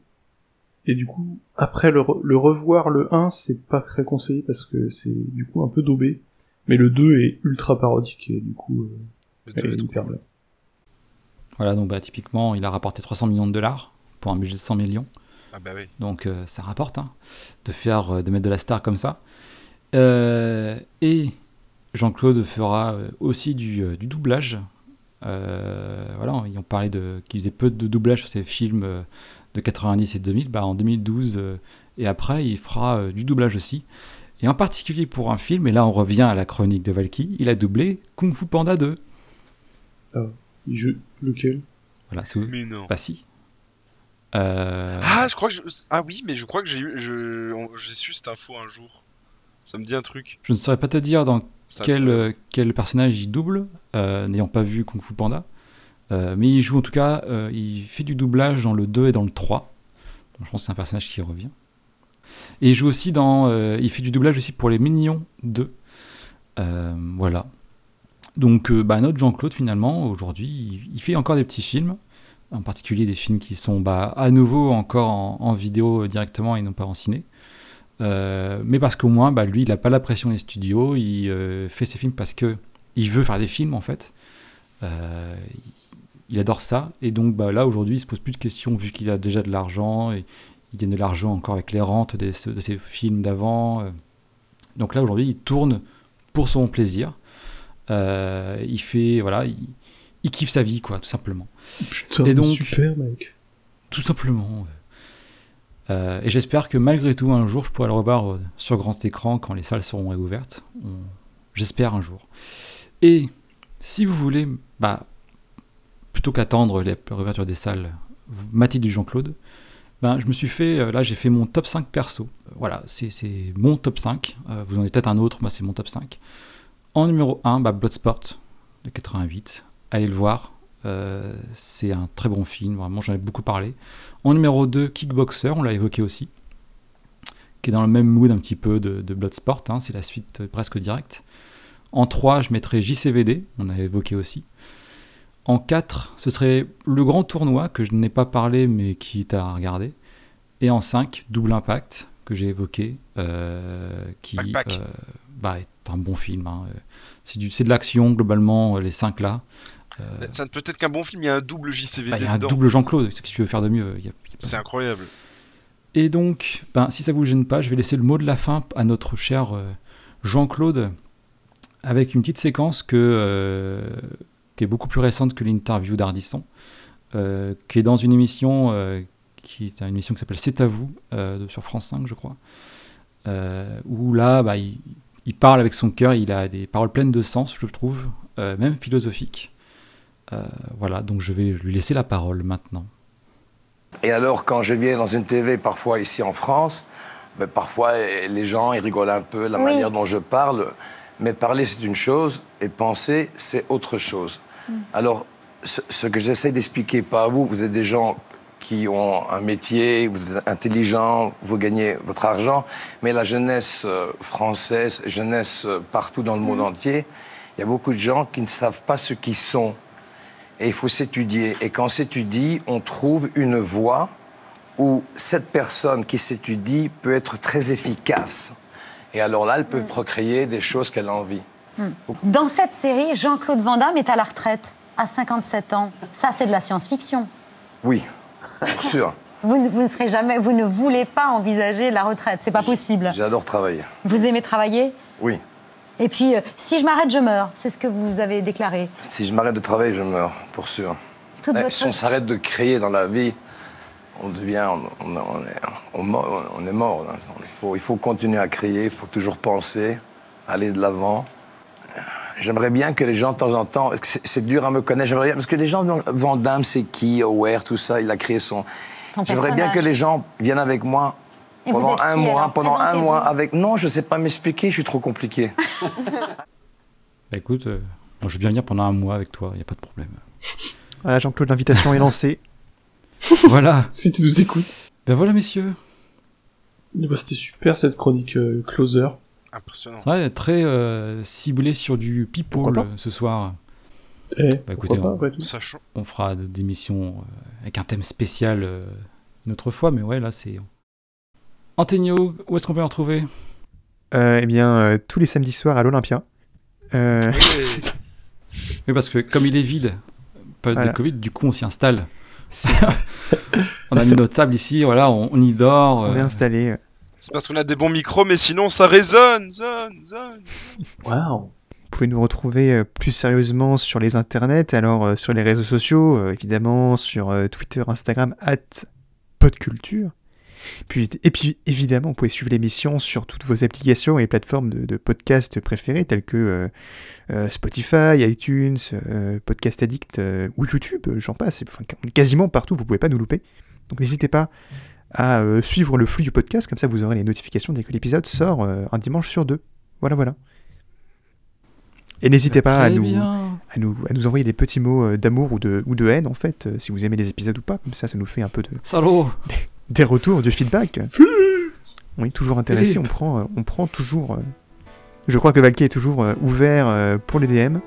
Et du coup, après le, re- le revoir le 1, c'est pas très conseillé parce que c'est du coup un peu daubé. Mais le 2 est ultra parodique et du coup, euh, elle est hyper bien. Voilà, donc bah, typiquement, il a rapporté 300 millions de dollars pour un budget de 100 millions. Ah bah oui. Donc euh, ça rapporte hein, de faire euh, de mettre de la star comme ça. Euh, et Jean-Claude fera euh, aussi du, euh, du doublage. Euh, voilà, ils ont parlé de qu'il faisait peu de doublage sur ses films de 90 et 2000. Bah, en 2012 euh, et après, il fera du doublage aussi. Et en particulier pour un film, et là on revient à la chronique de Valky, il a doublé Kung Fu Panda 2. Ah, il joue lequel? Voilà, c'est Mais non. Bah si. Euh, Ah, je crois que je... ah oui, mais je crois que j'ai eu, je... j'ai su cette info un jour. Ça me dit un truc. Je ne saurais pas te dire dans Quel, euh, quel personnage il double, euh, n'ayant pas vu Kung Fu Panda. Euh, mais il joue en tout cas, il fait du doublage dans le 2 et dans le 3. Donc, je pense que c'est un personnage qui revient. Et il joue aussi dans. il fait du doublage aussi pour les Mignons 2. Euh, voilà. Donc, bah, notre Jean-Claude, finalement, aujourd'hui, il, il fait encore des petits films. En particulier des films qui sont bah, à nouveau encore en, en vidéo directement et non pas en ciné. Euh, mais parce qu'au moins, bah, lui, il n'a pas la pression des studios, il euh, fait ses films parce que il veut faire des films en fait. Euh, il, adore ça, et donc bah, là aujourd'hui, il se pose plus de questions vu qu'il a déjà de l'argent et il gagne de l'argent encore avec les rentes des- de ses films d'avant. Donc là aujourd'hui, il tourne pour son plaisir. Il fait voilà, il, il kiffe sa vie quoi, tout simplement. Putain, Et donc- super mec. Tout simplement. Euh, et j'espère que malgré tout, un jour, je pourrai le revoir euh, sur grand écran quand les salles seront réouvertes. J'espère un jour. Et si vous voulez, bah, plutôt qu'attendre la réouverture des salles, mater du Jean-Claude, ben, je me suis fait, euh, là j'ai fait mon top 5 perso. Voilà, c'est mon top 5. Euh, vous en avez peut-être un autre, moi c'est mon top 5. En numéro 1, bah, Bloodsport de 88. Allez le voir. Euh, c'est un très bon film, vraiment j'en ai beaucoup parlé. En numéro 2, Kickboxer, on l'a évoqué aussi, qui est dans le même mood un petit peu de, de Bloodsport, hein, c'est la suite euh, presque directe. En 3, je mettrai JCVD, on a évoqué aussi. En 4, ce serait le grand tournoi, que je n'ai pas parlé mais qui est à regarder. Et en 5, Double Impact, que j'ai évoqué, euh, qui euh, bah, est un bon film. hein. C'est de l'action, globalement, les 5 là. Euh, Ça ne peut être qu'un bon film, il y a un double JCVD bah, Il y a un dedans. double Jean-Claude, c'est que tu veux faire de mieux. il y a- il y a pas- C'est incroyable. et donc, ben, si ça vous gêne pas, je vais laisser le mot de la fin à notre cher euh, Jean-Claude avec une petite séquence que, euh, qui est beaucoup plus récente que l'interview d'Ardisson, euh, qui est dans une émission euh, qui est une émission qui s'appelle C'est à vous sur France 5, je crois, où là, bah, il, il parle avec son cœur, il a des paroles pleines de sens, je trouve, même philosophiques. Euh, voilà, donc je vais lui laisser la parole maintenant. Et alors, quand je viens dans une TV, parfois ici en France, ben, parfois eh, les gens ils rigolent un peu la Oui. manière dont je parle. Mais parler, c'est une chose, et penser, c'est autre chose. Alors, ce, ce que j'essaie d'expliquer, pas à vous, vous êtes des gens qui ont un métier, vous êtes intelligents, vous gagnez votre argent, mais la jeunesse euh, française, jeunesse euh, partout dans le monde entier, il y a beaucoup de gens qui ne savent pas ce qu'ils sont. Et il faut s'étudier. Et quand on s'étudie, on trouve une voie où cette personne qui s'étudie peut être très efficace. Et alors là, elle peut procréer des choses qu'elle a envie. Hmm. Dans cette série, Jean-Claude Van Damme est à la retraite à 57 ans. Ça, c'est de la science-fiction. Oui, pour sûr. (laughs) Vous, ne- vous ne serez jamais, vous ne voulez pas envisager la retraite, c'est pas possible. J'adore travailler. Vous aimez travailler? Oui. Et puis, euh, si je m'arrête, je meurs. C'est ce que vous avez déclaré. Si je m'arrête de travailler, je meurs, pour sûr. Toute votre- Si on s'arrête de créer dans la vie, on devient, on, on- on est, on mort. Il faut, il faut continuer à créer, il faut toujours penser, aller de l'avant. J'aimerais bien que les gens, de temps en temps, c'est dur à me connaître, j'aimerais bien, parce que les gens, Van Damme, c'est qui, Aware, tout ça, il a créé son... Son J'aimerais bien que les gens viennent avec moi Et pendant un qui, mois, pendant un mois avec... Non, je sais pas m'expliquer, je suis trop compliqué. (laughs) Bah écoute, euh, moi, je vais bien venir pendant un mois avec toi, il n'y a pas de problème. Voilà, Jean-Claude, l'invitation est lancée. (laughs) voilà. Si tu nous écoutes. Ben voilà, messieurs. Eh ben, C'était super cette chronique euh, closer. Impressionnant. Ouais, très euh, ciblé sur du people ce soir. Eh, bah écoutez, pas, on, on fera de- des émissions euh, avec un thème spécial euh, une autre fois, mais ouais, là c'est. Antonio, où est-ce qu'on peut le retrouver Euh, eh bien, euh, tous les samedis soirs à l'Olympia. Euh, Oui, (laughs) parce que comme il est vide, pas Voilà. de Covid, du coup on s'y installe. (laughs) on a mis notre table ici, voilà, on, on y dort. on est euh, installé. C'est parce qu'on a des bons micros, mais sinon ça résonne, zone, zone. Waouh Vous pouvez nous retrouver plus sérieusement sur les internets, alors euh, sur les réseaux sociaux, euh, évidemment, sur euh, Twitter, Instagram, at podculture. Puis, et puis, évidemment, vous pouvez suivre l'émission sur toutes vos applications et plateformes de, de podcasts préférées, telles que euh, euh, Spotify, iTunes, euh, Podcast Addict ou YouTube, j'en passe. Enfin, quasiment partout, vous pouvez pas nous louper. Donc n'hésitez pas à suivre le flux du podcast, comme ça vous aurez les notifications dès que l'épisode sort un dimanche sur deux. Voilà, voilà. Et n'hésitez pas à nous, à, nous, à nous envoyer des petits mots d'amour ou de, ou de haine, en fait, si vous aimez les épisodes ou pas. Comme ça, ça nous fait un peu de. Salaud (laughs) Des, retours, du feedback. Oui, toujours intéressé. On prend, euh, on prend toujours. euh, Je crois que Valky est toujours euh, ouvert pour les DM.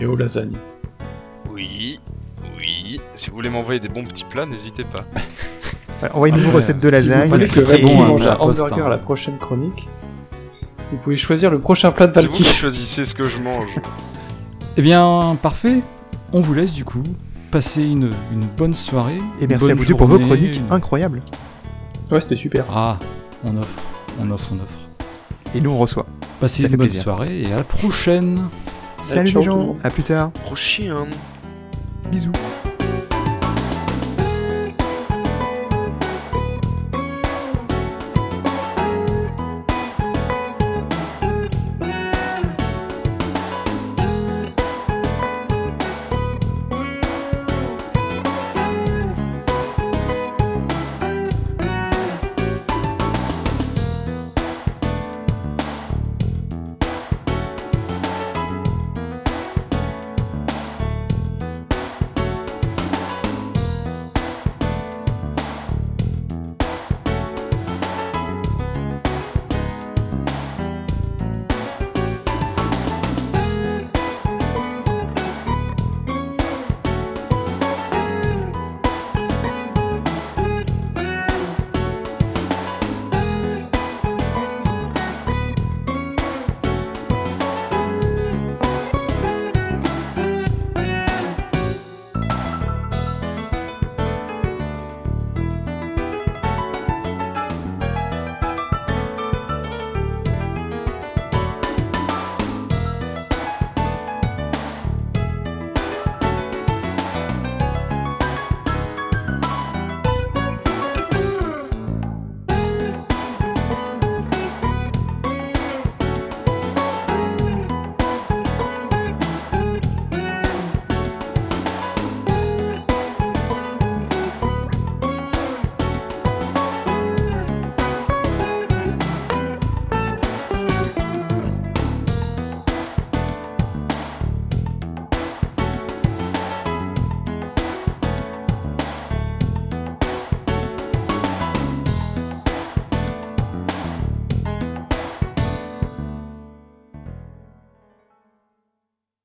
Et aux lasagnes. Oui, oui. Si vous voulez m'envoyer des bons petits plats, n'hésitez pas. (laughs) Voilà, envoyez-nous vos Euh, recettes de Si vous lasagne. voulez que Très Valky mange la un hamburger hein. à la prochaine chronique, vous pouvez choisir le prochain plat de C'est vous Valky. qui choisissez ce que je mange. (laughs) Eh bien, parfait. On vous laisse du coup. Passer une, une bonne soirée. Et merci à vous deux pour vos chroniques une- incroyables. Ouais, c'était super. Ah, on offre, on offre, on offre. Et nous, on reçoit. Passez Ça une bonne plaisir. soirée et à la prochaine. Salut les gens, à plus tard. Prochain. Bisous.